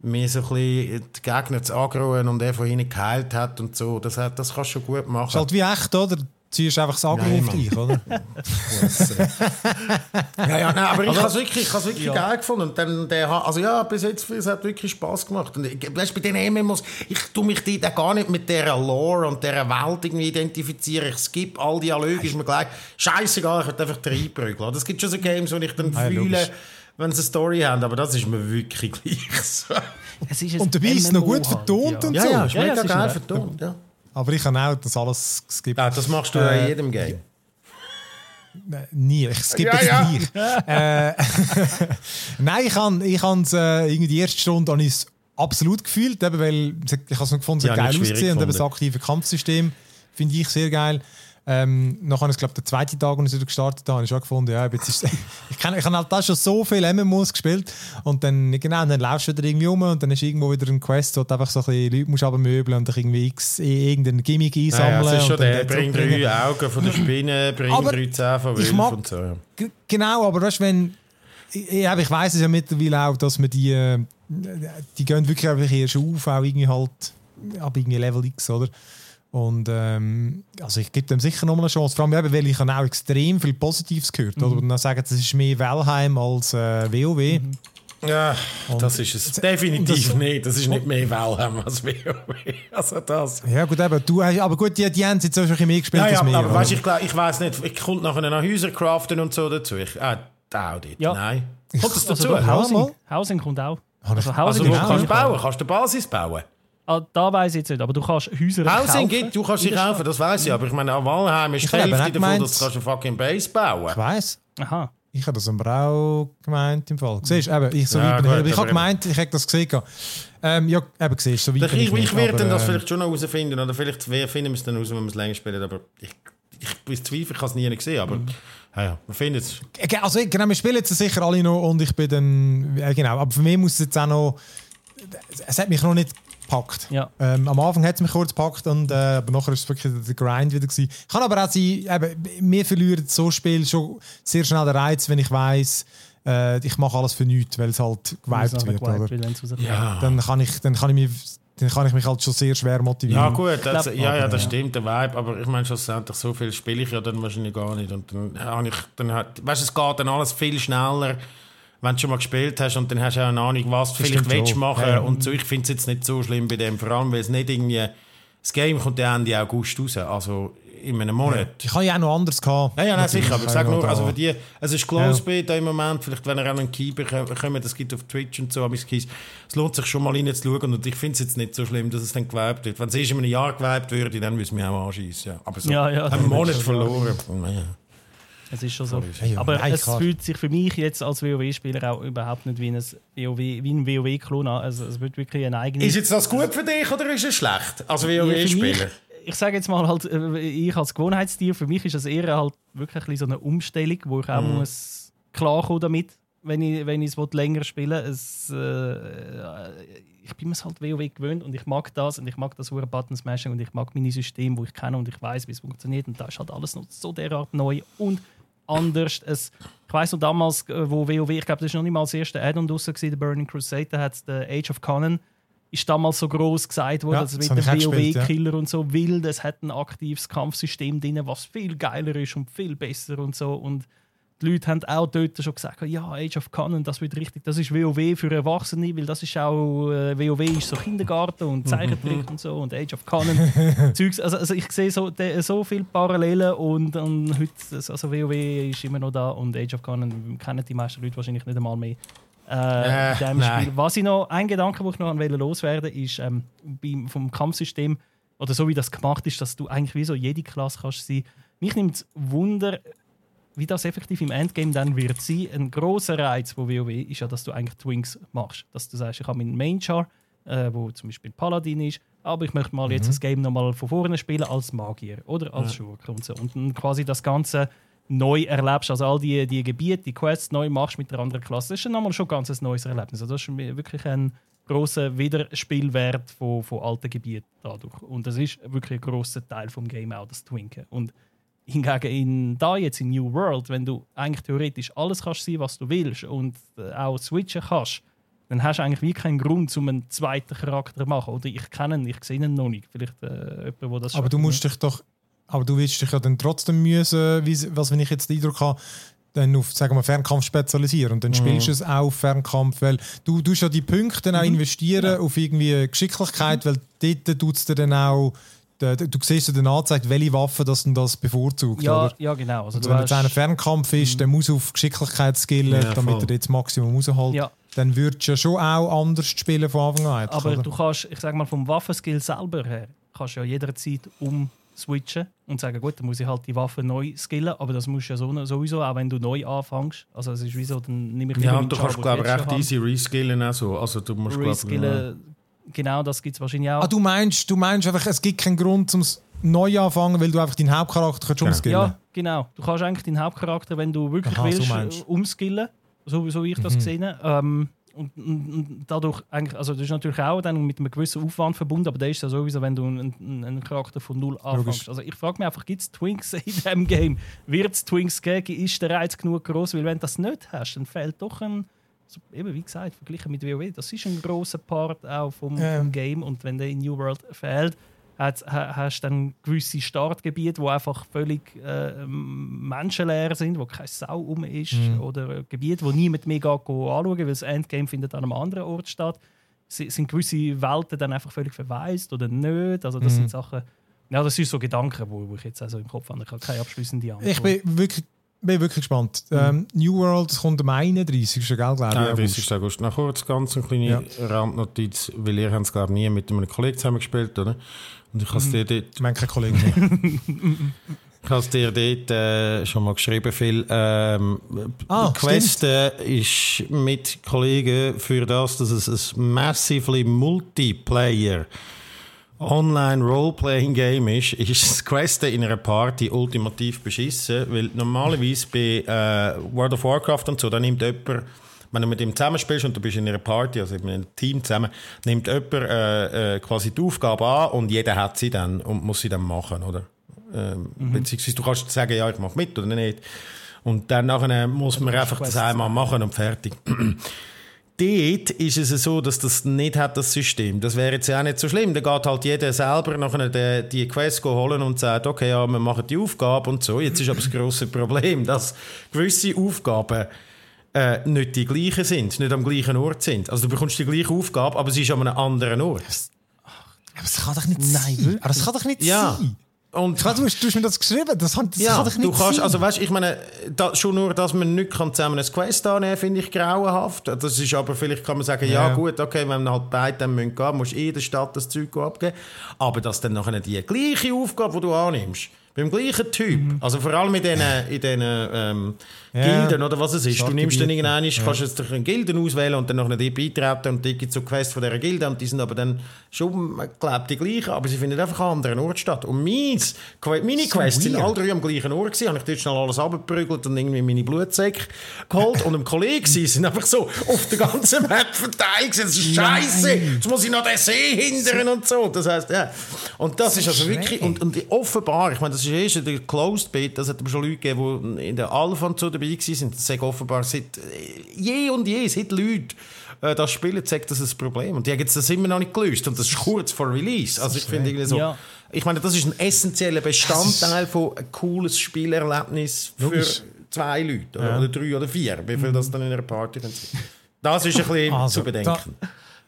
mir so ein bisschen die Gegner zu aggro und er von hinten geheilt hat und so. Das, hat- das kannst du schon gut Ist machen. halt wie echt, oder? Du ziehst einfach das Agro auf dich, oder? (laughs) Ja, ja, nein, aber ich Also- habe es wirklich, ich hab's wirklich Ja. geil gefunden. Und dann, der, also ja, bis jetzt es hat wirklich Spaß gemacht. Und ich, weißt, bei den MMOs, ich tue mich dort auch gar nicht mit dieser Lore und dieser Welt irgendwie identifizieren. Ich skippe all Dialoge, ist mir gleich scheißegal, ich will einfach reinprügeln. Es gibt schon so Games, wo ich dann Ah, ja, fühle, logisch. wenn sie eine Story haben, aber das ist mir wirklich (laughs) gleich so. Ist Und dabei ist es noch gut halt, vertont und Ja, so. ja, ist Ja, ja, mega es ist geil vertont. Ja. Aber ich habe auch das alles geskippt. ja, das machst du Äh, in jedem Game. (laughs) Nein, Nie, ich skippe Ja, es ja. nicht. (laughs) Äh, (laughs) Nein, ich habe ich es äh, irgendwie die erste Stunde habe ich es absolut gefühlt, eben, weil ich habe es gefunden, es hat Ja, geil ausgesehen und eben das aktive Kampfsystem finde ich sehr geil. Ähm, nachher ich glaube der zweite Tag, als ich wieder gestartet habe, habe ich schon gefunden, ja, jetzt ist, (laughs) ich, kann, ich habe halt da schon so viele MMOs gespielt und dann, genau, dann laufst du wieder irgendwie um und dann ist irgendwo wieder ein Quest, wo du einfach so ein bisschen Leute musst abmöbeln und dich irgendwie x, irgendeinen Gimmick einsammeln. ja, es ist schon der, bring drei Augen von der Spinne, bring Aber drei Zähne von mag- und so. Ja. Genau, aber weißt, wenn ich, ich, ich weiß es ja mittlerweile auch, dass man die, äh, die gehen wirklich einfach erst auf, auch irgendwie halt ab irgendwie Level X, oder? Und ähm, also ich gebe dem sicher nochmal eine Chance, vor allem eben, weil ich habe auch extrem viel Positives gehört, oder? Und dann sagen, es ist mehr Valheim als äh, WoW. Ja, Und- das ist es. Definitiv das- nicht. Das ist nicht mehr Valheim als WoW. (laughs) Also das. Ja gut, eben, du hast, aber gut, die, die haben jetzt auch schon ein bisschen mehr gespielt Ja, ja, als mir. aber weißt, ich, ich weiß nicht, ich kommt nachher noch Häuser craften und so dazu. Ich, ah, da auch nicht. Ja. Nein. Kommt das Also dazu? Ja, Housing. Housing kommt auch. Ich- Also also, Housing du genau, kannst ja. bauen, kannst du Basis bauen. Ah, da weiß ich jetzt nicht, aber du kannst Häuser Housing kaufen. gibt, du kannst sie kaufen, das weiß ich. Aber ich meine, an Valheim ist die Hälfte davon, gemeint- dass du kannst eine fucking Base bauen Ich weiss. Stadt. Aha. Ich habe das aber auch gemeint im Fall. Siehst du, eben, ich, so Ja, weit bin ich, gut, ich habe gemeint, ich hätte das gesehen. Ähm, ja, eben, siehst du, so weit Ich, bin ich, nicht, ich werde das ähm, vielleicht schon noch herausfinden. Oder vielleicht wir finden wir es dann raus, wenn wir es länger spielen. Aber ich, ich bezweifle, ich habe es nie gesehen. Aber ja, ja, wir finden es. Äh, Also, genau, wir spielen jetzt sicher alle noch und ich bin dann. Ja, genau, aber für mich muss es jetzt auch noch. Es hat mich noch nicht gepackt. Ja. Ähm, am Anfang hat es mich kurz gepackt, und, äh, aber nachher ist es wirklich der Grind wieder. Gewesen. Kann aber auch sein, eben, mir verliert so Spiel schon sehr schnell den Reiz, wenn ich weiss, äh, ich mache alles für nichts, weil es halt geweibt wird. nachher Oder? Ja. Dann, kann ich, dann, kann ich mich, dann kann ich mich halt schon sehr schwer motivieren. Ja, gut, das, glaub- ja, ja, das ja. stimmt, der Vibe, aber ich meine, schlussendlich so viel spiele ich ja dann wahrscheinlich gar nicht. Und dann habe ich, dann hat, weißt du, es geht dann alles viel schneller, wenn du schon mal gespielt hast und dann hast du auch eine Ahnung, was du vielleicht willst schon. machen. Ja. Und so, ich finde es jetzt nicht so schlimm bei dem, vor allem, weil es nicht irgendwie, das Game kommt ja Ende August raus, also in einem Monat. Ich habe ja auch noch anders gehabt. Ja, ja, nein, sicher, aber ich sage nur, also für die, es ist Close Ja. Beta im Moment, vielleicht wenn ihr auch einen Keeper kommt, das gibt auf Twitch und so, aber es es lohnt sich schon mal reinzuschauen und ich finde es jetzt nicht so schlimm, dass es dann geweibt wird. Wenn es erst in einem Jahr geweibt würde, dann müssen wir auch anschießen. Ja. Aber so Ja, ja. einen Monat verloren. Ja. Es ist schon so. Ja, Aber nein, es klar. fühlt sich für mich jetzt als WoW-Spieler auch überhaupt nicht wie ein WoW, wie ein WoW-Klon an. Also es wird wirklich ein eigenes... Ist jetzt das gut für dich oder ist es schlecht? Also für WoW-Spieler? Ich sage jetzt mal halt, äh, ich als Gewohnheitstier, für mich ist das eher halt wirklich ein bisschen so eine Umstellung, wo ich auch Mhm. muss klarkommen damit, wenn ich, wenn ich es länger spielen es, äh, Ich bin mir es halt WoW gewöhnt und ich mag das und ich mag das hure Button Smashing und ich mag meine Systeme, wo ich kenne und ich weiß, wie es funktioniert und da ist halt alles noch so derart neu und anders. Es, ich weiß noch damals, äh, wo WoW, ich glaube, das war noch nicht mal das erste Add-on draussen, der Burning Crusade, da hat der Age of Conan ist damals so groß gesagt worden, Ja, das mit dem gespielt, ja. WoW-Killer und so will. Es hat ein aktives Kampfsystem drin, was viel geiler ist und viel besser und so. Und die Leute haben auch dort schon gesagt, ja, Age of Conan, das wird richtig, das ist WoW für Erwachsene, weil das ist auch, äh, WoW ist so Kindergarten und Zeichentrick und so und Age of Conan. (laughs) Zeugs. Also, also ich sehe so, de, so viele Parallelen und, und heute, also WoW ist immer noch da und Age of Conan kennen die meisten Leute wahrscheinlich nicht einmal mehr. Äh, Äh, nein. Spiel. Was ich noch, ein Gedanke, den ich noch wollte loswerden ist ähm, beim, vom Kampfsystem, oder so wie das gemacht ist, dass du eigentlich wie so jede Klasse kannst sein. Mich nimmt es Wunder, wie das effektiv im Endgame dann wird sein. Ein großer Reiz von WoW ist ja, dass du eigentlich Twinks machst. Dass du sagst, ich habe meinen Main Char, äh, wo zum Beispiel Paladin ist, aber ich möchte mal jetzt das Game nochmal von vorne spielen als Magier oder als Schurke und so. Und dann quasi das Ganze neu erlebst, also all die, die Gebiete, die Quests neu machst mit der anderen Klasse. Das ist nochmal schon ganz ein neues Erlebnis. Also das ist wirklich ein großer Wiederspielwert von, von alten Gebieten dadurch. Und das ist wirklich ein großer Teil vom Game auch, das Twinken. Und hingegen in, da jetzt in New World, wenn du eigentlich theoretisch alles kannst sein, was du willst und äh, auch switchen kannst, dann hast du eigentlich wie keinen Grund, um einen zweiten Charakter zu machen. Oder ich kenne ihn, ich sehe ihn noch nicht. Vielleicht äh, jemand, der das Aber du musst dich doch, aber du willst dich ja dann trotzdem müssen, wie, was wenn ich jetzt den Eindruck habe, dann auf sagen wir, Fernkampf spezialisieren und dann spielst du es auch auf Fernkampf, weil du tust ja die Punkte dann auch investieren auf irgendwie Geschicklichkeit, weil dort tut es dir dann auch, du, du siehst ja dann angezeigt, welche Waffe das denn das bevorzugt, ja, oder? ja, genau. Also, wenn jetzt einer Fernkampf ist, dann muss er auf Geschicklichkeit skillen, Ja, damit voll. er jetzt Maximum raushält. Ja. Dann würdest du ja schon auch anders spielen von Anfang an. Aber oder? du kannst, ich sag mal, vom Waffenskill selber her, kannst du ja jederzeit umswitchen und sagen, gut, dann muss ich halt die Waffe neu skillen, aber das musst du ja so, sowieso, auch wenn du neu anfängst. Also es ist wie so, dann nehme ich lieber Ja, und du kannst, glaube ich, recht easy reskillen auch so. Also du musst, Reskillen, genau, das gibt es wahrscheinlich auch. Ah, du meinst, du meinst einfach, es gibt keinen Grund, um es neu anfangen, weil du einfach deinen Hauptcharakter kannst Genau. umskillen ja, genau. Du kannst eigentlich deinen Hauptcharakter, wenn du wirklich Aha, so willst, äh, umskillen, so, so wie ich das gesehen habe. Ähm, und, und, und dadurch eigentlich, also das ist natürlich auch dann mit einem gewissen Aufwand verbunden, aber der ist ja sowieso, wenn du einen, einen Charakter von null anfängst. Also ich frage mich einfach, gibt es Twinks in diesem Game? Wird es Twinks geben? Ist der Reiz genug groß? Weil wenn du das nicht hast, dann fehlt doch ein, so, eben wie gesagt, verglichen mit WoW, das ist ein großer Part auch vom, Ähm. vom Game und wenn der in New World fehlt, hast du dann gewisse Startgebiete, die einfach völlig äh, menschenleer sind, wo keine Sau um ist. Mhm. Oder Gebiete, wo niemand mehr geht, anschauen weil das Endgame findet an einem anderen Ort statt. Si- Sind gewisse Welten dann einfach völlig verwaist oder nicht? Also das Mhm. sind Sachen... Ja, das sind so Gedanken, wo, wo ich jetzt also im Kopf habe. Ich habe keine abschließende Antwort. Ich bin wirklich, bin wirklich gespannt. Ähm, New World kommt am 31. Gell, glaube ich. Nein, August. 30. August. Noch kurz ganz eine kleine Ja. Randnotiz, weil ihr habt es glaube ich nie mit einem Kollegen zusammen gespielt, oder? Und ich habe es dir dort, (laughs) Ich meine, kein Kollege mehr. ich habe dir dort äh, schon mal geschrieben, Phil. Ähm, Ah, Quest äh, ist mit Kollegen für das, dass es ein massively Multiplayer Online Roleplaying Game ist, ist das Questen in einer Party ultimativ beschissen, weil normalerweise bei äh, World of Warcraft und so, da nimmt jemand, wenn du mit ihm zusammenspielst und du bist in einer Party, also in einem Team zusammen, nimmt jemand äh, äh, quasi die Aufgabe an und jeder hat sie dann und muss sie dann machen, oder? Ähm, Beziehungsweise du kannst sagen, ja, ich mache mit oder nicht. Und dann nachher muss man einfach das einmal machen und fertig. (clears throat) Dort ist es so, dass das nicht hat, das System. Das wäre jetzt ja auch nicht so schlimm. Da geht halt jeder selber nachher die, die Quest holen und sagt, okay, ja, wir machen die Aufgabe und so. Jetzt ist aber das grosse (laughs) Problem, dass gewisse Aufgaben äh, nicht die gleichen sind, nicht am gleichen Ort sind. Also du bekommst die gleiche Aufgabe, aber sie ist an einem anderen Ort. Aber das kann doch nicht Nein, sein. Aber das kann doch nicht Ja. sein. Und weiß, Du hast, du hast mir das geschrieben. Das, kann- das ja, kann doch nicht du kannst, sein. also weißt, ich meine, da, schon nur, dass man nicht kann zusammen ein Quest annehmen kann, finde ich grauenhaft. Das ist aber, vielleicht kann man sagen, ja, Ja. gut, okay, wenn wir halt beide dann müssen gehen, musst du eh in der Stadt das Zeug abgeben. Aber dass dann nachher die gleiche Aufgabe, die du annimmst, beim gleichen Typ, also vor allem in diesen, in diesen ähm, Ja. Gilden oder was es ist, du nimmst dann Startgebiete. irgendwann, kannst jetzt durch eine Gilden auswählen und dann nachher die beitreten und die gibt so Quests von dieser Gilde und die sind aber dann schon, glaube, die gleichen, aber sie finden einfach an anderen Ort statt. Und meins, meine So Quests sind alle drei am gleichen Ort gewesen, habe ich dort schnell alles abgeprügelt und irgendwie meine Blutsäcke geholt und ein Kollege sie sind einfach so auf der ganzen Map verteilt gewesen. Das ist scheiße, jetzt muss ich noch den See hindern und so. Das heisst, ja. Und das ist also wirklich, und, und offenbar, ich meine, das ist erst in der Closed Beta, das hat aber schon Leute gegeben, die in der Alpha und so dabei waren, sagt offenbar seit äh, je und je, seit Leute äh, das spielen, sagt das ein Problem. Und die haben jetzt das immer noch nicht gelöst und das ist kurz vor Release. Also ich finde irgendwie so, Ja. ich meine, das ist ein essentieller Bestandteil von ein cooles Spielerlebnis für Logisch. zwei Leute oder, oder drei oder vier, wie viel das dann in einer Party dann sind. Das ist ein bisschen (laughs) Also, zu bedenken.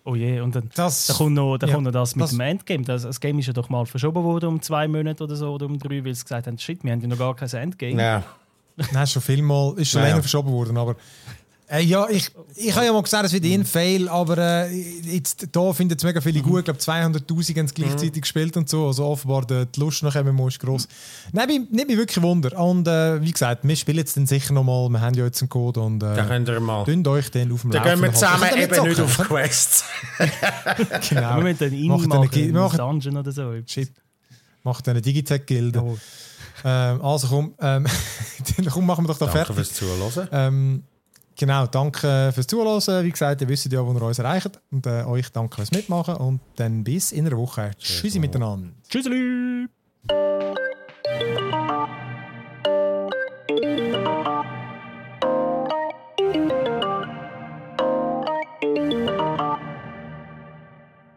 Oh je, und dann, Das- dann kommt noch, dann ja, kommt noch das mit das- dem Endgame. Das, das Game ist ja doch mal verschoben worden um zwei Monate oder so, oder um drei, weil sie gesagt haben, shit, wir haben ja noch gar kein Endgame. Ja. Nein, ist schon viel mal, ist schon Ja, länger ja. verschoben worden, aber äh, ja, ich, ich habe ja mal gesagt, es wird ein Fail, aber äh, jetzt, da finden es mega viele gut. Ich glaube, 200'000 haben es gleichzeitig gespielt und so. Also offenbar die, die Lust nach MMO ist gross. Nein, mich- nimmt mich wirklich Wunder. Und äh, wie gesagt, wir spielen jetzt dann sicher nochmal, wir haben ja jetzt einen Code und Da äh, könnt ihr mal. dünnt euch dann auf dem Da gehen wir zusammen eben nicht auf? Quests. (laughs) Genau. Wir müssen dann Macht ihn eine machen, macht- Dungeon oder so. Shit. Macht eine Digitech-Gilde. ähm, also komm, ähm, komm, machen wir doch da Danke fertig. Danke fürs Zuhören. Ähm, Genau, danke fürs Zuhören. Wie gesagt, ihr wisst ja, wo ihr uns erreicht. Und euch danke fürs Mitmachen. Und dann bis in einer Woche. Tschüssi miteinander. Tschüssi.